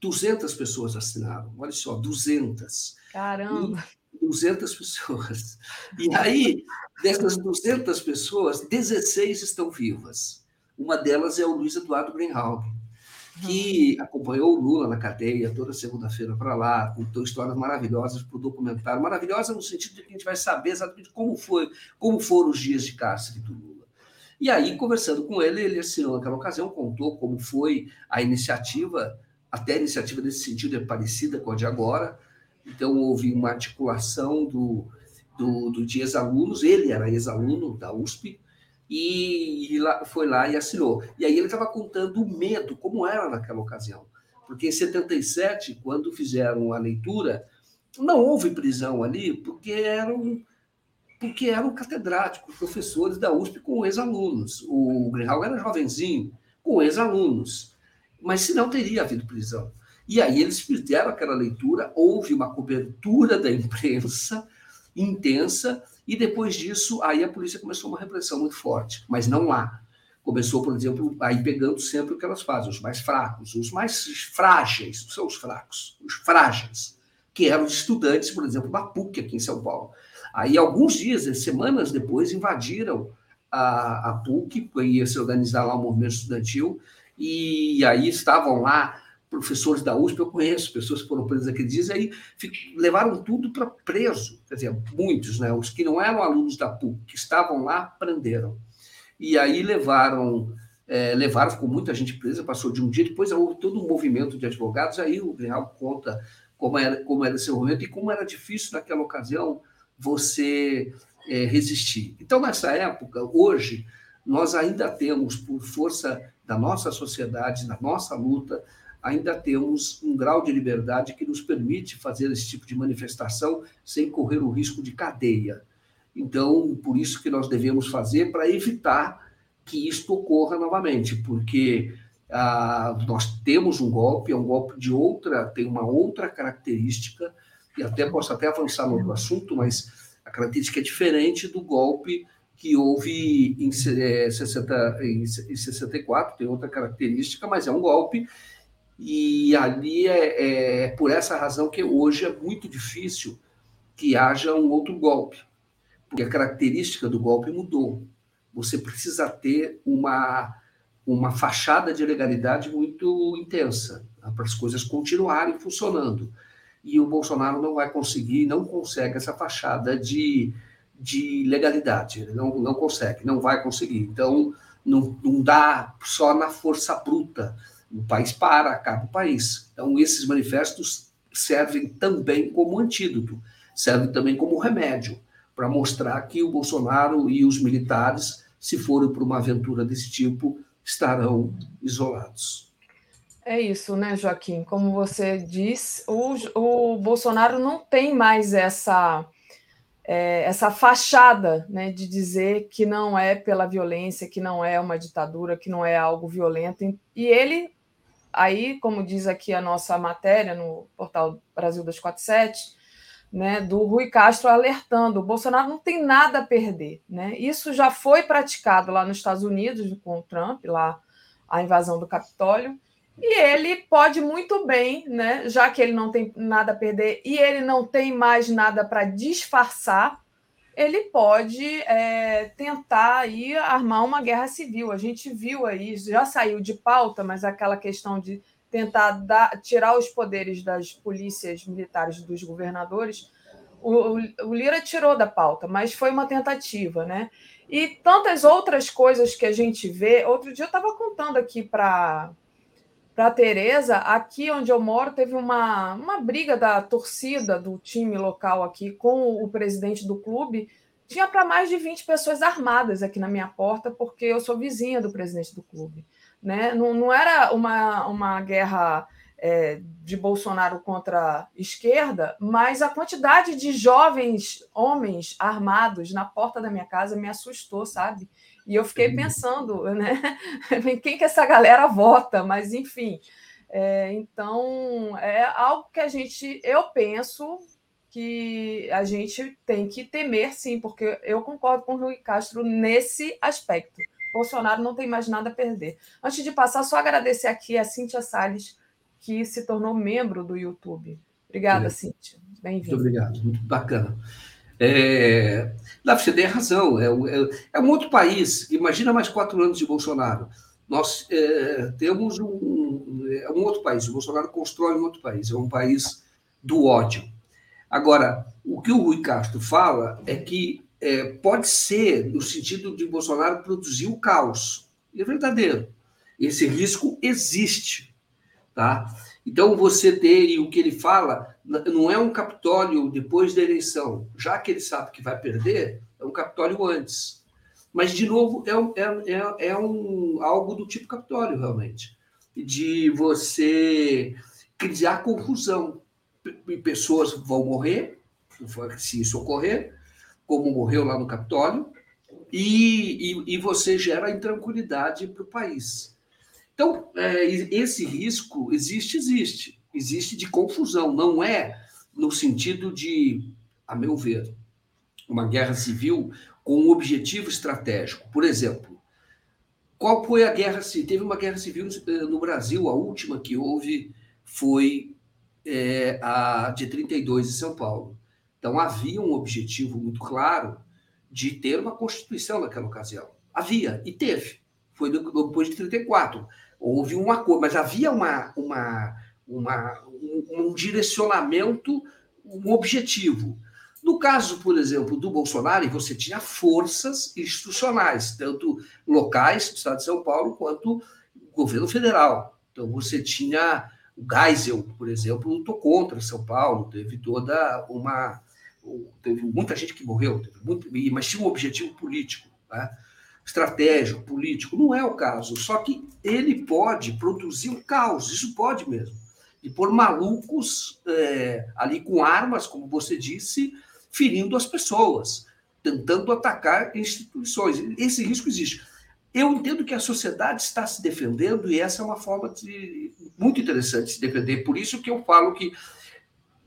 H: 200 pessoas assinaram. Olha só, 200.
F: Caramba!
H: E 200 pessoas. E aí, dessas 200 pessoas, 16 estão vivas. Uma delas é o Luiz Eduardo Greenhalgh, que acompanhou o Lula na cadeia toda segunda-feira para lá, contou histórias maravilhosas para o documentário. Maravilhosa no sentido de que a gente vai saber exatamente como, foi, como foram os dias de cárcere do Lula. E aí, conversando com ele, ele assinou naquela ocasião, contou como foi a iniciativa, até a iniciativa nesse sentido é parecida com a de agora, então, houve uma articulação do, do, do de ex-alunos, ele era ex-aluno da USP, e, e lá, foi lá e assinou. E aí ele estava contando o medo, como era naquela ocasião. Porque em 77, quando fizeram a leitura, não houve prisão ali, porque eram porque eram catedráticos, professores da USP com ex-alunos. O Greenhalgh era jovenzinho, com ex-alunos. Mas se não teria havido prisão. E aí eles fizeram aquela leitura, houve uma cobertura da imprensa intensa, e depois disso, aí a polícia começou uma repressão muito forte, mas não lá. Começou, por exemplo, aí pegando sempre o que elas fazem, os mais fracos, os mais frágeis, são os fracos, os frágeis, que eram os estudantes, por exemplo, da PUC aqui em São Paulo. Aí, alguns dias, semanas depois, invadiram a, a PUC, ia se organizar lá o movimento estudantil, e aí estavam lá professores da USP, eu conheço pessoas que foram presas aquele dia, e aí levaram tudo para preso. Quer dizer, muitos, né? Os que não eram alunos da PUC, que estavam lá, prenderam. E aí levaram, é, levaram, ficou muita gente presa, passou de um dia, depois houve todo um movimento de advogados, aí o Real conta como era, como era esse movimento e como era difícil naquela ocasião você é, resistir. Então, nessa época, hoje, nós ainda temos, por força da nossa sociedade, da nossa luta, ainda temos um grau de liberdade que nos permite fazer esse tipo de manifestação sem correr o risco de cadeia. Então, por isso que nós devemos fazer para evitar que isto ocorra novamente, porque ah, nós temos um golpe, é um golpe de outra, tem uma outra característica, e até posso até avançar no assunto, mas a característica é diferente do golpe que houve em, 60, eh, em 64, tem outra característica, mas é um golpe e ali é, é, por essa razão que hoje é muito difícil que haja um outro golpe, porque a característica do golpe mudou. Você precisa ter uma, uma fachada de legalidade muito intensa para as coisas continuarem funcionando. E o Bolsonaro não vai conseguir, não consegue essa fachada de, de legalidade. Ele não, não consegue, não vai conseguir. Então, não, não dá só na força bruta o país para, acaba o país. Então, esses manifestos servem também como antídoto, servem também como remédio, para mostrar que o Bolsonaro e os militares, se forem para uma aventura desse tipo, estarão isolados.
F: É isso, né, Joaquim? Como você diz, o, o Bolsonaro não tem mais essa é, essa fachada né, de dizer que não é pela violência, que não é uma ditadura, que não é algo violento. E ele Aí, como diz aqui a nossa matéria no portal Brasil 247, né, do Rui Castro alertando: o Bolsonaro não tem nada a perder. Né? Isso já foi praticado lá nos Estados Unidos com o Trump, lá a invasão do Capitólio. E ele pode muito bem, né, já que ele não tem nada a perder e ele não tem mais nada para disfarçar, ele pode é, tentar aí armar uma guerra civil. A gente viu aí, já saiu de pauta, mas aquela questão de tentar dar, tirar os poderes das polícias militares dos governadores, o, o, Lira tirou da pauta, mas foi uma tentativa, né? E tantas outras coisas que a gente vê. Outro dia eu estava contando aqui para para a Tereza, aqui onde eu moro, teve uma, uma briga da torcida do time local aqui com o presidente do clube. Tinha para mais de 20 pessoas armadas aqui na minha porta, porque eu sou vizinha do presidente do clube. Né? Não, não era uma, uma guerra é, de Bolsonaro contra a esquerda, mas a quantidade de jovens homens armados na porta da minha casa me assustou, sabe? E eu fiquei uhum. pensando, né? Quem que essa galera vota? Mas, enfim. É, então, é algo que a gente, eu penso que a gente tem que temer, sim, porque eu concordo com o Rui Castro nesse aspecto. Bolsonaro não tem mais nada a perder. Antes de passar, só agradecer aqui a Cíntia Salles, que se tornou membro do YouTube. Obrigada, Cíntia.
H: Bem-vindo. Muito obrigado, muito bacana. É, lá você tem razão, é, é, é, um outro país. Imagina mais quatro anos de Bolsonaro. Nós é, temos um, é um outro país. O Bolsonaro constrói um outro país. É um país do ódio. Agora, o que o Rui Castro fala é que é, pode ser no sentido de Bolsonaro produzir o caos. E é verdadeiro. Esse risco existe. Tá? Então, você ter, e o que ele fala, não é um Capitólio depois da eleição, já que ele sabe que vai perder, é um Capitólio antes. Mas, de novo, é, um, é, é, é um, algo do tipo Capitólio, realmente, de você criar confusão. Pessoas vão morrer, se isso ocorrer, como morreu lá no Capitólio, e, e, e você gera intranquilidade para o país. Então, é, esse risco existe, existe. Existe de confusão. Não é no sentido de, a meu ver, uma guerra civil com um objetivo estratégico. Por exemplo, qual foi a guerra civil? Teve uma guerra civil no Brasil, a última que houve foi é, a de 32 em São Paulo. Então havia um objetivo muito claro de ter uma constituição naquela ocasião. Havia e teve. Foi depois de 34 houve um acordo, mas havia uma, uma, uma, um, um direcionamento, um objetivo. No caso, por exemplo, do Bolsonaro, você tinha forças institucionais, tanto locais, do Estado de São Paulo, quanto governo federal. Então, você tinha o Geisel, por exemplo, lutou contra São Paulo, teve toda uma. Teve muita gente que morreu, muito, mas tinha um objetivo político. Né? estratégico, político. Não é o caso. Só que ele pode produzir um caos, isso pode mesmo. E por malucos é, ali com armas, como você disse, ferindo as pessoas, tentando atacar instituições. Esse risco existe. Eu entendo que a sociedade está se defendendo e essa é uma forma de, muito interessante de se defender. Por isso que eu falo que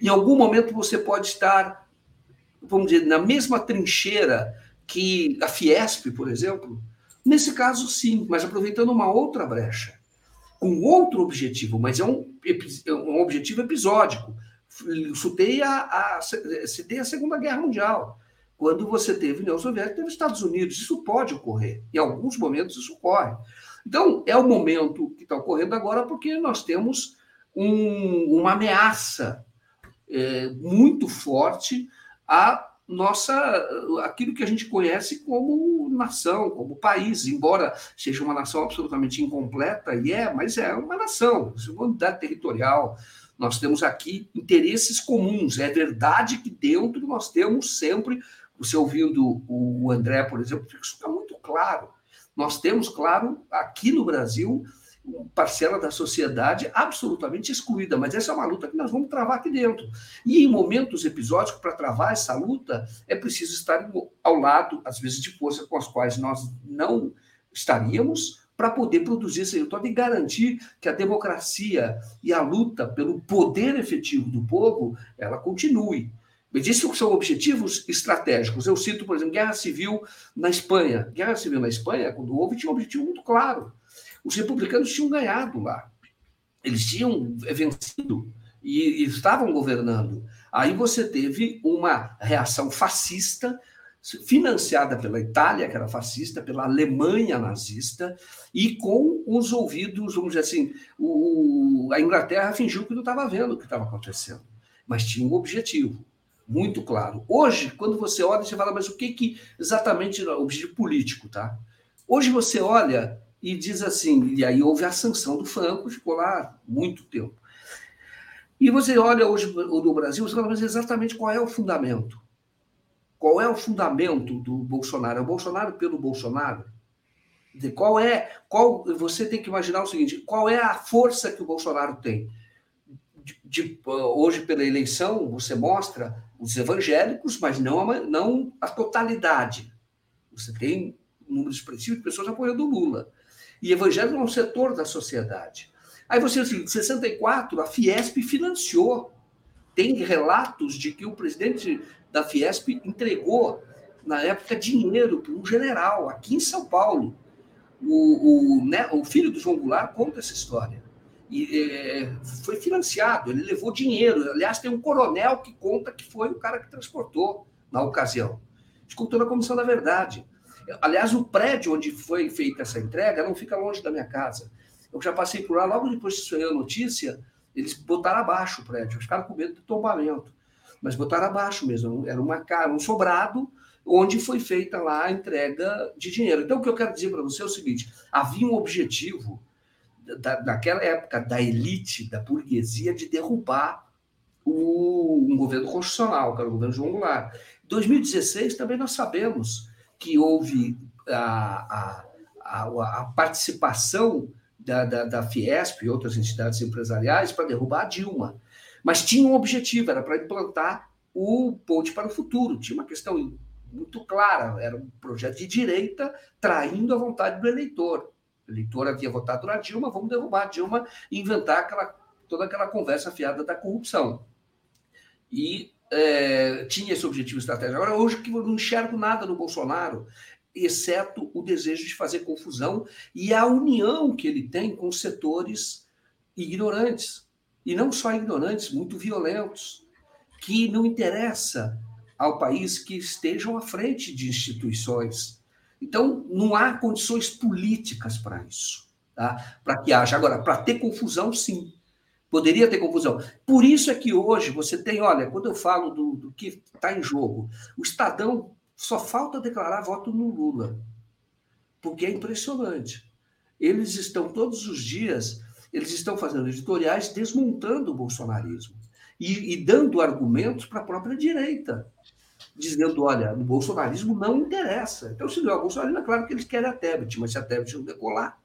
H: em algum momento você pode estar, vamos dizer, na mesma trincheira que a Fiesp, por exemplo, nesse caso sim, mas aproveitando uma outra brecha, com outro objetivo, mas é um, um objetivo episódico. Citei a, a, citei a Segunda Guerra Mundial. Quando você teve União Soviética, teve Estados Unidos. Isso pode ocorrer. Em alguns momentos isso ocorre. Então, é o momento que está ocorrendo agora porque nós temos um, uma ameaça é, muito forte a nossa aquilo que a gente conhece como nação, como país, embora seja uma nação absolutamente incompleta, e é, mas é uma nação, é unidade territorial. Nós temos aqui interesses comuns. É verdade que dentro nós temos sempre, você ouvindo o André, por exemplo, isso está muito claro. Nós temos, claro, aqui no Brasil, parcela da sociedade absolutamente excluída, mas essa é uma luta que nós vamos travar aqui dentro. E em momentos episódicos, para travar essa luta, é preciso estar ao lado, às vezes, de forças com as quais nós não estaríamos, para poder produzir esse resultado e garantir que a democracia e a luta pelo poder efetivo do povo, ela continue. Mas isso são objetivos estratégicos. Eu cito, por exemplo, guerra civil na Espanha. Guerra civil na Espanha, quando houve, tinha um objetivo muito claro os republicanos tinham ganhado lá. Eles tinham vencido e, e estavam governando. Aí você teve uma reação fascista financiada pela Itália, que era fascista, pela Alemanha nazista, e com os ouvidos, vamos dizer assim, o, a Inglaterra fingiu que não estava vendo o que estava acontecendo, mas tinha um objetivo muito claro. Hoje, quando você olha, você fala, mas o que, que exatamente o objetivo político, tá? Hoje você olha e diz assim, e aí houve a sanção do Franco, ficou lá muito tempo. E você olha hoje no Brasil, você fala, mas exatamente qual é o fundamento? Qual é o fundamento do Bolsonaro? É o Bolsonaro pelo Bolsonaro? Qual é. Qual, você tem que imaginar o seguinte: qual é a força que o Bolsonaro tem? De, de, hoje, pela eleição, você mostra os evangélicos, mas não a, não a totalidade. Você tem um número expressivo de pessoas apoiando o Lula. E evangélico é um setor da sociedade. Aí você, assim, em 64, a Fiesp financiou. Tem relatos de que o presidente da Fiesp entregou, na época, dinheiro para um general aqui em São Paulo. O, o, né, o filho do João Goulart conta essa história. E é, foi financiado, ele levou dinheiro. Aliás, tem um coronel que conta que foi o cara que transportou na ocasião. Escutou na Comissão da Verdade. Aliás, o prédio onde foi feita essa entrega não fica longe da minha casa. Eu já passei por lá, logo depois que saiu a notícia, eles botaram abaixo o prédio, ficaram com medo de tombamento mas botaram abaixo mesmo. Era uma um sobrado onde foi feita lá a entrega de dinheiro. Então, o que eu quero dizer para você é o seguinte: havia um objetivo da, naquela época da elite, da burguesia, de derrubar o, um governo constitucional, que era o governo João Goulart. Em 2016, também nós sabemos que houve a, a, a, a participação da, da, da Fiesp e outras entidades empresariais para derrubar a Dilma. Mas tinha um objetivo, era para implantar o Ponte para o Futuro. Tinha uma questão muito clara, era um projeto de direita traindo a vontade do eleitor. O eleitor havia votado na Dilma, vamos derrubar a Dilma e inventar aquela, toda aquela conversa fiada da corrupção. E é, tinha esse objetivo estratégico. Agora, hoje que eu não enxergo nada no Bolsonaro, exceto o desejo de fazer confusão e a união que ele tem com setores ignorantes e não só ignorantes, muito violentos, que não interessa ao país que estejam à frente de instituições. Então, não há condições políticas para isso, tá? para que haja. Agora, para ter confusão, sim. Poderia ter confusão. Por isso é que hoje você tem, olha, quando eu falo do, do que está em jogo, o Estadão só falta declarar voto no Lula, porque é impressionante. Eles estão todos os dias eles estão fazendo editoriais desmontando o bolsonarismo e, e dando argumentos para a própria direita, dizendo: olha, o bolsonarismo não interessa. Então, se não é o bolsonarismo, é claro que eles querem a Tebet, mas se a Tebet não decolar,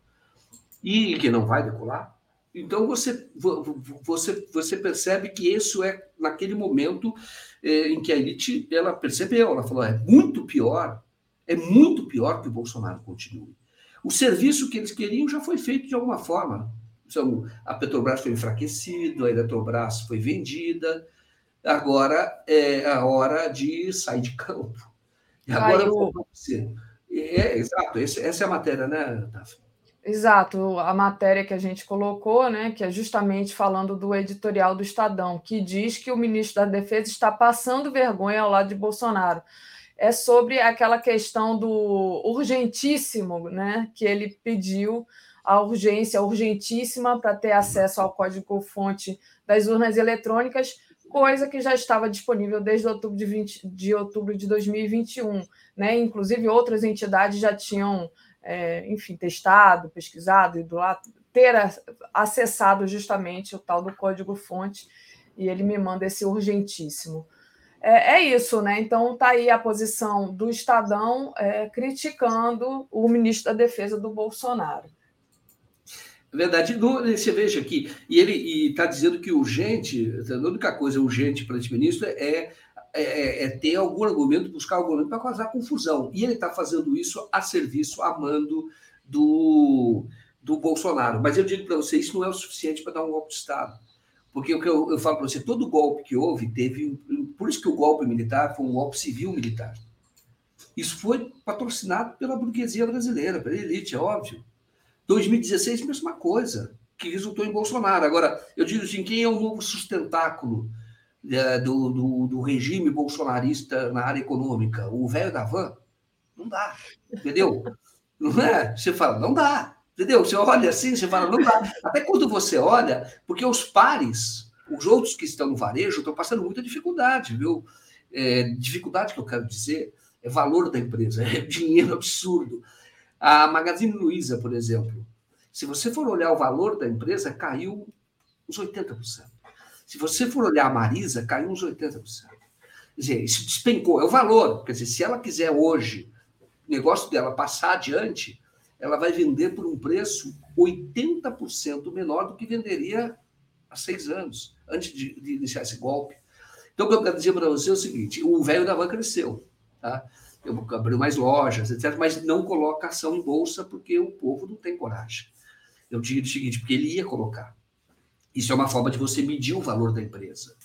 H: e que não vai decolar, então você, você, você percebe que isso é naquele momento é, em que a elite ela percebeu, ela falou: é muito pior, é muito pior que o Bolsonaro continue. O serviço que eles queriam já foi feito de alguma forma. Então, a Petrobras foi enfraquecida, a Eletrobras foi vendida, agora é a hora de sair de campo. E agora Caiu. você. É, é, exato, essa é a matéria, né, Daphne?
F: Exato, a matéria que a gente colocou, né, que é justamente falando do editorial do Estadão, que diz que o ministro da Defesa está passando vergonha ao lado de Bolsonaro. É sobre aquela questão do urgentíssimo, né, que ele pediu a urgência urgentíssima para ter acesso ao código-fonte das urnas eletrônicas, coisa que já estava disponível desde outubro de, 20, de outubro de 2021. Né? Inclusive, outras entidades já tinham, é, enfim, testado, pesquisado, ido lá, ter acessado justamente o tal do código-fonte, e ele me manda esse urgentíssimo. É, é, isso, né? Então está aí a posição do Estadão é, criticando o ministro da Defesa do Bolsonaro.
H: É verdade, você veja aqui, e ele está dizendo que urgente, a única coisa urgente para esse ministro é, é, é, ter algum argumento, buscar algum argumento para causar confusão. E ele está fazendo isso a serviço, a mando do, do Bolsonaro. Mas eu digo para você, isso não é o suficiente para dar um golpe de Estado. Porque o que eu, eu falo para você, todo golpe que houve teve. Por isso que o golpe militar foi um golpe civil-militar. Isso foi patrocinado pela burguesia brasileira, pela elite, é óbvio. 2016, mesma coisa. que resultou em Bolsonaro. Agora, eu digo assim, quem é o novo sustentáculo é, do, do, do, regime bolsonarista na área econômica? O velho da van? Não dá, entendeu? Não é? Você fala, não dá, entendeu? Você olha assim, você fala, não dá. Até quando você olha, porque os pares, os outros que estão no varejo, estão passando muita dificuldade, viu? É, dificuldade que eu quero dizer é valor da empresa, é dinheiro absurdo. A Magazine Luiza, por exemplo, se você for olhar o valor da empresa, caiu uns 80%. Se você for olhar a Marisa, caiu uns 80%. Quer dizer, isso despencou, é o valor. Quer dizer, se ela quiser hoje o negócio dela passar adiante, ela vai vender por um preço 80% menor do que venderia há seis anos, antes de, de iniciar esse golpe. Então, o que eu quero dizer para você é o seguinte: o velho da van cresceu. Tá? Eu abriu mais lojas, etc., mas não coloca ação em bolsa porque o povo não tem coragem. Eu digo o seguinte: porque ele ia colocar. Isso é uma forma de você medir o valor da empresa.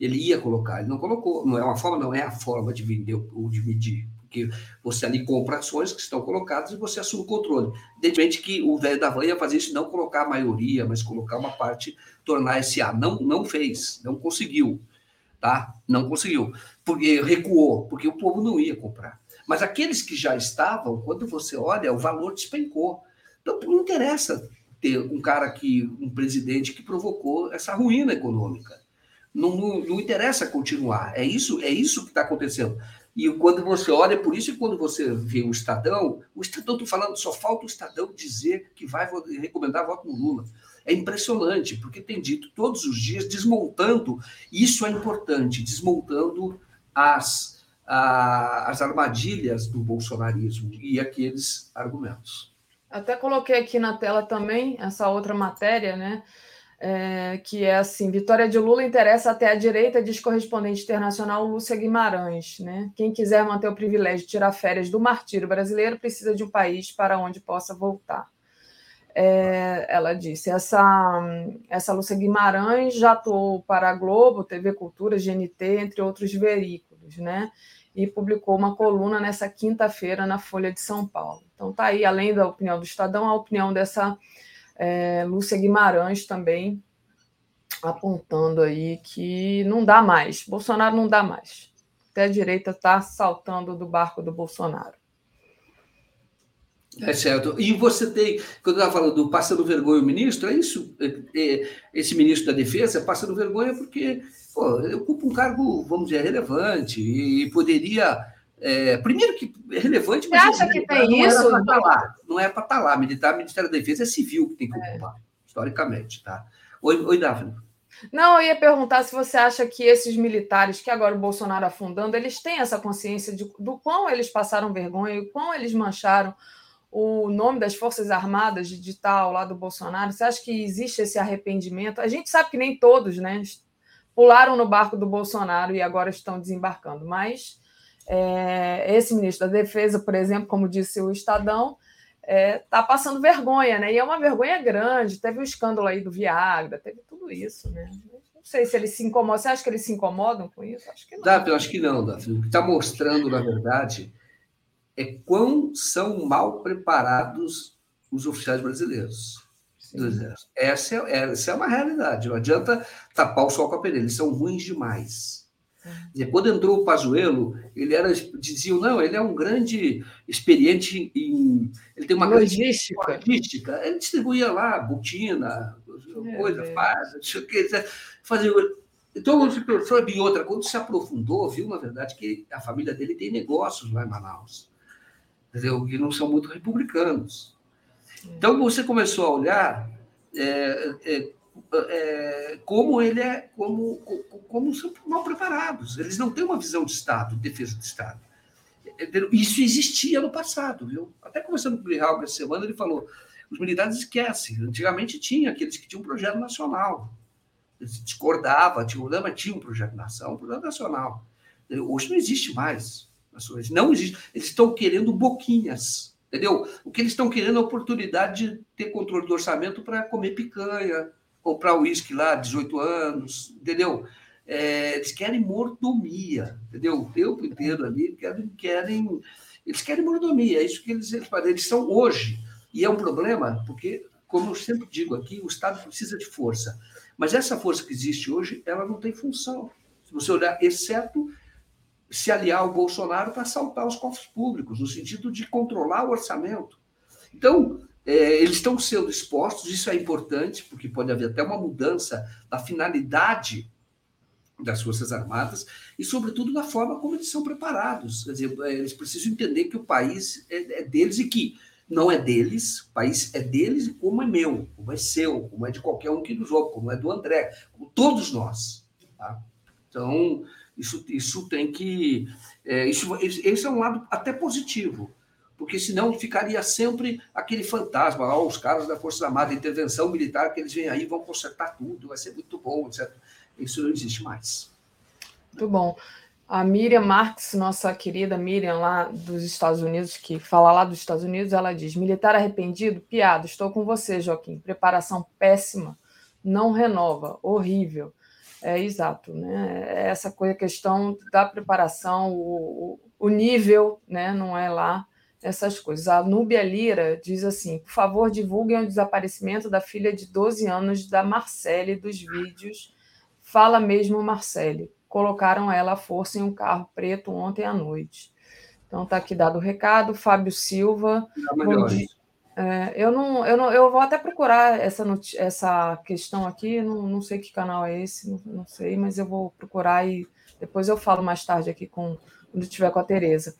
H: Ele ia colocar, ele não colocou. Não é uma forma, não é a forma de vender ou de medir porque você ali compra ações que estão colocadas e você assume o controle. Evidentemente que o velho da van ia fazer isso, não colocar a maioria, mas colocar uma parte, tornar SA. Não, não fez, não conseguiu, tá? Não conseguiu, porque recuou, porque o povo não ia comprar. Mas aqueles que já estavam, quando você olha, o valor despencou. Então, não interessa ter um cara que, um presidente que provocou essa ruína econômica. Não, não, não interessa continuar. É isso, é isso que está acontecendo. E quando você olha, por isso que quando você vê o Estadão, o Estadão, estou falando, só falta o Estadão dizer que vai recomendar voto no Lula. É impressionante, porque tem dito todos os dias, desmontando, isso é importante, desmontando as, a, as armadilhas do bolsonarismo e aqueles argumentos.
F: Até coloquei aqui na tela também essa outra matéria, né? é, que é assim: vitória de Lula interessa até a direita, diz correspondente internacional Lúcia Guimarães. Né? Quem quiser manter o privilégio de tirar férias do martírio brasileiro precisa de um país para onde possa voltar. É, ela disse: essa, essa Lúcia Guimarães já atuou para a Globo, TV Cultura, GNT, entre outros veículos, né? E publicou uma coluna nessa quinta-feira na Folha de São Paulo. Então, está aí, além da opinião do Estadão, a opinião dessa é, Lúcia Guimarães também apontando aí que não dá mais. Bolsonaro não dá mais. Até a direita está saltando do barco do Bolsonaro.
H: É certo. E você tem, quando eu estava falando do passando vergonha o ministro, é isso. É, é, esse ministro da Defesa passando vergonha porque pô, ocupa um cargo, vamos dizer, relevante e poderia é, primeiro que é relevante,
F: mas Você acha que tem
H: não
F: isso?
H: Era tá lá, não é para estar tá lá. Militar, Ministério da Defesa é civil que tem que é. ocupar, é. historicamente. Tá? Oi, oi, Daphne.
F: Não, eu ia perguntar se você acha que esses militares que agora o Bolsonaro afundando, eles têm essa consciência de, do quão eles passaram vergonha e quão eles mancharam o nome das Forças Armadas de tal lá do Bolsonaro. Você acha que existe esse arrependimento? A gente sabe que nem todos, né? Pularam no barco do Bolsonaro e agora estão desembarcando, mas é, esse ministro da Defesa, por exemplo, como disse o Estadão, está é, tá passando vergonha, né? E é uma vergonha grande. Teve o escândalo aí do Viagra, teve tudo isso, né? Não sei se eles se incomodam. Você acha que eles se incomodam com isso? Acho que não.
H: Acho que não, Daphne. O que está mostrando, na verdade, é quão são mal preparados os oficiais brasileiros do Exército. Essa é, essa é uma realidade. Não adianta tapar o sol com a peneira. Eles são ruins demais. Dizer, quando entrou o Pazuello, ele era diziam não, ele é um grande experiente em, ele tem uma
F: logística.
H: Grande logística. Ele distribuía lá botina, coisa, faz, fazia. Então, você pensou em outra, quando se aprofundou, viu, na verdade, que a família dele tem negócios lá em Manaus, entendeu? que não são muito republicanos. Então, você começou a olhar é, é, é, como ele é, como, como são mal preparados. Eles não têm uma visão de Estado, de defesa do Estado. Isso existia no passado, viu? Até conversando com o Grijalva essa semana, ele falou: os militares esquecem. Antigamente tinha aqueles que tinham um projeto nacional. Eles discordava, tinha, mas tinha um projeto nação, um projeto nacional. Hoje não existe mais. Não existe. Eles estão querendo boquinhas, entendeu? O que eles estão querendo é a oportunidade de ter controle do orçamento para comer picanha, comprar uísque lá, 18 anos, entendeu? É, eles querem mordomia, entendeu? O tempo inteiro ali, querem, querem, eles querem mordomia, é isso que eles, eles fazem. Eles são hoje, e é um problema, porque como eu sempre digo aqui, o Estado precisa de força. Mas essa força que existe hoje, ela não tem função. Se você olhar, exceto se aliar ao Bolsonaro para assaltar os cofres públicos, no sentido de controlar o orçamento. Então, é, eles estão sendo expostos, isso é importante, porque pode haver até uma mudança da finalidade das Forças Armadas e, sobretudo, da forma como eles são preparados. Quer dizer, é, eles precisam entender que o país é, é deles e que não é deles, o país é deles e como é meu, como é seu, como é de qualquer um que nos ouve, como é do André, como todos nós. Tá? Então, isso, isso tem que. É, isso, esse é um lado até positivo, porque senão ficaria sempre aquele fantasma, os caras da Força Armada, intervenção militar, que eles vêm aí vão consertar tudo, vai ser muito bom, etc. Isso não existe mais.
F: Muito bom. A Miriam Marx, nossa querida Miriam lá dos Estados Unidos, que fala lá dos Estados Unidos, ela diz: militar arrependido? Piada, estou com você, Joaquim. Preparação péssima, não renova, horrível. É exato, né? É essa coisa, questão da preparação, o, o nível, né? Não é lá essas coisas. A Núbia Lira diz assim: por favor, divulguem o desaparecimento da filha de 12 anos da Marcele dos vídeos. Fala mesmo, Marcele. Colocaram ela à força em um carro preto ontem à noite. Então está aqui dado o recado. Fábio Silva. Bom dia. É, eu não, eu não, eu vou até procurar essa, essa questão aqui. Não, não sei que canal é esse, não, não, sei, mas eu vou procurar e depois eu falo mais tarde aqui com quando estiver com a Tereza.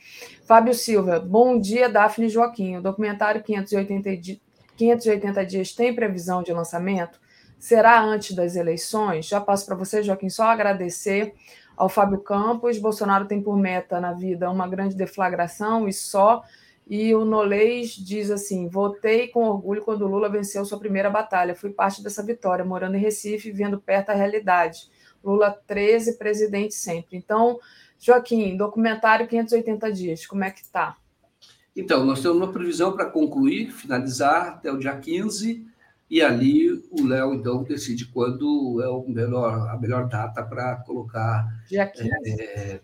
F: Fábio Silva, bom dia, Daphne Joaquim. O documentário 580, 580 dias tem previsão de lançamento? Será antes das eleições? Já passo para você, Joaquim, só agradecer ao Fábio Campos. Bolsonaro tem por meta na vida uma grande deflagração e só e o Nolês diz assim: votei com orgulho quando Lula venceu sua primeira batalha. Fui parte dessa vitória, morando em Recife, vendo perto a realidade. Lula 13, presidente sempre. Então, Joaquim, documentário 580 dias, como é que está?
H: Então, nós temos uma previsão para concluir, finalizar até o dia 15, e ali o Léo, então, decide quando é o melhor, a melhor data para colocar.
F: Dia 15.
H: É,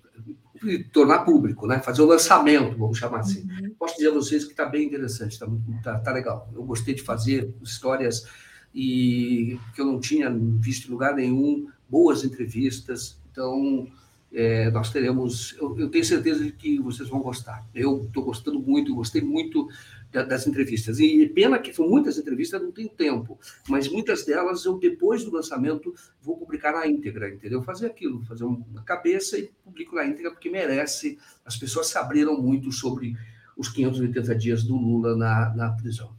H: tornar público, né? fazer o lançamento, vamos chamar assim. Uhum. Posso dizer a vocês que está bem interessante, está tá, tá legal. Eu gostei de fazer histórias e que eu não tinha visto em lugar nenhum, boas entrevistas. Então, é, nós teremos. Eu, eu, tenho certeza de que vocês vão gostar. Eu estou gostando muito, gostei muito das entrevistas. E pena que são muitas entrevistas, não tenho tempo, mas muitas delas eu, depois do lançamento, vou publicar na íntegra, entendeu? Fazer aquilo, fazer uma cabeça e publico na íntegra, porque merece. As pessoas se abriram muito sobre os 580 dias do Lula na, na prisão.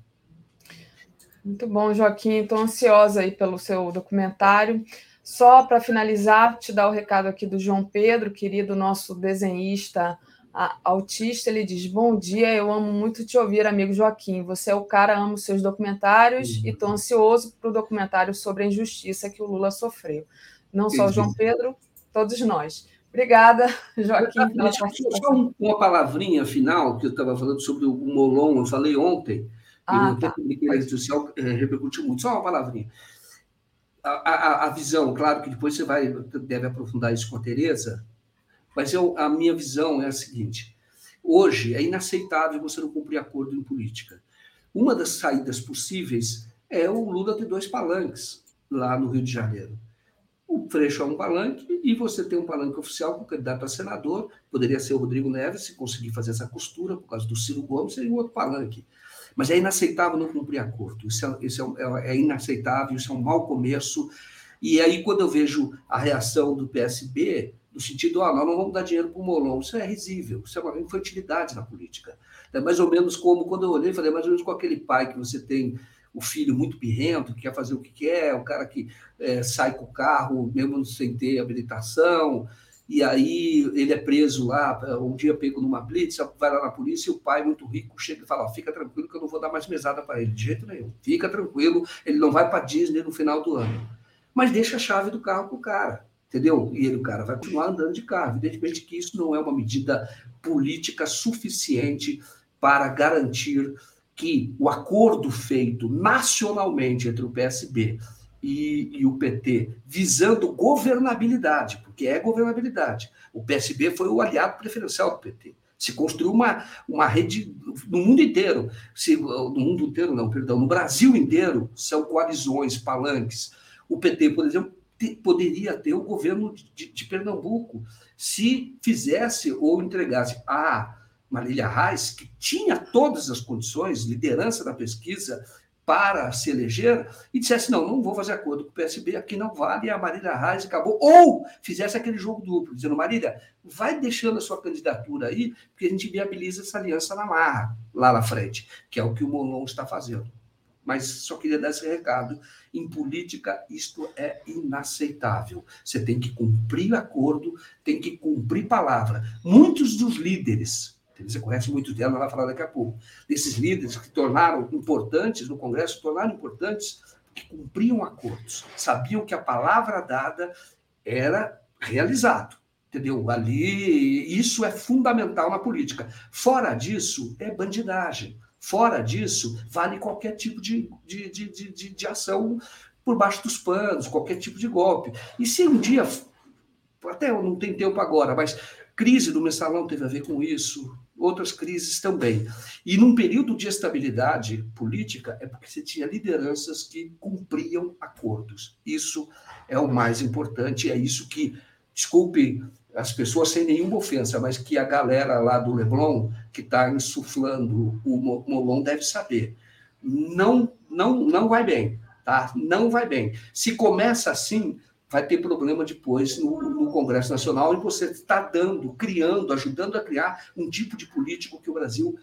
F: Muito bom, Joaquim. Estou ansiosa aí pelo seu documentário. Só para finalizar, te dar o recado aqui do João Pedro, querido nosso desenhista autista, ele diz: Bom dia, eu amo muito te ouvir, amigo Joaquim. Você é o cara, amo seus documentários uhum. e estou ansioso para o documentário sobre a injustiça que o Lula sofreu. Não só o João Pedro, todos nós. Obrigada, Joaquim, pela.
H: Só uma palavrinha final que eu estava falando sobre o Molon, eu falei ontem, ah, e tá. a rede social é, repercutiu muito. Só uma palavrinha. A, a, a, visão, claro que depois você vai deve aprofundar isso com a Tereza, mas eu, a minha visão é a seguinte: hoje é inaceitável você não cumprir acordo em política. Uma das saídas possíveis é o Lula ter dois palanques lá no Rio de Janeiro. O Freixo é um palanque e você tem um palanque oficial com candidato a senador, poderia ser o Rodrigo Neves, se conseguir fazer essa costura, por causa do Ciro Gomes, seria um outro palanque. Mas é inaceitável não cumprir acordo. Isso, é, isso é, é inaceitável, isso é um mau começo. E aí, quando eu vejo a reação do PSB, no sentido, ah, nós não vamos dar dinheiro para o Molon. Isso é risível, isso é uma infantilidade na política. É mais ou menos como, quando eu olhei, falei, mais ou menos com aquele pai que você tem o filho muito pirrento, que quer fazer o que quer, o cara que é, sai com o carro, mesmo sem ter habilitação, e aí ele é preso lá, um dia pego numa blitz, vai lá na polícia e o pai, muito rico, chega e fala: oh, fica tranquilo que eu não vou dar mais mesada para ele, de jeito nenhum. Fica tranquilo, ele não vai para Disney no final do ano. Mas deixa a chave do carro para o cara entendeu? E ele, o cara vai continuar andando de carro. Evidentemente que isso não é uma medida política suficiente para garantir que o acordo feito nacionalmente entre o PSB e, e, o PT, visando governabilidade, porque é governabilidade. O PSB foi o aliado preferencial do PT. Se construiu uma, uma rede no mundo inteiro. Se, no mundo inteiro, não, perdão, no Brasil inteiro, são coalizões, palanques. O PT, por exemplo, poderia ter o governo de, de, Pernambuco se fizesse ou entregasse a Marília Reis, que tinha todas as condições, liderança da pesquisa, para se eleger e dissesse: não, não vou fazer acordo com o PSB, aqui não vale, a Marília Reis acabou. Ou fizesse aquele jogo duplo, dizendo: Marília, vai deixando a sua candidatura aí, porque a gente viabiliza essa aliança na marra, lá na frente, que é o que o Molon está fazendo. Mas só queria dar esse recado. Em política, isto é inaceitável. Você tem que cumprir acordo, tem que cumprir palavra. Muitos dos líderes você conhece muitos delas, ela vai falar daqui a pouco. Desses líderes que tornaram importantes no Congresso, tornaram importantes porque cumpriam acordos, sabiam que a palavra dada era realizado. Entendeu? Ali, isso é fundamental na política. Fora disso, é bandidagem. Fora disso, vale qualquer tipo de, de, de, de, de ação por baixo dos panos, qualquer tipo de golpe. E se um dia, até eu não tenho tempo agora, mas crise do mensalão teve a ver com isso, outras crises também. E num período de estabilidade política, é porque você tinha lideranças que cumpriam acordos. Isso é o mais importante, é isso que, desculpe as pessoas sem nenhuma ofensa, mas que a galera lá do Leblon, que está insuflando o Molon, deve saber. Não, não, não vai bem, tá? Não vai bem. Se começa assim, vai ter problema depois no, no Congresso Nacional, e você está dando, criando, ajudando a criar um tipo de político que o Brasil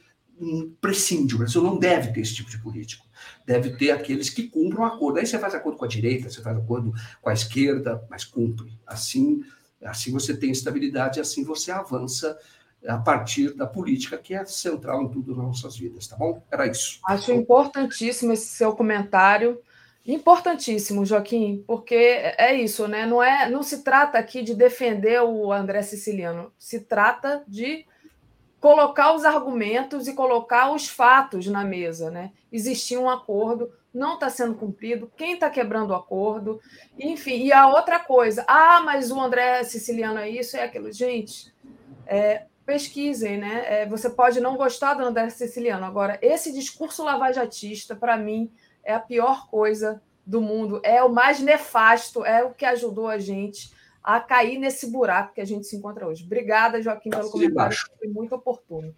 H: prescinde. O Brasil não deve ter esse tipo de político. Deve ter aqueles que cumpram acordo. Aí você faz acordo com a direita, você faz acordo com a esquerda, mas cumpre. Assim, assim você tem estabilidade, assim você avança a partir da política, que é central em tudo nas nossas vidas, tá bom? Era isso.
F: Acho importantíssimo esse seu comentário. Importantíssimo, Joaquim, porque é isso, né? Não, é, não se trata aqui de defender o André Siciliano, se trata de colocar os argumentos e colocar os fatos na mesa, né? Existia um acordo, não está sendo cumprido, quem está quebrando o acordo, enfim. E a outra coisa, ah, mas o André Siciliano é isso, é aquilo. Gente, é, pesquisem, né? É, você pode não gostar do André Siciliano, agora, esse discurso lavajatista, para mim, é a pior coisa do mundo, é o mais nefasto, é o que ajudou a gente a cair nesse buraco que a gente se encontra hoje. Obrigada, Joaquim, pelo comentário, foi muito oportuno.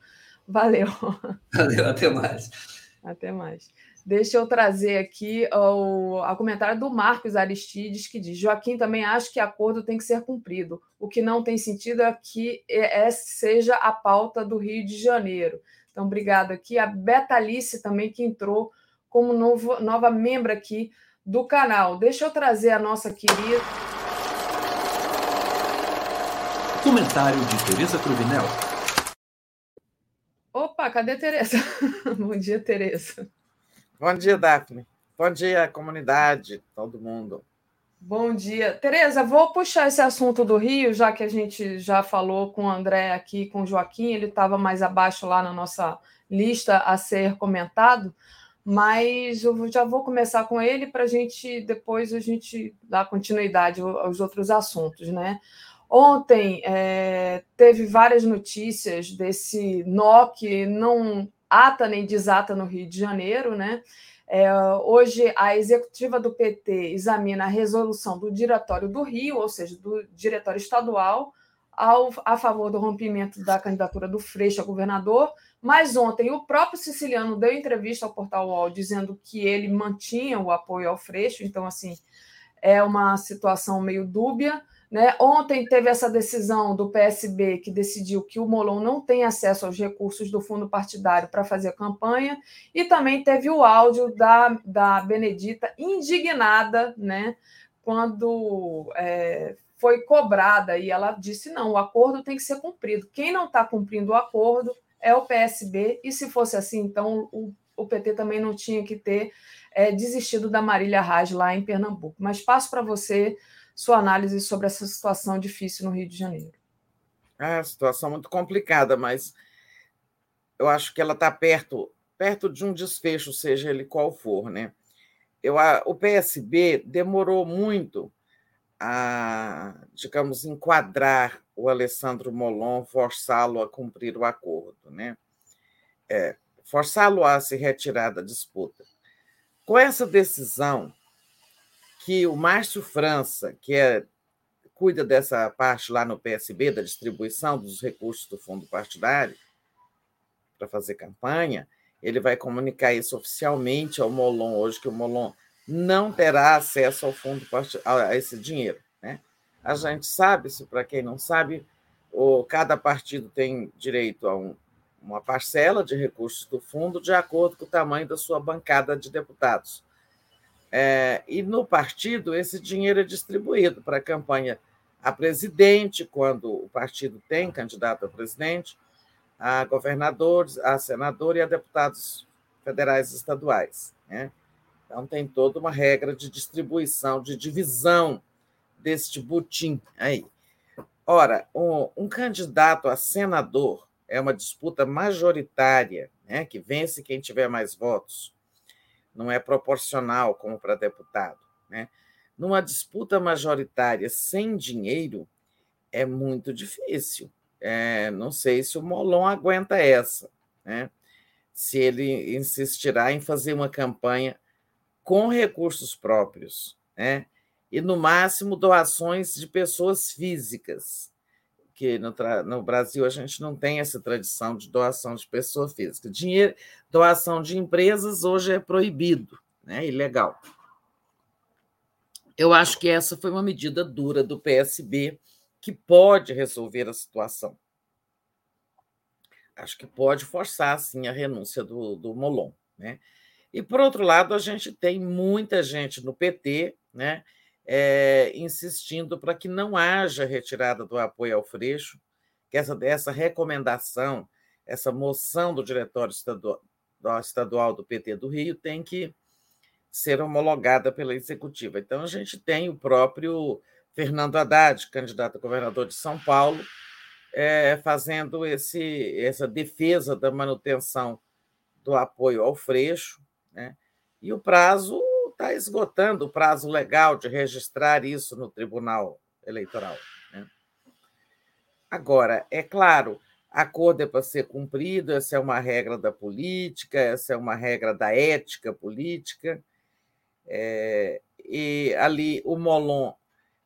F: Valeu.
H: Valeu, até mais.
F: Até mais. Deixa eu trazer aqui o, comentário do Marcos Aristides, que diz: Joaquim também acha que acordo tem que ser cumprido. O que não tem sentido é que é, é seja a pauta do Rio de Janeiro. Então, obrigado aqui. A Betalice também, que entrou como novo, nova membro aqui do canal. Deixa eu trazer a nossa querida.
B: Comentário de Tereza Cruvinel.
F: Opa, cadê Tereza? Bom dia, Tereza.
I: Bom dia, Daphne. Bom dia, comunidade, todo mundo.
F: Bom dia. Tereza, vou puxar esse assunto do Rio, já que a gente já falou com o André aqui, com o Joaquim, ele estava mais abaixo lá na nossa lista a ser comentado mas eu já vou começar com ele para a gente depois a gente dar continuidade aos outros assuntos, né? Ontem é, teve várias notícias desse nó que não ata nem desata no Rio de Janeiro, né? É, hoje a executiva do PT examina a resolução do Diretório do Rio, ou seja, do Diretório Estadual, ao, a favor do rompimento da candidatura do Freixo a governador mas ontem o próprio Siciliano deu entrevista ao Portal UOL dizendo que ele mantinha o apoio ao Freixo, então, assim, é uma situação meio dúbia. Né? Ontem teve essa decisão do PSB que decidiu que o Molon não tem acesso aos recursos do fundo partidário para fazer campanha, e também teve o áudio da, da Benedita indignada né? quando é, foi cobrada, e ela disse: não, o acordo tem que ser cumprido. Quem não está cumprindo o acordo é o PSB, e se fosse assim, então o, o PT também não tinha que ter é, desistido da Marília Raj lá em Pernambuco. Mas passo para você sua análise sobre essa situação difícil no Rio de Janeiro.
I: É, situação muito complicada, mas eu acho que ela está perto, perto de um desfecho, seja ele qual for, né? Eu, a, o PSB demorou muito a, digamos, enquadrar o Alessandro Molon forçá-lo a cumprir o acordo, né? É, forçá-lo a se retirar da disputa. Com essa decisão, que o Márcio França, que é, cuida dessa parte lá no PSB, da distribuição dos recursos do fundo partidário, para fazer campanha, ele vai comunicar isso oficialmente ao Molon hoje, que o Molon não terá acesso ao fundo a esse dinheiro. Né? A gente sabe, se para quem não sabe, o, cada partido tem direito a um, uma parcela de recursos do fundo de acordo com o tamanho da sua bancada de deputados. É, e no partido, esse dinheiro é distribuído para a campanha a presidente, quando o partido tem candidato a presidente, a governadores, a senador e a deputados federais e estaduais. Né? Então, tem toda uma regra de distribuição, de divisão deste butim aí. Ora, um, um candidato a senador é uma disputa majoritária, né, que vence quem tiver mais votos. Não é proporcional como para deputado. Né? Numa disputa majoritária sem dinheiro, é muito difícil. É, não sei se o Molon aguenta essa, né? se ele insistirá em fazer uma campanha com recursos próprios, né? e no máximo doações de pessoas físicas, que no, no, Brasil a gente não tem essa tradição de doação de pessoa física. Dinheiro, doação de empresas hoje é proibido, né? ilegal. Eu acho que essa foi uma medida dura do PSB que pode resolver a situação. Acho que pode forçar, sim, a renúncia do, do Molon. Né? E, por outro lado, a gente tem muita gente no PT né, é, insistindo para que não haja retirada do apoio ao Freixo, que essa, essa recomendação, essa moção do Diretório Estadual, Estadual do PT do Rio tem que ser homologada pela executiva. Então, a gente tem o próprio Fernando Haddad, candidato a governador de São Paulo, é, fazendo esse, essa defesa da manutenção do apoio ao Freixo, né? e o prazo está esgotando o prazo legal de registrar isso no Tribunal Eleitoral. Né? Agora, é claro, acordo é para ser cumprido, essa é uma regra da política, essa é uma regra da ética política, é, e ali o Molon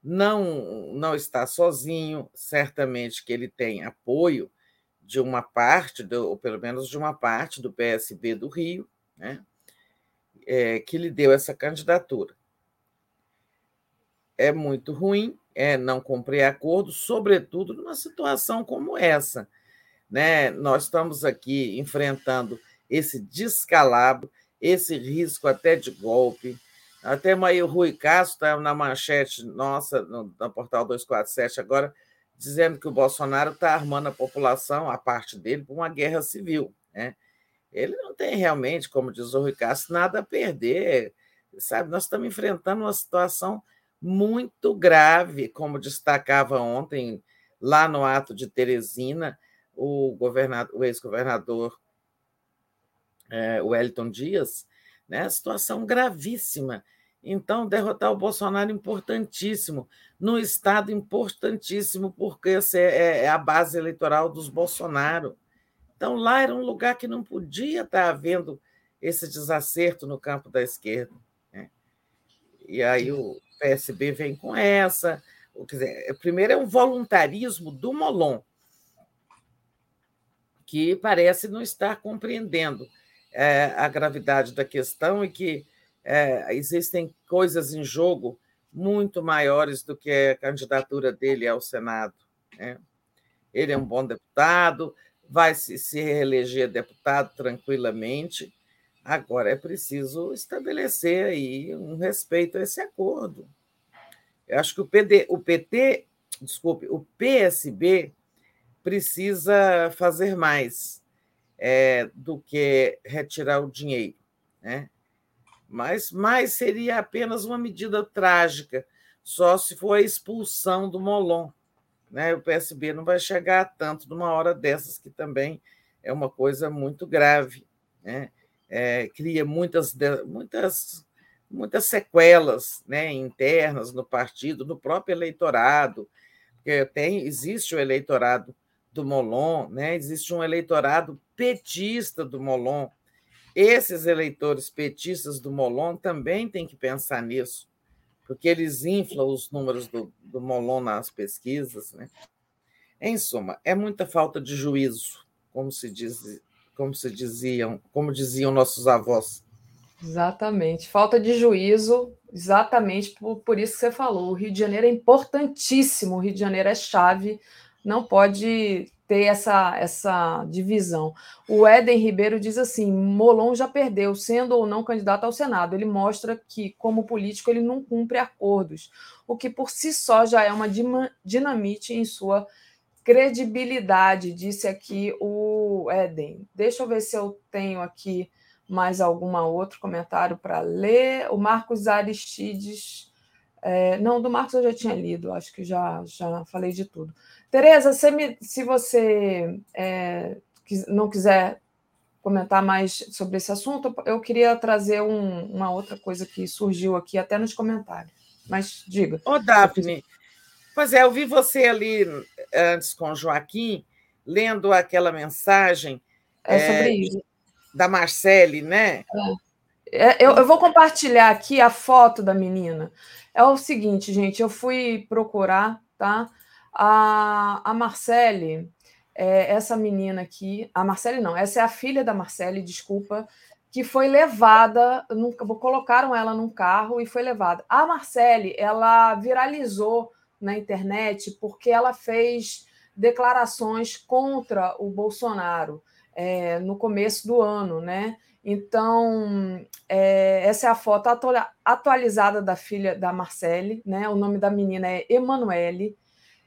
I: não, não está sozinho, certamente que ele tem apoio de uma parte, do, ou pelo menos de uma parte do PSB do Rio, né, é, que lhe deu essa candidatura. É muito ruim é, não cumprir acordo, sobretudo numa situação como essa. Né? Nós estamos aqui enfrentando esse descalabro, esse risco até de golpe, até aí o Rui Castro está na manchete nossa, no, no portal 247 agora, dizendo que o Bolsonaro está armando a população, a parte dele, para uma guerra civil. Né? Ele não tem realmente, como diz o Rui Castro, nada a perder. Sabe, nós estamos enfrentando uma situação muito grave, como destacava ontem lá no ato de Teresina, o, o ex-governador é, Wellington Dias, né? situação gravíssima. Então, derrotar o Bolsonaro é importantíssimo, num estado importantíssimo, porque é, é, é a base eleitoral dos Bolsonaro. Então, lá era um lugar que não podia estar havendo esse desacerto no campo da esquerda. Né? E aí o PSB vem com essa. Quer dizer, primeiro é um voluntarismo do Molon, que parece não estar compreendendo é, a gravidade da questão e que é, existem coisas em jogo muito maiores do que a candidatura dele ao Senado. Né? Ele é um bom deputado, vai se, se reeleger deputado tranquilamente. Agora é preciso estabelecer aí um respeito a esse acordo. Eu acho que o, PD, o PT, desculpe, o PSB precisa fazer mais é, do que retirar o dinheiro. Né? mas mais seria apenas uma medida trágica, só se for a expulsão do Molon. Né? O PSB não vai chegar a tanto numa hora dessas, que também é uma coisa muito grave. Né? É, cria muitas, muitas, muitas sequelas né, internas no partido, no próprio eleitorado, porque tem, existe o eleitorado do Molon, né? existe um eleitorado petista do Molon. Esses eleitores petistas do Molon também têm que pensar nisso, porque eles inflam os números do, do Molon nas pesquisas. Né? Em suma, é muita falta de juízo, como se diz, como se diziam, como diziam nossos avós.
F: Exatamente, falta de juízo, exatamente por, por isso que você falou. O Rio de Janeiro é importantíssimo, o Rio de Janeiro é chave, não pode ter essa, essa divisão. O Éden Ribeiro diz assim: Molon já perdeu, sendo ou não candidato ao Senado. Ele mostra que, como político, ele não cumpre acordos, o que por si só já é uma dinamite em sua credibilidade, disse aqui o Éden. Deixa eu ver se eu tenho aqui mais algum outro comentário para ler. O Marcos Aristides. É, não, do Marcos eu já tinha lido, acho que já, já falei de tudo. Tereza, se você é, não quiser comentar mais sobre esse assunto, eu queria trazer um, uma outra coisa que surgiu aqui até nos comentários. Mas diga.
I: Ô, Daphne, pois é, eu vi você ali antes com o Joaquim, lendo aquela mensagem.
F: É sobre é, isso
I: da Marcele, né?
F: É. é. Eu, eu vou compartilhar aqui a foto da menina. É o seguinte, gente, eu fui procurar, tá? A, a Marcele, é, essa menina aqui, a Marcele não, essa é a filha da Marcele, desculpa, que foi levada, num, colocaram ela num carro e foi levada. A Marcele, ela viralizou na internet porque ela fez declarações contra o Bolsonaro é, no começo do ano, né? Então, é, essa é a foto atualizada da filha da Marcele, né? O nome da menina é Emanuele.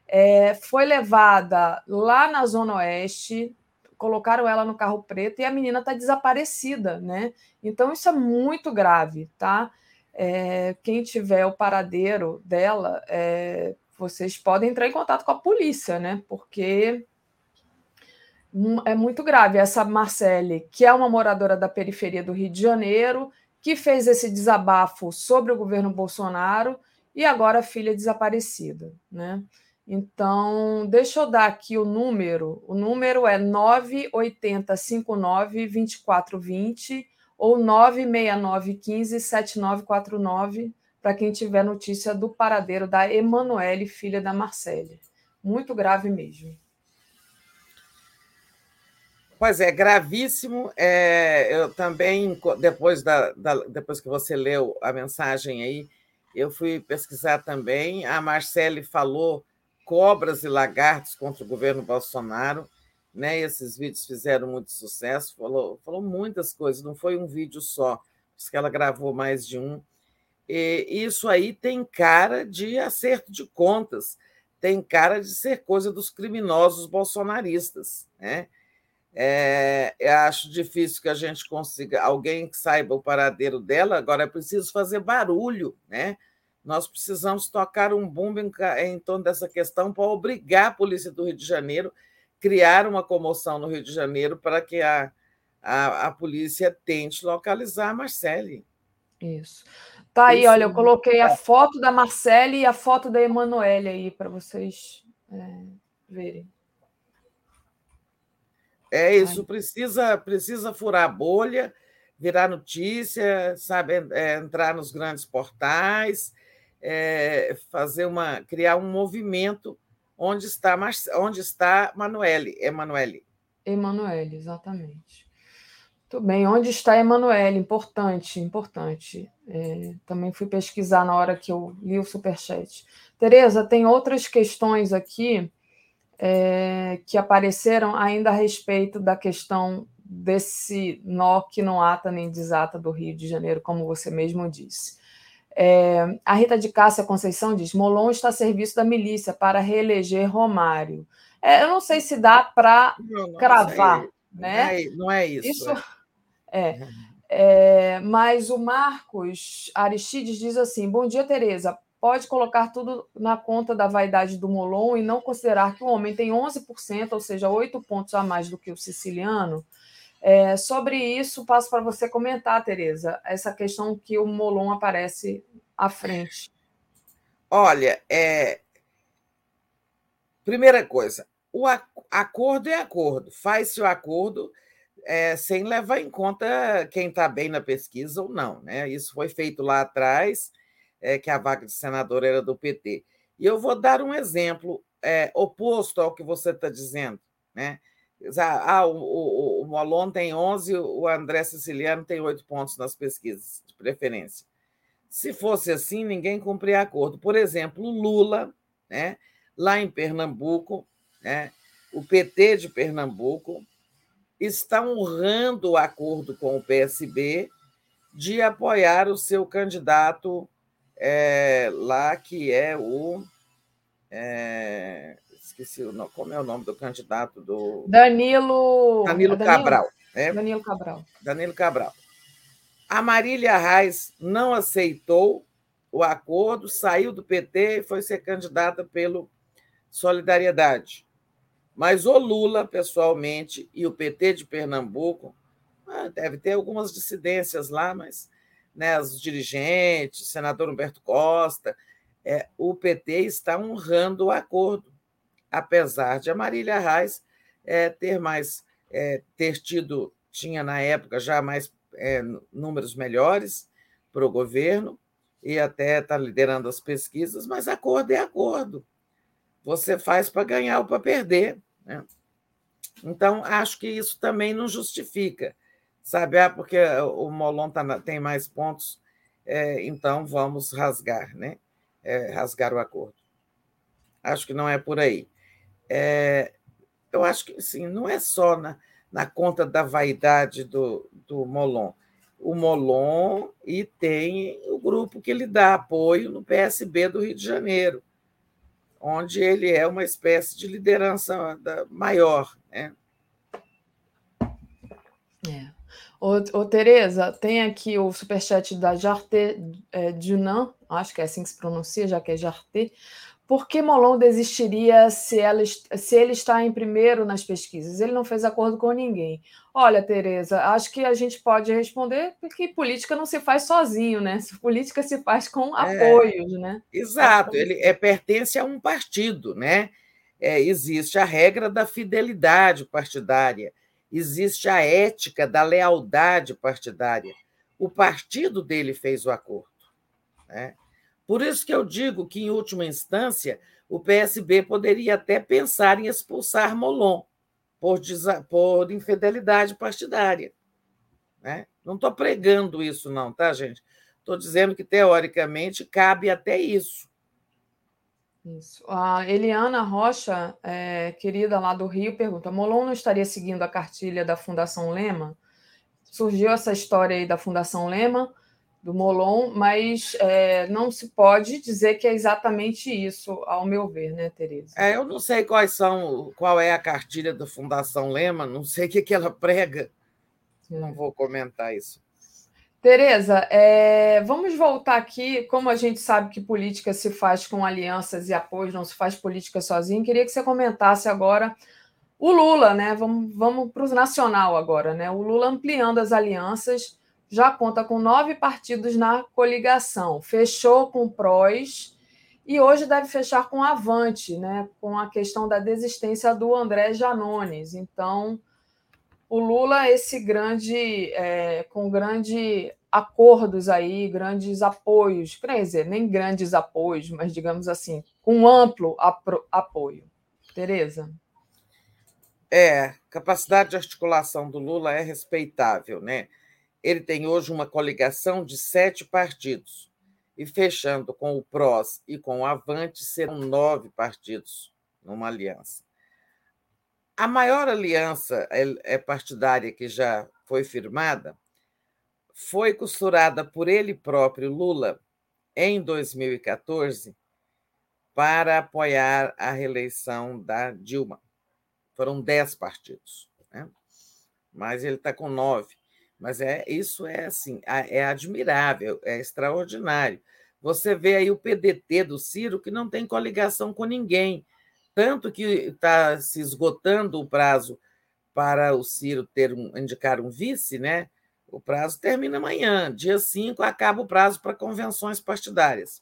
F: É, foi levada lá na Zona Oeste, colocaram ela no carro preto e a menina está desaparecida, né? Então, isso é muito grave, tá? É, quem tiver o paradeiro dela, é, vocês podem entrar em contato com a polícia, né? Porque é muito grave. Essa Marcele, que é uma moradora da periferia do Rio de Janeiro, que fez esse desabafo sobre o governo Bolsonaro e agora filha desaparecida, né? Então, deixa eu dar aqui o número. O número é 980592420 ou 969157949 para quem tiver notícia do paradeiro da Emanuele, filha da Marcele. Muito grave mesmo.
I: Pois é, gravíssimo. É, eu também, depois, da, da, depois que você leu a mensagem aí, eu fui pesquisar também. A Marcele falou cobras e lagartos contra o governo Bolsonaro. Né? Esses vídeos fizeram muito sucesso, falou, falou muitas coisas, não foi um vídeo só, porque ela gravou mais de um. E isso aí tem cara de acerto de contas, tem cara de ser coisa dos criminosos bolsonaristas. Né? É, eu acho difícil que a gente consiga alguém que saiba o paradeiro dela. Agora é preciso fazer barulho, né? Nós precisamos tocar um bumbo em, em torno dessa questão para obrigar a polícia do Rio de Janeiro a criar uma comoção no Rio de Janeiro para que a, a, a polícia tente localizar a Marcele.
F: Isso. Tá aí, Isso. olha, eu coloquei a foto da Marcele e a foto da Emanuele aí para vocês é, verem.
I: É isso, precisa, precisa furar a bolha, virar notícia, sabe, é, entrar nos grandes portais, é, fazer uma, criar um movimento onde está, onde está Manuele, Emanuele.
F: Emanuele, exatamente. Muito bem, onde está Emanuele? Importante, importante. É, também fui pesquisar na hora que eu li o superchat. Tereza, tem outras questões aqui é, que apareceram ainda a respeito da questão desse nó que não ata nem desata do Rio de Janeiro, como você mesmo disse. É, a Rita de Cássia Conceição diz: Molon está a serviço da milícia para reeleger Romário. É, eu não sei se dá para cravar, é, né?
I: Não é, não é isso.
F: isso é. é. é, mas o Marcos Aristides diz assim: Bom dia, Tereza pode colocar tudo na conta da vaidade do Molon e não considerar que o homem tem 11%, ou seja, oito pontos a mais do que o siciliano. É, sobre isso, passo para você comentar, Tereza, essa questão que o Molon aparece à frente.
I: Olha, é, primeira coisa, o acordo é acordo. Faz-se o acordo é, sem levar em conta quem está bem na pesquisa ou não. Né? Isso foi feito lá atrás, é, que a vaga de senador era do PT. E eu vou dar um exemplo é, oposto ao que você está dizendo. Né? Ah, o, o, o Molon tem 11, o André Siciliano tem 8 pontos nas pesquisas, de preferência. Se fosse assim, ninguém cumpria acordo. Por exemplo, Lula, né, lá em Pernambuco, né, o PT de Pernambuco está honrando o acordo com o PSB de apoiar o seu candidato é, lá, que é o. É, esqueci o nome, como é o nome do candidato do.
F: Danilo.
I: Danilo, Danilo Cabral.
F: Né? Danilo Cabral.
I: Danilo Cabral. A Marília Reis não aceitou o acordo, saiu do PT e foi ser candidata pelo Solidariedade. Mas o Lula, pessoalmente, e o PT de Pernambuco, ah, deve ter algumas dissidências lá, mas né, os dirigentes, senador Humberto Costa, é, o PT está honrando o acordo, apesar de a Marília Reis é, ter mais é, ter tido, tinha na época já mais é, números melhores para o governo e até está liderando as pesquisas, mas acordo é acordo. Você faz para ganhar ou para perder. Né? Então, acho que isso também não justifica, sabe? Ah, porque o Molon tá, tem mais pontos, é, então vamos rasgar, né? É, rasgar o acordo. Acho que não é por aí. É, eu acho que sim, não é só na, na conta da vaidade do, do Molon. O Molon e tem o grupo que lhe dá apoio no PSB do Rio de Janeiro onde ele é uma espécie de liderança maior. Né?
F: É. Ô, ô, Tereza, tem aqui o superchat da Jarte é, Dunan, acho que é assim que se pronuncia, já que é Jarte. Por que Molon desistiria se, ela, se ele está em primeiro nas pesquisas? Ele não fez acordo com ninguém. Olha, Tereza, acho que a gente pode responder porque política não se faz sozinho, né? Política se faz com é, apoios, né?
I: Exato, ele é, pertence a um partido, né? É, existe a regra da fidelidade partidária, existe a ética da lealdade partidária. O partido dele fez o acordo, né? Por isso que eu digo que, em última instância, o PSB poderia até pensar em expulsar Molon por, por infidelidade partidária. Né? Não estou pregando isso, não, tá, gente? Estou dizendo que, teoricamente, cabe até isso.
F: Isso. A Eliana Rocha, é, querida lá do Rio, pergunta: Molon não estaria seguindo a cartilha da Fundação Lema? Surgiu essa história aí da Fundação Lema do Molon, mas é, não se pode dizer que é exatamente isso, ao meu ver, né, Tereza?
I: É, eu não sei quais são, qual é a cartilha da Fundação Lema, não sei o que, que ela prega. Não vou comentar isso.
F: Tereza, é, vamos voltar aqui. Como a gente sabe que política se faz com alianças e apoios, não se faz política sozinho, queria que você comentasse agora o Lula, né? Vamos, vamos para o nacional agora, né? O Lula ampliando as alianças já conta com nove partidos na coligação. Fechou com o PROS e hoje deve fechar com Avante, né? com a questão da desistência do André Janones. Então, o Lula, esse grande, é, com grandes acordos aí, grandes apoios, quer dizer, nem grandes apoios, mas digamos assim, com amplo apoio. Tereza?
I: É, capacidade de articulação do Lula é respeitável, né? Ele tem hoje uma coligação de sete partidos, e fechando com o PROS e com o Avante, serão nove partidos numa aliança. A maior aliança é, partidária que já foi firmada foi costurada por ele próprio, Lula, em 2014, para apoiar a reeleição da Dilma. Foram dez partidos, né? mas ele está com nove. Mas é isso é assim, é admirável, é extraordinário. Você vê aí o PDT do Ciro que não tem coligação com ninguém, tanto que está se esgotando o prazo para o Ciro ter um, indicar um vice, né? O prazo termina amanhã, dia 5 acaba o prazo para convenções partidárias.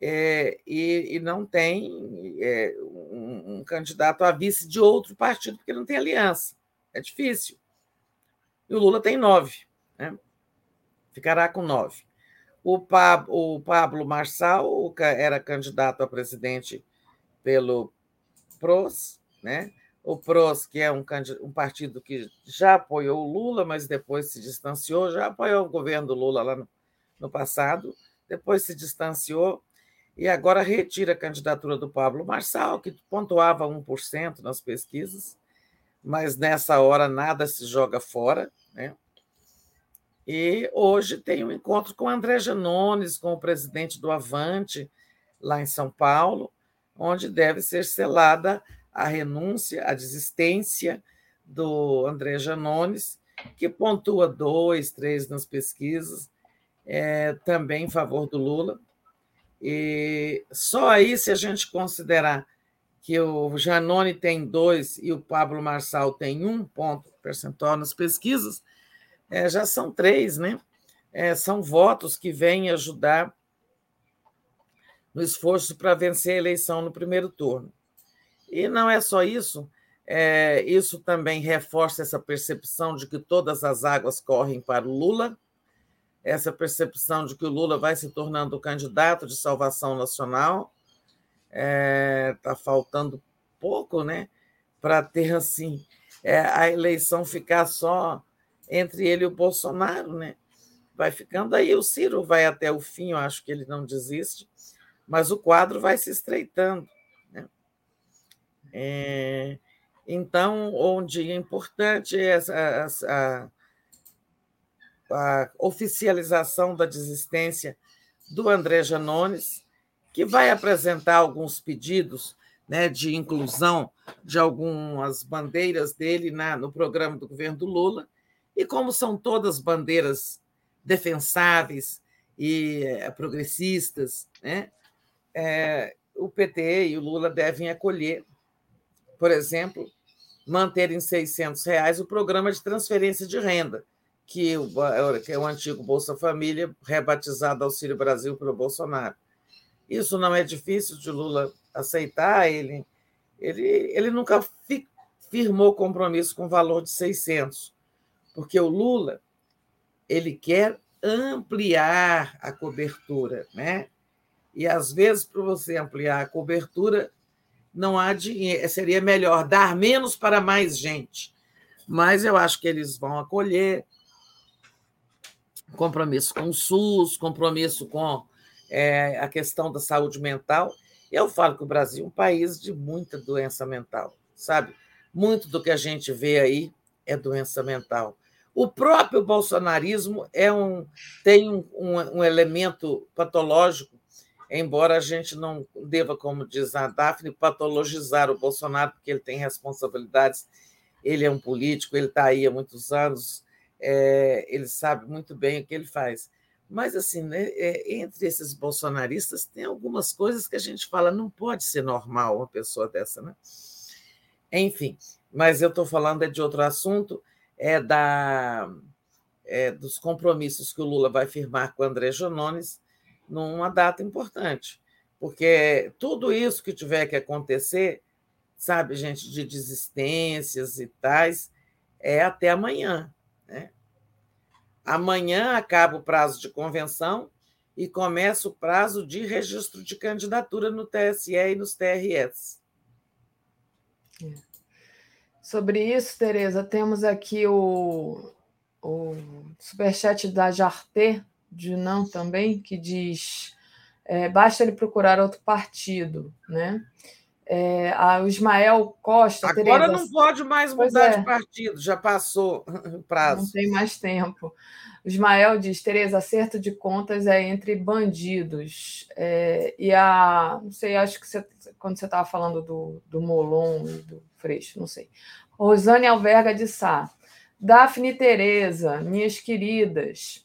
I: É, e, e, não tem é, um, um candidato a vice de outro partido, porque não tem aliança. É difícil. E o Lula tem nove. Né? Ficará com nove. O, Pablo, o Pablo Marçal era candidato a presidente pelo PROS, né? o PROS, que é um, um, partido que já apoiou o Lula, mas depois se distanciou, já apoiou o governo do Lula lá no, no passado, depois se distanciou e agora retira a candidatura do Pablo Marçal, que pontuava 1% nas pesquisas, mas nessa hora nada se joga fora. Né? E hoje tem um encontro com André Janones, com o presidente do Avante, lá em São Paulo, onde deve ser selada a renúncia, a desistência do André Janones, que pontua dois, três nas pesquisas, é, também em favor do Lula. E só aí, se a gente considerar que o Janone tem dois e o Pablo Marçal tem um ponto percentual nas pesquisas, é, já são três, né? É, são votos que vêm ajudar no esforço para vencer a eleição no primeiro turno. E não é só isso, é, isso também reforça essa percepção de que todas as águas correm para o Lula, essa percepção de que o Lula vai se tornando o candidato de salvação nacional. Está é, tá faltando pouco né, para ter assim é, a eleição ficar só entre ele e o Bolsonaro. Né? Vai ficando aí, o Ciro vai até o fim, eu acho que ele não desiste, mas o quadro vai se estreitando. É, então, onde é importante essa, a, a oficialização da desistência do André Janones, que vai apresentar alguns pedidos né, de inclusão de algumas bandeiras dele na, no programa do governo do Lula. E como são todas bandeiras defensáveis e é, progressistas, né, é, o PT e o Lula devem acolher por exemplo, manter em 600 reais o programa de transferência de renda, que, o, que é o antigo Bolsa Família, rebatizado Auxílio Brasil pelo Bolsonaro. Isso não é difícil de Lula aceitar, ele, ele, ele nunca fi, firmou compromisso com valor de 600, porque o Lula ele quer ampliar a cobertura, né? E às vezes para você ampliar a cobertura, não há dinheiro, seria melhor dar menos para mais gente. Mas eu acho que eles vão acolher compromisso com o SUS, compromisso com é, a questão da saúde mental. Eu falo que o Brasil é um país de muita doença mental, sabe? Muito do que a gente vê aí é doença mental. O próprio bolsonarismo é um, tem um, um, um elemento patológico embora a gente não deva, como diz a Daphne, patologizar o Bolsonaro, porque ele tem responsabilidades, ele é um político, ele está aí há muitos anos, é, ele sabe muito bem o que ele faz. Mas, assim, né, é, entre esses bolsonaristas, tem algumas coisas que a gente fala, não pode ser normal uma pessoa dessa, né? Enfim, mas eu estou falando é de outro assunto, é da é, dos compromissos que o Lula vai firmar com o André Jonones, numa data importante, porque tudo isso que tiver que acontecer, sabe, gente, de desistências e tais, é até amanhã. Né? Amanhã acaba o prazo de convenção e começa o prazo de registro de candidatura no TSE e nos TRS.
F: É. Sobre isso, Tereza, temos aqui o, o superchat da Jarté, de não também, que diz é, basta ele procurar outro partido, né? É, a, o Ismael Costa.
I: Agora Tereza, não pode mais mudar é, de partido, já passou o prazo.
F: Não tem mais tempo. O Ismael diz: Tereza, acerto de contas é entre bandidos. É, e a. Não sei, acho que você, quando você estava falando do, do Molon e do Freixo, não sei. Rosane Alverga de Sá. Daphne Tereza, minhas queridas,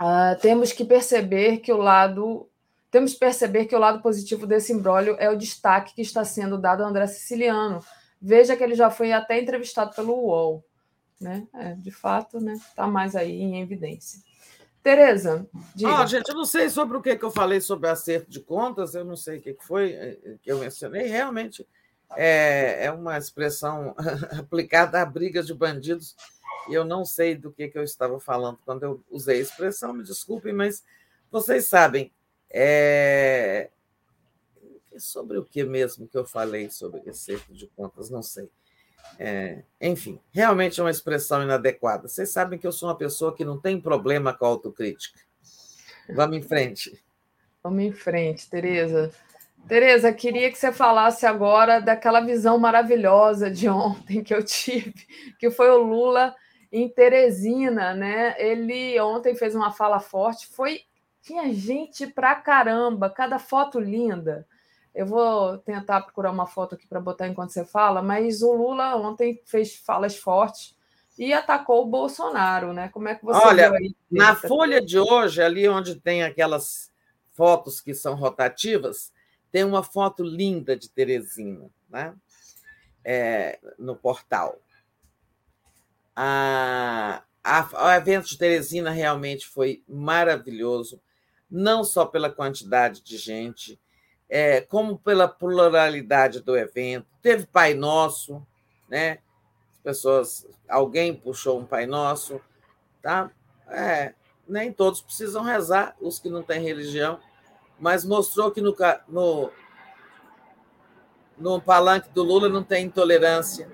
F: Uh, temos que perceber que o lado temos que perceber que o lado positivo desse imbróglio é o destaque que está sendo dado ao André Siciliano. Veja que ele já foi até entrevistado pelo UOL. Né? É, de fato, né? Está mais aí em evidência. Tereza,
I: diga. Oh, gente, eu não sei sobre o que, que eu falei sobre acerto de contas, eu não sei o que foi eh, que eu mencionei. Realmente, é, é uma expressão aplicada a brigas de bandidos. Eu não sei do que, que eu estava falando quando eu usei a expressão, me desculpem, mas vocês sabem. É... Sobre o que mesmo que eu falei sobre acerto de contas, não sei. É, enfim, realmente é uma expressão inadequada. Vocês sabem que eu sou uma pessoa que não tem problema com a autocrítica. Vamos em frente.
F: Vamos em frente, Tereza. Tereza, queria que você falasse agora daquela visão maravilhosa de ontem que eu tive, que foi o Lula em Teresina, né? Ele ontem fez uma fala forte, foi tinha gente pra caramba, cada foto linda. Eu vou tentar procurar uma foto aqui para botar enquanto você fala, mas o Lula ontem fez falas fortes e atacou o Bolsonaro, né? Como é que você
I: Olha, na folha de hoje, ali onde tem aquelas fotos que são rotativas, tem uma foto linda de Teresina, né? É, no portal. A, a, o evento de Teresina realmente foi maravilhoso, não só pela quantidade de gente, é, como pela pluralidade do evento. Teve Pai Nosso, né? As pessoas, alguém puxou um Pai Nosso, tá? É, nem todos precisam rezar, os que não têm religião mas mostrou que no, no, no palanque do Lula não tem intolerância.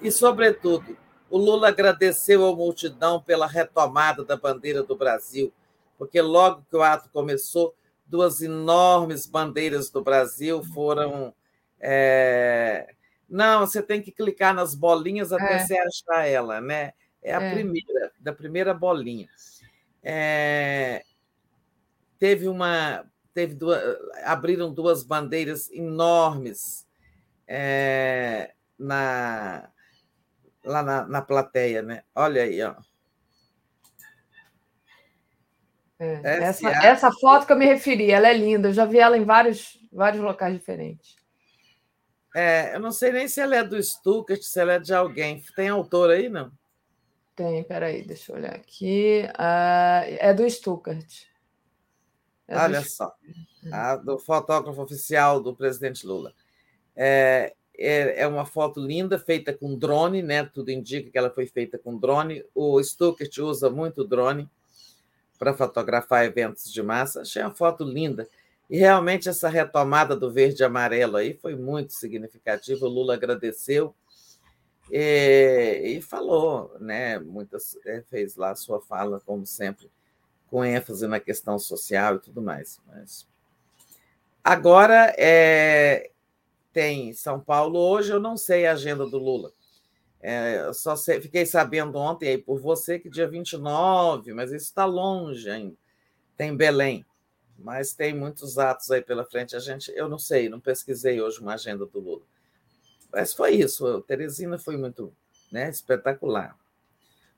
I: E, sobretudo, o Lula agradeceu à multidão pela retomada da bandeira do Brasil, porque logo que o ato começou, duas enormes bandeiras do Brasil foram. É... Não, você tem que clicar nas bolinhas até é. você achar ela, né? É a é. primeira, da primeira bolinha. É... Teve uma teve duas, abriram duas bandeiras enormes é, na, lá na, na plateia, né? Olha aí, ó.
F: É, essa, essa foto que eu me referi, ela é linda, eu já vi ela em vários, vários locais diferentes.
I: É, eu não sei nem se ela é do Stuckert, se ela é de alguém. Tem autor aí, não?
F: Tem, peraí, deixa eu olhar aqui. Uh, é do Stuckert.
I: É Olha do... só, a, do fotógrafo oficial do presidente Lula. É, é, é, uma foto linda, feita com drone, né? Tudo indica que ela foi feita com drone. O Stuckert usa muito drone para fotografar eventos de massa. Achei uma foto linda. E realmente essa retomada do verde e amarelo aí foi muito significativa. O Lula agradeceu e, e falou, né? Muitas é, fez lá a sua fala, como sempre, com ênfase na questão social e tudo mais. Mas agora é, tem São Paulo hoje, eu não sei a agenda do Lula. É, só sei, fiquei sabendo ontem aí por você que dia 29, mas isso está longe ainda. Tem Belém, mas tem muitos atos aí pela frente. A gente, eu não sei, não pesquisei hoje uma agenda do Lula. Mas foi isso. Teresina foi muito né, espetacular.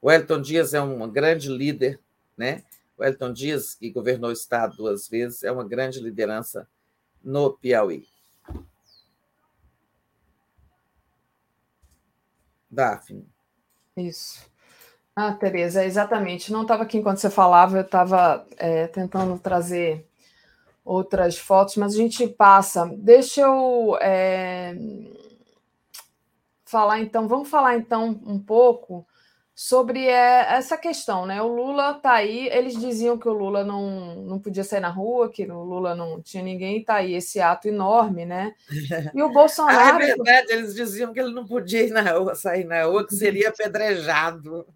I: O Elton Dias é um grande líder, né? O Elton Dias, que governou o Estado duas vezes, é uma grande liderança no Piauí. Daphne.
F: Isso. Ah, Tereza, exatamente. Não estava aqui enquanto você falava, eu estava é, tentando trazer outras fotos, mas a gente passa. Deixa eu é, falar então, vamos falar então um pouco sobre é, essa questão, né? O Lula está aí, eles diziam que o Lula não, não podia sair na rua, que o Lula não tinha ninguém, está aí esse ato enorme, né? E o Bolsonaro.
I: ah, é verdade, eles diziam que ele não podia ir na rua, sair na rua, que seria apedrejado.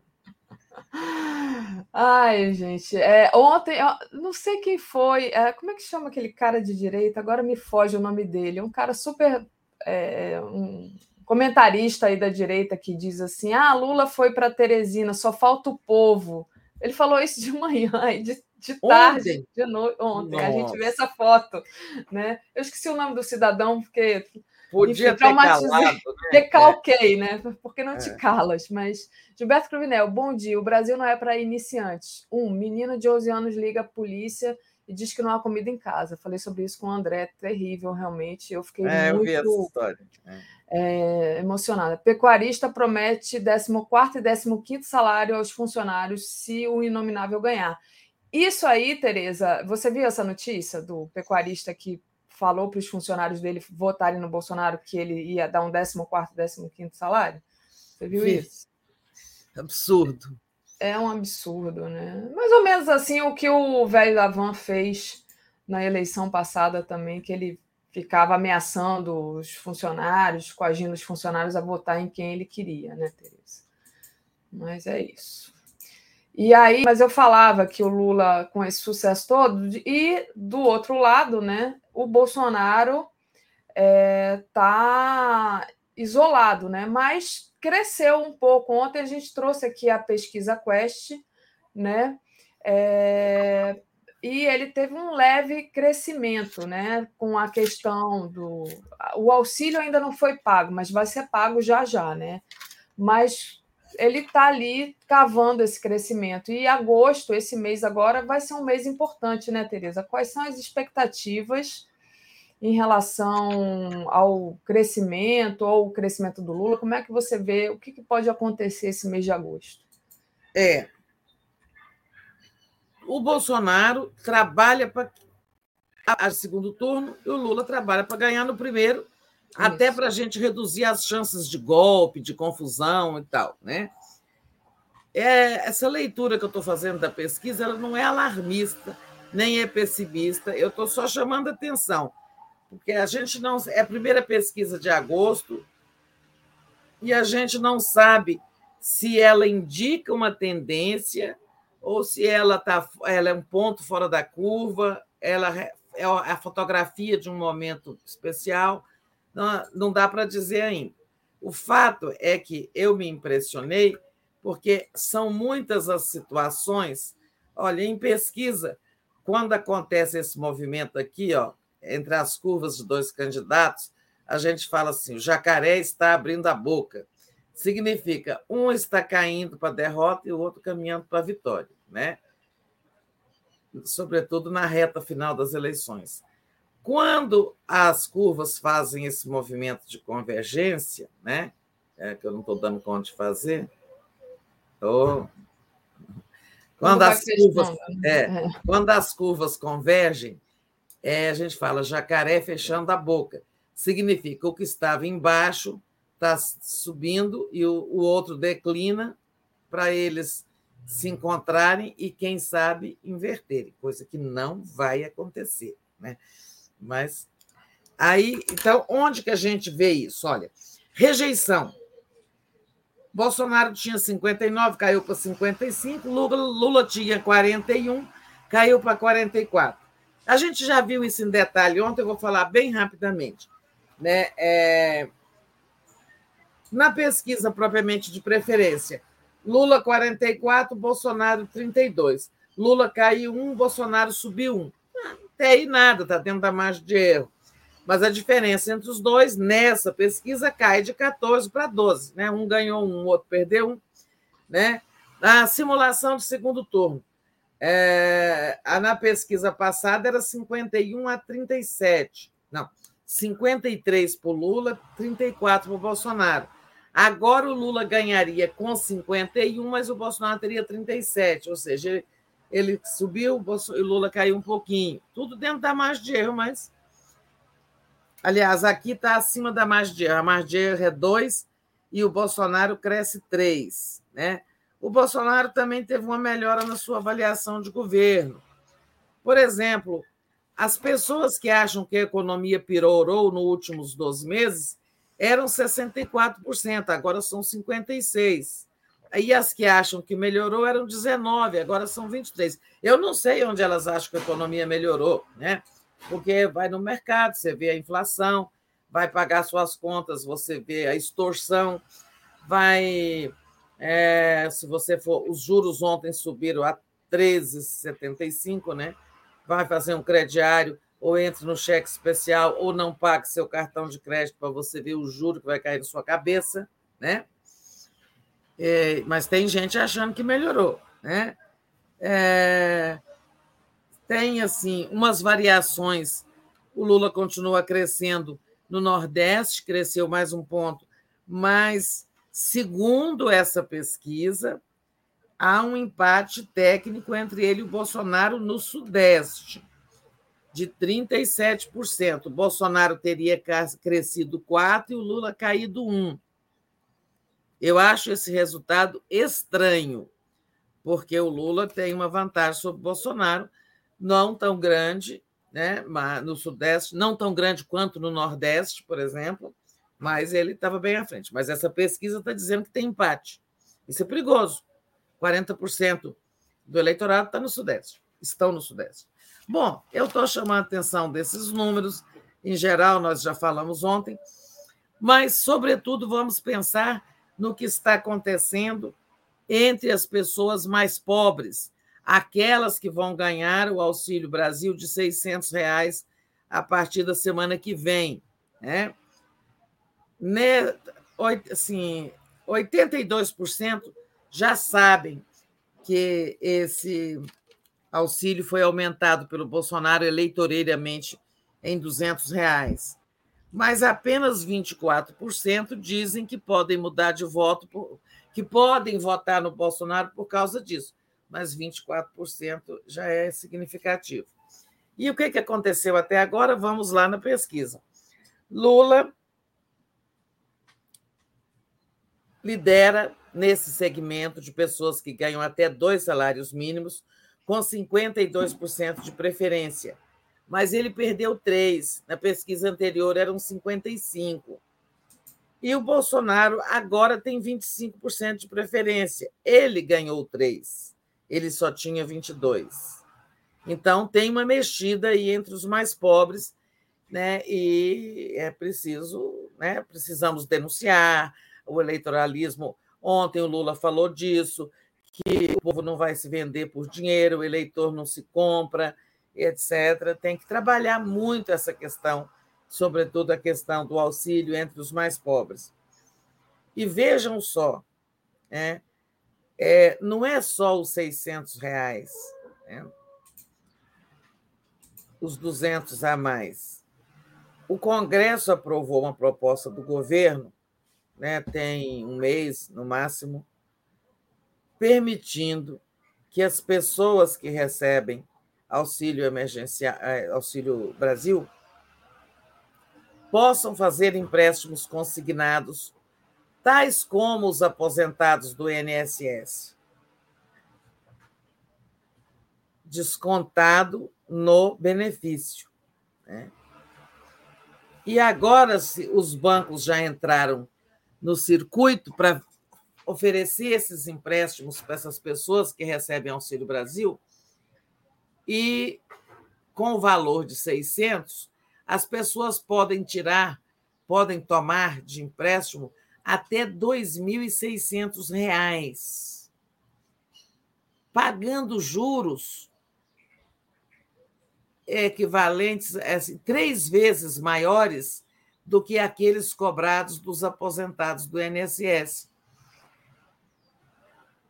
F: Ai, gente, é, ontem, não sei quem foi, é, como é que chama aquele cara de direita? Agora me foge o nome dele, um cara super. É, um, comentarista aí da direita que diz assim: ah, Lula foi para Teresina, só falta o povo. Ele falou isso de manhã e de, de tarde, ontem. de noite, ontem. Nossa. A gente vê essa foto, né? Eu esqueci o nome do cidadão, porque.
I: Podia enfim, ter calado, né?
F: Decalquei, né? Porque não é. te calas. Mas, Gilberto Cruvinel, bom dia. O Brasil não é para iniciantes. Um, menino de 11 anos liga a polícia e diz que não há comida em casa. Falei sobre isso com o André, terrível, realmente. Eu fiquei é, muito...
I: Eu vi essa história. É
F: é, emocionada. Pecuarista promete 14 e 15 salário aos funcionários se o inominável ganhar. Isso aí, Tereza, você viu essa notícia do pecuarista que falou para os funcionários dele votarem no Bolsonaro que ele ia dar um 14º, 15 salário? Você viu
I: Vi.
F: isso?
I: Absurdo.
F: É um absurdo, né? Mais ou menos assim o que o velho Lavan fez na eleição passada também, que ele ficava ameaçando os funcionários, coagindo os funcionários a votar em quem ele queria, né, Tereza? Mas é isso. E aí, mas eu falava que o Lula, com esse sucesso todo, e do outro lado, né, o Bolsonaro está é, isolado, né? Mas cresceu um pouco. Ontem a gente trouxe aqui a pesquisa Quest, né? É, e ele teve um leve crescimento, né? Com a questão do. O auxílio ainda não foi pago, mas vai ser pago já já, né? Mas ele está ali cavando esse crescimento. E agosto, esse mês agora, vai ser um mês importante, né, Tereza? Quais são as expectativas em relação ao crescimento ou o crescimento do Lula? Como é que você vê o que, que pode acontecer esse mês de agosto?
I: É. O Bolsonaro trabalha para a segundo turno e o Lula trabalha para ganhar no primeiro até para a gente reduzir as chances de golpe, de confusão e tal, né? É, essa leitura que eu estou fazendo da pesquisa, ela não é alarmista, nem é pessimista. Eu estou só chamando atenção, porque a gente não é a primeira pesquisa de agosto e a gente não sabe se ela indica uma tendência ou se ela tá, ela é um ponto fora da curva, ela é a fotografia de um momento especial não, não dá para dizer ainda. O fato é que eu me impressionei porque são muitas as situações. Olha, em pesquisa, quando acontece esse movimento aqui, ó, entre as curvas de dois candidatos, a gente fala assim: o jacaré está abrindo a boca. Significa um está caindo para a derrota e o outro caminhando para a vitória, né? Sobretudo na reta final das eleições. Quando as curvas fazem esse movimento de convergência, né, é, que eu não estou dando conta de fazer, quando, as curvas, é, é, quando as curvas convergem, é, a gente fala jacaré fechando a boca. Significa o que estava embaixo está subindo e o, o outro declina para eles se encontrarem e, quem sabe, inverterem, coisa que não vai acontecer. Né? Mas aí, então, onde que a gente vê isso? Olha, rejeição. Bolsonaro tinha 59, caiu para 55, Lula, Lula tinha 41, caiu para 44. A gente já viu isso em detalhe ontem, eu vou falar bem rapidamente. Né? É... Na pesquisa propriamente de preferência, Lula 44, Bolsonaro 32. Lula caiu um, Bolsonaro subiu um. Até aí nada, está dentro da margem de erro. Mas a diferença entre os dois nessa pesquisa cai de 14 para 12. Né? Um ganhou um, o outro perdeu um. Né? Na simulação de segundo turno, é, na pesquisa passada era 51 a 37. Não, 53 para o Lula, 34 para o Bolsonaro. Agora o Lula ganharia com 51, mas o Bolsonaro teria 37, ou seja, ele subiu, o Lula caiu um pouquinho. Tudo dentro da margem de erro, mas. Aliás, aqui está acima da margem de erro. A margem de erro é 2 e o Bolsonaro cresce 3. Né? O Bolsonaro também teve uma melhora na sua avaliação de governo. Por exemplo, as pessoas que acham que a economia piorou nos últimos 12 meses eram 64%, agora são 56%. E as que acham que melhorou eram 19, agora são 23. Eu não sei onde elas acham que a economia melhorou, né? Porque vai no mercado, você vê a inflação, vai pagar suas contas, você vê a extorsão, vai. É, se você for. Os juros ontem subiram a 13,75, né? Vai fazer um crediário, ou entre no cheque especial, ou não pague seu cartão de crédito para você ver o juro que vai cair na sua cabeça, né? É, mas tem gente achando que melhorou. Né? É, tem assim umas variações. O Lula continua crescendo no Nordeste, cresceu mais um ponto, mas, segundo essa pesquisa, há um empate técnico entre ele e o Bolsonaro no Sudeste. de 37%. Bolsonaro teria crescido 4% e o Lula caído 1%. Eu acho esse resultado estranho, porque o Lula tem uma vantagem sobre o Bolsonaro, não tão grande, né, no Sudeste, não tão grande quanto no Nordeste, por exemplo, mas ele estava bem à frente. Mas essa pesquisa está dizendo que tem empate. Isso é perigoso. 40% do eleitorado está no Sudeste, estão no Sudeste. Bom, eu estou chamando a atenção desses números, em geral, nós já falamos ontem, mas, sobretudo, vamos pensar no que está acontecendo entre as pessoas mais pobres, aquelas que vão ganhar o Auxílio Brasil de 600 reais a partir da semana que vem. Né? Assim, 82% já sabem que esse auxílio foi aumentado pelo Bolsonaro eleitoreiramente em 200 reais. Mas apenas 24% dizem que podem mudar de voto, por, que podem votar no Bolsonaro por causa disso. Mas 24% já é significativo. E o que, que aconteceu até agora? Vamos lá na pesquisa. Lula lidera nesse segmento de pessoas que ganham até dois salários mínimos, com 52% de preferência. Mas ele perdeu três. Na pesquisa anterior eram 55%. E o Bolsonaro agora tem 25% de preferência. Ele ganhou três. Ele só tinha 22%. Então, tem uma mexida aí entre os mais pobres, né? e é preciso, né? precisamos denunciar o eleitoralismo. Ontem o Lula falou disso, que o povo não vai se vender por dinheiro, o eleitor não se compra, etc. Tem que trabalhar muito essa questão, sobretudo a questão do auxílio entre os mais pobres. E vejam só, é, é, não é só os 600 reais, é, os 200 a mais. O Congresso aprovou uma proposta do governo, né, tem um mês no máximo, permitindo que as pessoas que recebem auxílio emergencial, eh, auxílio Brasil, possam fazer empréstimos consignados, tais como os aposentados do INSS, descontado no benefício. Né? E agora os bancos já entraram no circuito para oferecer esses empréstimos para essas pessoas que recebem Auxílio Brasil e com o valor de 600, as pessoas podem tirar, podem tomar de empréstimo até R$ 2.600, pagando juros equivalentes, assim, três vezes maiores do que aqueles cobrados dos aposentados do INSS.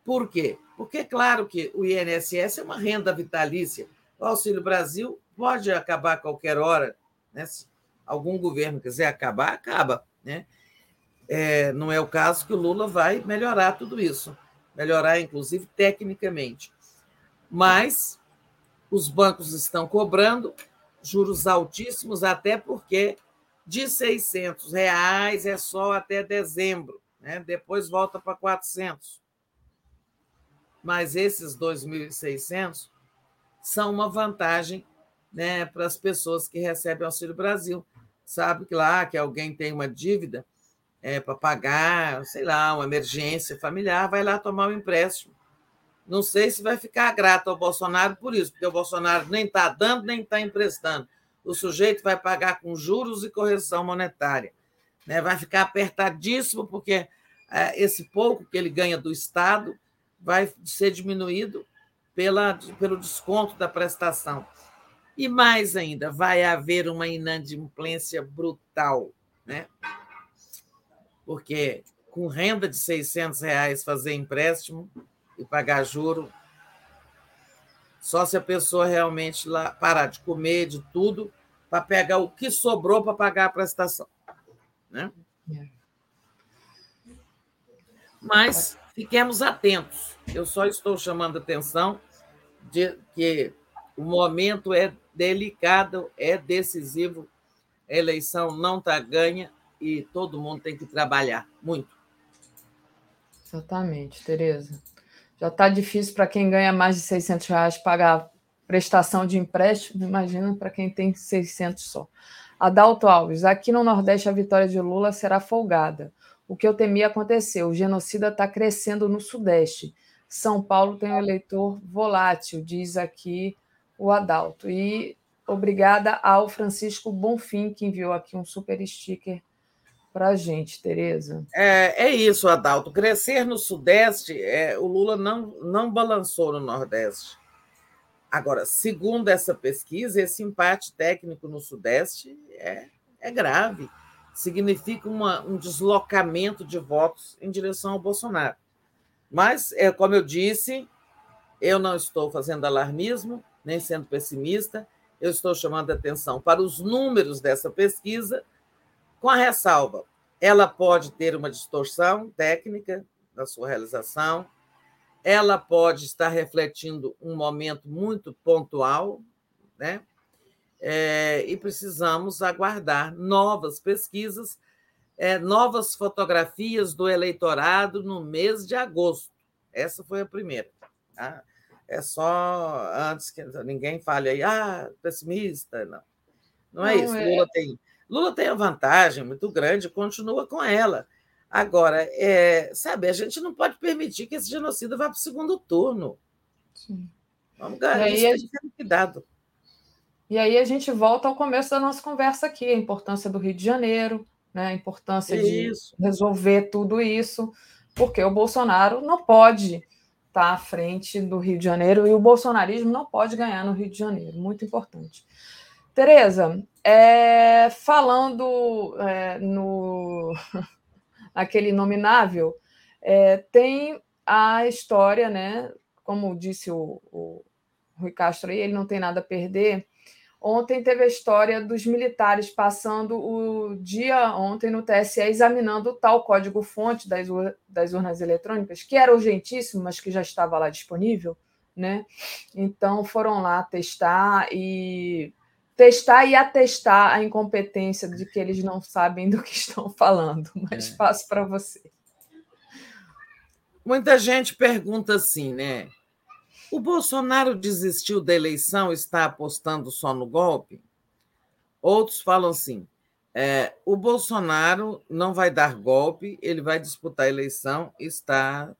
I: Por quê? Porque é claro que o INSS é uma renda vitalícia. O Auxílio Brasil pode acabar a qualquer hora. Né? Se algum governo quiser acabar, acaba. Né? É, não é o caso que o Lula vai melhorar tudo isso melhorar, inclusive, tecnicamente. Mas os bancos estão cobrando juros altíssimos, até porque de 600 reais é só até dezembro, né? depois volta para 400 mas esses 2.600 são uma vantagem né, para as pessoas que recebem Auxílio Brasil. Sabe que lá que alguém tem uma dívida é, para pagar, sei lá, uma emergência familiar, vai lá tomar um empréstimo. Não sei se vai ficar grato ao Bolsonaro por isso, porque o Bolsonaro nem está dando, nem está emprestando. O sujeito vai pagar com juros e correção monetária. Né? Vai ficar apertadíssimo, porque é, esse pouco que ele ganha do Estado vai ser diminuído pela, pelo desconto da prestação. E mais ainda, vai haver uma inadimplência brutal, né? Porque com renda de 600 reais fazer empréstimo e pagar juro, só se a pessoa realmente lá parar de comer, de tudo, para pegar o que sobrou para pagar a prestação. Né? Mas Fiquemos atentos. Eu só estou chamando atenção de que O momento é delicado, é decisivo. A eleição não está ganha e todo mundo tem que trabalhar muito.
F: Exatamente, Tereza. Já está difícil para quem ganha mais de 600 reais pagar prestação de empréstimo, imagina para quem tem 600 só. Adalto Alves, aqui no Nordeste a vitória de Lula será folgada. O que eu temia aconteceu. O genocida está crescendo no Sudeste. São Paulo tem um eleitor volátil, diz aqui o Adalto. E obrigada ao Francisco Bonfim, que enviou aqui um super sticker para a gente, Tereza.
I: É, é isso, Adalto. Crescer no Sudeste, é, o Lula não, não balançou no Nordeste. Agora, segundo essa pesquisa, esse empate técnico no Sudeste é, é grave. Significa uma, um deslocamento de votos em direção ao Bolsonaro. Mas, é, como eu disse, eu não estou fazendo alarmismo, nem sendo pessimista, eu estou chamando atenção para os números dessa pesquisa, com a ressalva: ela pode ter uma distorção técnica na sua realização, ela pode estar refletindo um momento muito pontual, né? É, e precisamos aguardar novas pesquisas é, novas fotografias do eleitorado no mês de agosto. Essa foi a primeira. Tá? É só antes que ninguém fale aí, ah, pessimista. Não, não é não, isso. É... Lula, tem, Lula tem a vantagem muito grande, continua com ela. Agora, é, sabe, a gente não pode permitir que esse genocídio vá para o segundo turno. Sim. Vamos ganhar isso
F: gente... cuidado. E aí a gente volta ao começo da nossa conversa aqui, a importância do Rio de Janeiro, né, a importância isso. de resolver tudo isso, porque o Bolsonaro não pode estar à frente do Rio de Janeiro e o bolsonarismo não pode ganhar no Rio de Janeiro. Muito importante. Tereza, é, falando é, no aquele nominável, é, tem a história, né? Como disse o, o Rui Castro aí, ele não tem nada a perder Ontem teve a história dos militares passando o dia ontem no TSE examinando o tal código-fonte das, das urnas eletrônicas, que era urgentíssimo, mas que já estava lá disponível, né? Então foram lá testar e testar e atestar a incompetência de que eles não sabem do que estão falando. Mas é. passo para você.
I: Muita gente pergunta assim, né? O Bolsonaro desistiu da eleição, está apostando só no golpe? Outros falam assim: é, o Bolsonaro não vai dar golpe, ele vai disputar a eleição, está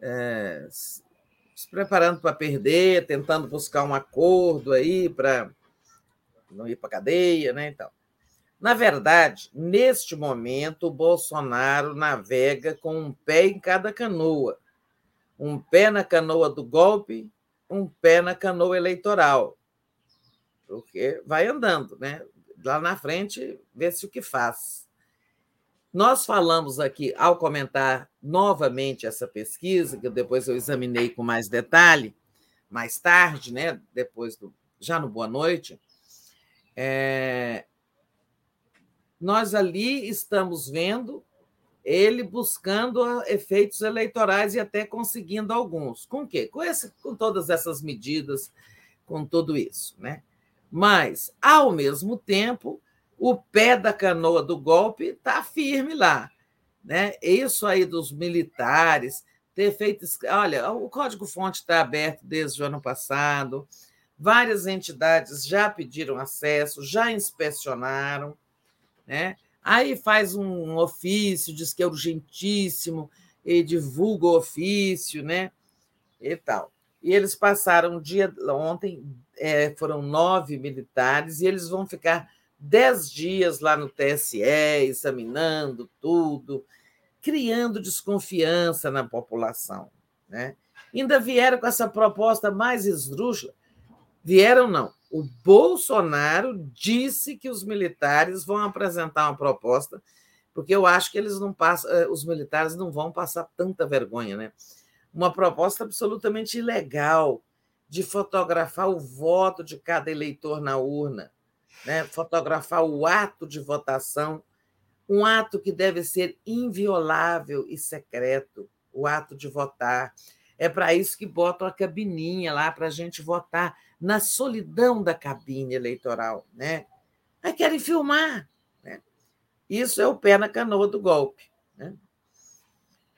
I: é, se preparando para perder, tentando buscar um acordo aí para não ir para cadeia, né? Então, na verdade, neste momento, o Bolsonaro navega com um pé em cada canoa um pé na canoa do golpe, um pé na canoa eleitoral. Porque vai andando, né? Lá na frente, vê-se o que faz. Nós falamos aqui, ao comentar novamente essa pesquisa, que depois eu examinei com mais detalhe, mais tarde, né? depois do, já no Boa Noite, é, nós ali estamos vendo ele buscando efeitos eleitorais e até conseguindo alguns. Com quê? Com, esse, com todas essas medidas, com tudo isso. Né? Mas, ao mesmo tempo, o pé da canoa do golpe está firme lá. Né? Isso aí dos militares ter feito. Olha, o código-fonte está aberto desde o ano passado, várias entidades já pediram acesso, já inspecionaram. Né? Aí faz um ofício, diz que é urgentíssimo, e divulga o ofício, né? E tal. E eles passaram o dia ontem, é, foram nove militares, e eles vão ficar dez dias lá no TSE, examinando tudo, criando desconfiança na população. Né? Ainda vieram com essa proposta mais esdrúxula. Vieram, não o Bolsonaro disse que os militares vão apresentar uma proposta, porque eu acho que eles não passam, eh, os militares não vão passar tanta vergonha, né? Uma proposta absolutamente ilegal de fotografar o voto de cada eleitor na urna, né? Fotografar o ato de votação, um ato que deve ser inviolável e secreto, o ato de votar É para isso que botam a cabininha lá para a gente votar na solidão da cabine eleitoral, né? Aí querem filmar, né? Isso é o pé na canoa do golpe, né?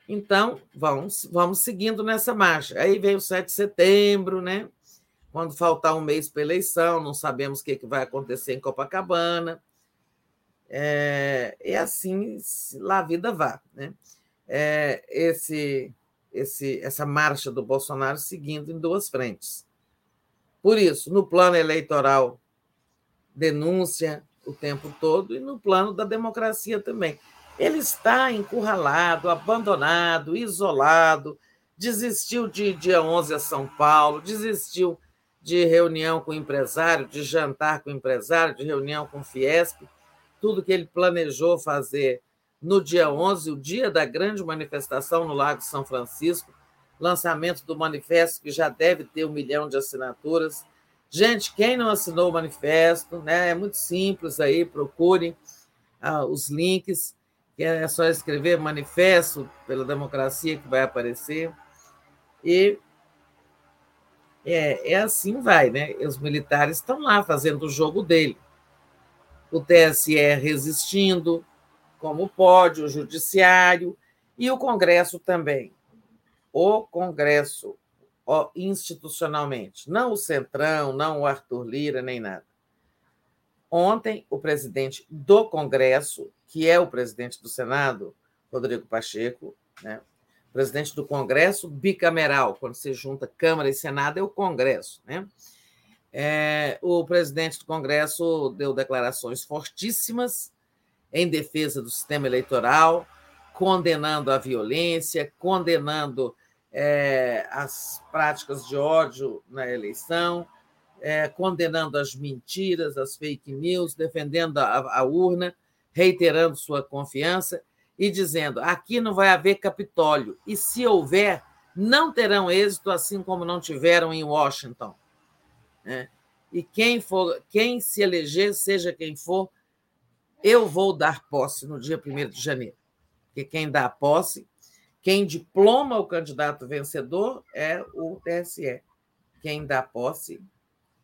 I: Então, vamos, vamos seguindo nessa marcha. Aí vem o 7 de setembro, né? Quando faltar um mês para a eleição, não sabemos o que, que vai acontecer em Copacabana. É, e assim lá a vida vá. Né? É, esse, esse, essa marcha do Bolsonaro seguindo em duas frentes. Por isso, no plano eleitoral, denúncia o tempo todo, e no plano da democracia também. Ele está encurralado, abandonado, isolado, desistiu de dia 11 a São Paulo, desistiu de reunião com empresário, de jantar com empresário, de reunião com Fiesp, tudo que ele planejou fazer no dia 11, o dia da grande manifestação no Lago São Francisco, lançamento do manifesto que já deve ter um milhão de assinaturas. Gente, quem não assinou o manifesto, né, é muito simples aí, procurem ah, os links é só escrever Manifesto pela Democracia que vai aparecer. E é, é assim vai, né? Os militares estão lá fazendo o jogo dele. O TSE resistindo, como pode, o Judiciário e o Congresso também. O Congresso institucionalmente, não o Centrão, não o Arthur Lira, nem nada. Ontem, o presidente do Congresso, que é o presidente do Senado, Rodrigo Pacheco, né? presidente do Congresso bicameral, quando se junta Câmara e Senado, é o Congresso. Né? É, o presidente do Congresso deu declarações fortíssimas em defesa do sistema eleitoral, condenando a violência, condenando é, as práticas de ódio na eleição, é, condenando as mentiras, as fake news, defendendo a, a urna, reiterando sua confiança e dizendo: aqui não vai haver Capitólio, e se houver, não terão êxito, assim como não tiveram em Washington. Né? E quem for, quem se eleger, seja quem for, eu vou dar posse no dia 1 de janeiro. Porque quem dá posse, quem diploma o candidato vencedor é o TSE. Quem dá posse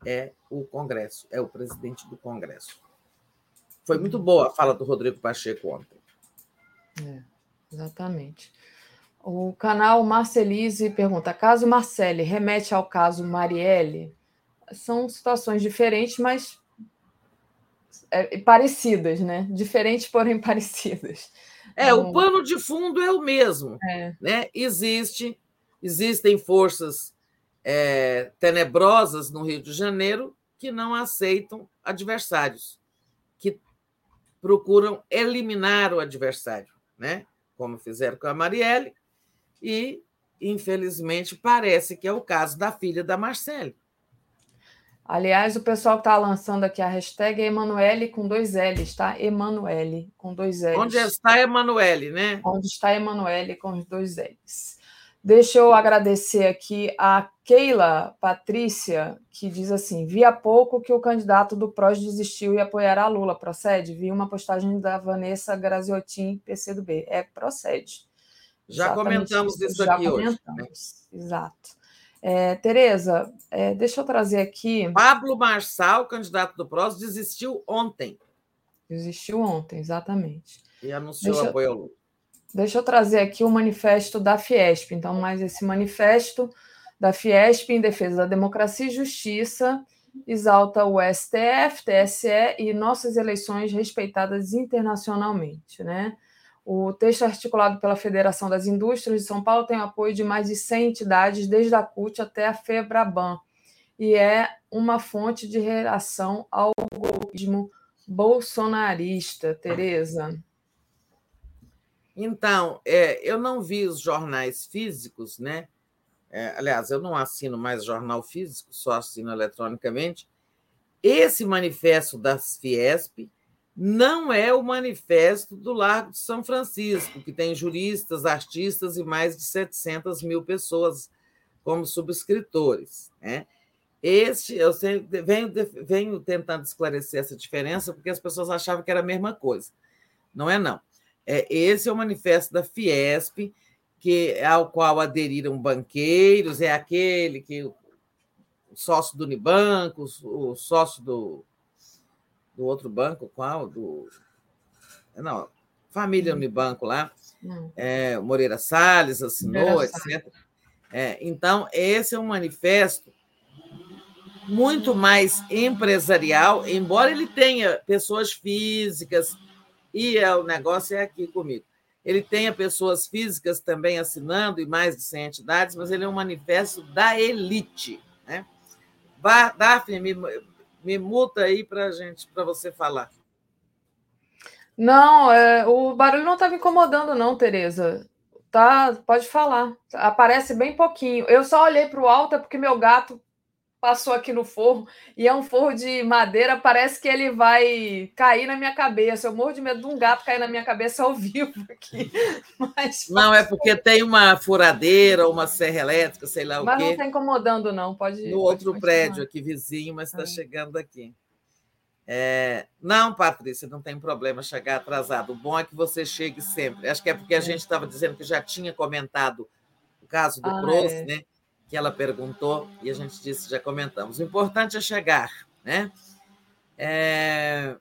I: é o Congresso, é o presidente do Congresso. Foi muito boa a fala do Rodrigo Pacheco ontem.
F: É, exatamente. O canal Marcelise pergunta: caso Marcele remete ao caso Marielle? São situações diferentes, mas é, parecidas, né? Diferentes, porém parecidas.
I: É, o pano de fundo é o mesmo. É. Né? Existe, existem forças é, tenebrosas no Rio de Janeiro que não aceitam adversários, que procuram eliminar o adversário, né? como fizeram com a Marielle, e, infelizmente, parece que é o caso da filha da Marcele.
F: Aliás, o pessoal que está lançando aqui a hashtag é Emanuele com dois L's, tá? Emanuele com dois L's.
I: Onde está Emanuele, né?
F: Onde está Emanuele com os dois L's. Deixa eu agradecer aqui a Keila Patrícia, que diz assim: vi há pouco que o candidato do PROS desistiu e apoiará Lula. Procede? Vi uma postagem da Vanessa Graziotin, PCdoB. É, procede.
I: Já Exatamente comentamos isso, já aqui comentamos. hoje.
F: Exato. É, Tereza, é, deixa eu trazer aqui.
I: Pablo Marçal, candidato do PROS, desistiu ontem.
F: Desistiu ontem, exatamente.
I: E anunciou deixa... apoio ao Lula.
F: Deixa eu trazer aqui o manifesto da Fiesp. Então, mais esse manifesto da Fiesp em defesa da democracia e justiça exalta o STF, TSE e nossas eleições respeitadas internacionalmente, né? O texto articulado pela Federação das Indústrias de São Paulo tem o apoio de mais de 100 entidades, desde a CUT até a FEBRABAN, e é uma fonte de reação ao golpismo bolsonarista, Tereza.
I: Então, é, eu não vi os jornais físicos, né? É, aliás, eu não assino mais jornal físico, só assino eletronicamente. Esse manifesto das Fiesp não é o manifesto do Largo de São Francisco, que tem juristas, artistas e mais de 700 mil pessoas como subscritores. Né? Este, eu sei, venho, venho tentando esclarecer essa diferença, porque as pessoas achavam que era a mesma coisa. Não é, não. É, esse é o manifesto da Fiesp, que ao qual aderiram banqueiros, é aquele que o sócio do Unibanco, o sócio do, do outro banco, qual? Do, não, família Unibanco lá, é, Moreira Salles assinou, Moreira etc. Salles. É, então, esse é um manifesto muito mais empresarial, embora ele tenha pessoas físicas, e é, o negócio é aqui comigo. Ele tenha pessoas físicas também assinando, e mais de 100 entidades, mas ele é um manifesto da elite. Né? Daphne, me, me multa aí para gente, para você falar.
F: Não, é, o barulho não estava incomodando, não, Tereza. Tá, pode falar. Aparece bem pouquinho. Eu só olhei para o alto porque meu gato passou aqui no forro e é um forro de madeira, parece que ele vai cair na minha cabeça. Eu morro de medo de um gato cair na minha cabeça ao vivo aqui.
I: Mas, não, é porque tem uma furadeira, uma serra elétrica, sei lá
F: mas
I: o quê.
F: Mas não está incomodando, não. Pode.
I: No pode outro prédio aqui vizinho, mas está chegando aqui. É... Não, Patrícia, não tem problema chegar atrasado. O bom é que você chegue sempre. Acho que é porque a é. gente estava dizendo que já tinha comentado o caso do ah, Prost, é. né? Que ela perguntou e a gente disse, já comentamos. O importante é chegar, né? É...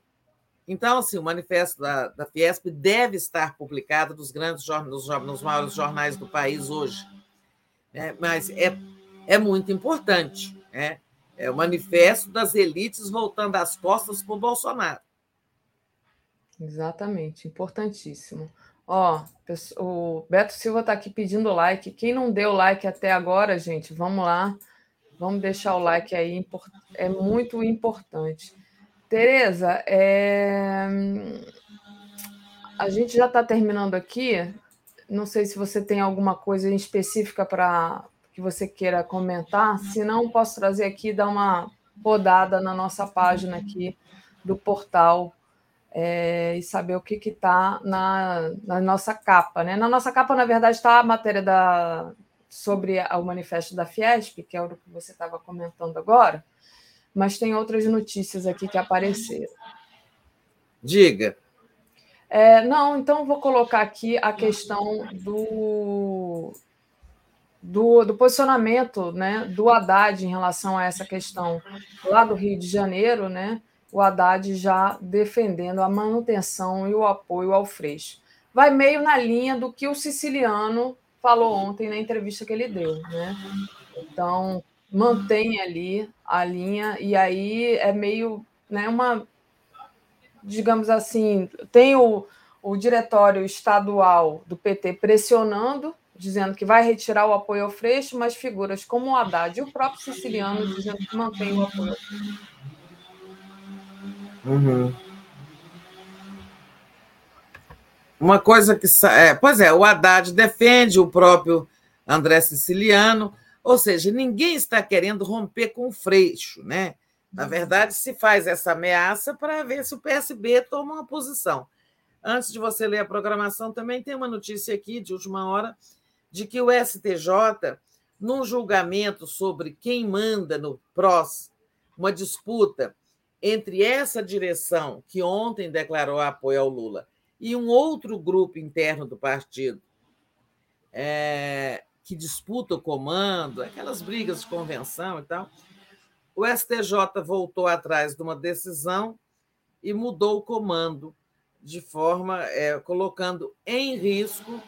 I: Então, assim, o manifesto da, da Fiesp deve estar publicado nos grandes nos, nos maiores jornais do país hoje. Né? Mas é, é muito importante. Né? É o manifesto das elites voltando as costas para o Bolsonaro.
F: Exatamente, importantíssimo. Ó, o Beto Silva está aqui pedindo like. Quem não deu like até agora, gente, vamos lá. Vamos deixar o like aí, é muito importante. Tereza, é... a gente já está terminando aqui. Não sei se você tem alguma coisa específica para que você queira comentar. Se não, posso trazer aqui e dar uma rodada na nossa página aqui do portal é, e saber o que está na, na, nossa capa. Né? Na nossa capa, na verdade, está a matéria da, sobre o manifesto da Fiesp, que é o que você estava comentando agora, mas tem outras notícias aqui que apareceram.
I: Diga.
F: É, não, então vou colocar aqui a questão do, do, do, posicionamento né, do Haddad em relação a essa questão lá do Rio de Janeiro, né? O Haddad já defendendo a manutenção e o apoio ao Freixo. Vai meio na linha do que o siciliano falou ontem na entrevista que ele deu, né? Então, mantém ali a linha e aí é meio, né, uma digamos assim, tem o, o diretório estadual do PT pressionando, dizendo que vai retirar o apoio ao Freixo, mas figuras como o Haddad e o próprio siciliano dizendo que mantém o apoio.
I: Uhum. Uma coisa que. É, pois é, o Haddad defende o próprio André Siciliano, ou seja, ninguém está querendo romper com o Freixo, né? Na uhum. verdade, se faz essa ameaça para ver se o PSB toma uma posição. Antes de você ler a programação, também tem uma notícia aqui de última hora de que o STJ, num julgamento sobre quem manda no PROS, uma disputa entre essa direção, que ontem declarou apoio ao Lula, e um outro grupo interno do partido, é, que disputa o comando, aquelas brigas de convenção e tal, o STJ voltou atrás de uma decisão e mudou o comando, de forma é, colocando em risco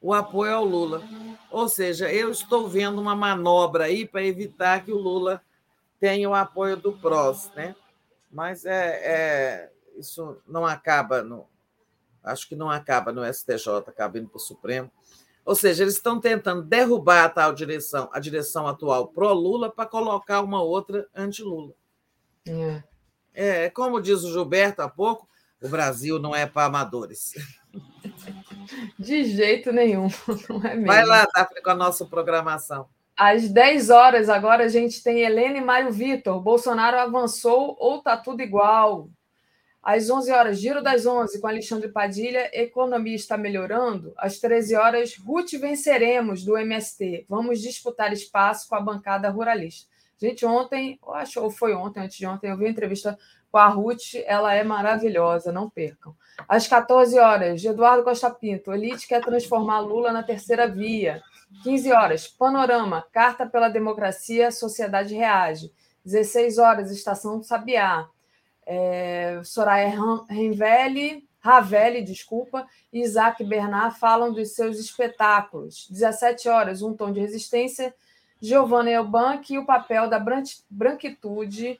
I: o apoio ao Lula. Ou seja, eu estou vendo uma manobra aí para evitar que o Lula tenha o apoio do PROS, né? Mas é, é, isso não acaba, no, acho que não acaba no STJ, acaba indo para o Supremo. Ou seja, eles estão tentando derrubar a tal direção, a direção atual pró-Lula, para colocar uma outra anti-Lula. É. é. Como diz o Gilberto há pouco, o Brasil não é para amadores.
F: De jeito nenhum, não é mesmo.
I: Vai lá, Daphne, com a nossa programação.
F: Às 10 horas, agora a gente tem Helene e Mário Vitor. Bolsonaro avançou ou tá tudo igual? Às 11 horas, Giro das 11, com Alexandre Padilha. Economia está melhorando. Às 13 horas, Ruth venceremos do MST. Vamos disputar espaço com a bancada ruralista. Gente, ontem, eu acho, ou foi ontem, antes de ontem, eu vi uma entrevista com a Ruth, ela é maravilhosa, não percam. Às 14 horas, Eduardo Costa Pinto, Elite quer transformar Lula na terceira via. 15 horas, Panorama, Carta pela Democracia, Sociedade Reage. 16 horas, Estação Sabiá. É, Soraya Renvelli, Ravelli, desculpa, e Isaac Bernard falam dos seus espetáculos. 17 horas, Um Tom de Resistência, Giovanna Elbank e o papel da branquitude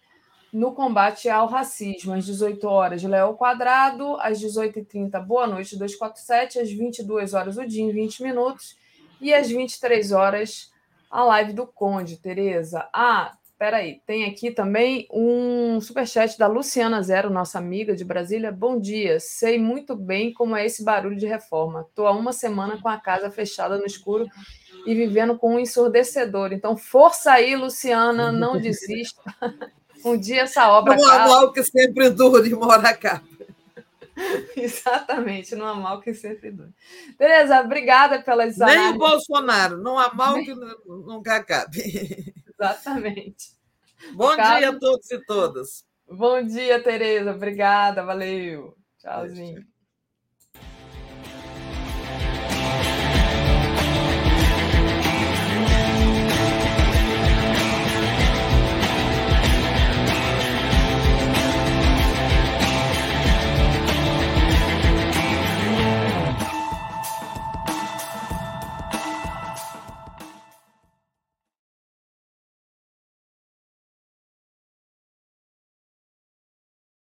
F: no combate ao racismo. Às 18 horas, Léo Quadrado. Às 18h30, Boa Noite 247. Às 22 horas, o dia em 20 minutos. E às 23 horas, a live do Conde, Tereza. Ah, peraí, tem aqui também um superchat da Luciana Zero, nossa amiga de Brasília. Bom dia, sei muito bem como é esse barulho de reforma. Estou há uma semana com a casa fechada no escuro e vivendo com um ensurdecedor. Então, força aí, Luciana, não desista. Um dia essa obra.
I: Não há mal que sempre dure, mora cá.
F: Exatamente, não há mal que sempre dure. Tereza, obrigada pelas
I: Nem análises. o Bolsonaro, não há mal que nunca acabe.
F: Exatamente.
I: Bom caso... dia a todos e todas.
F: Bom dia, Tereza. Obrigada, valeu. Tchauzinho.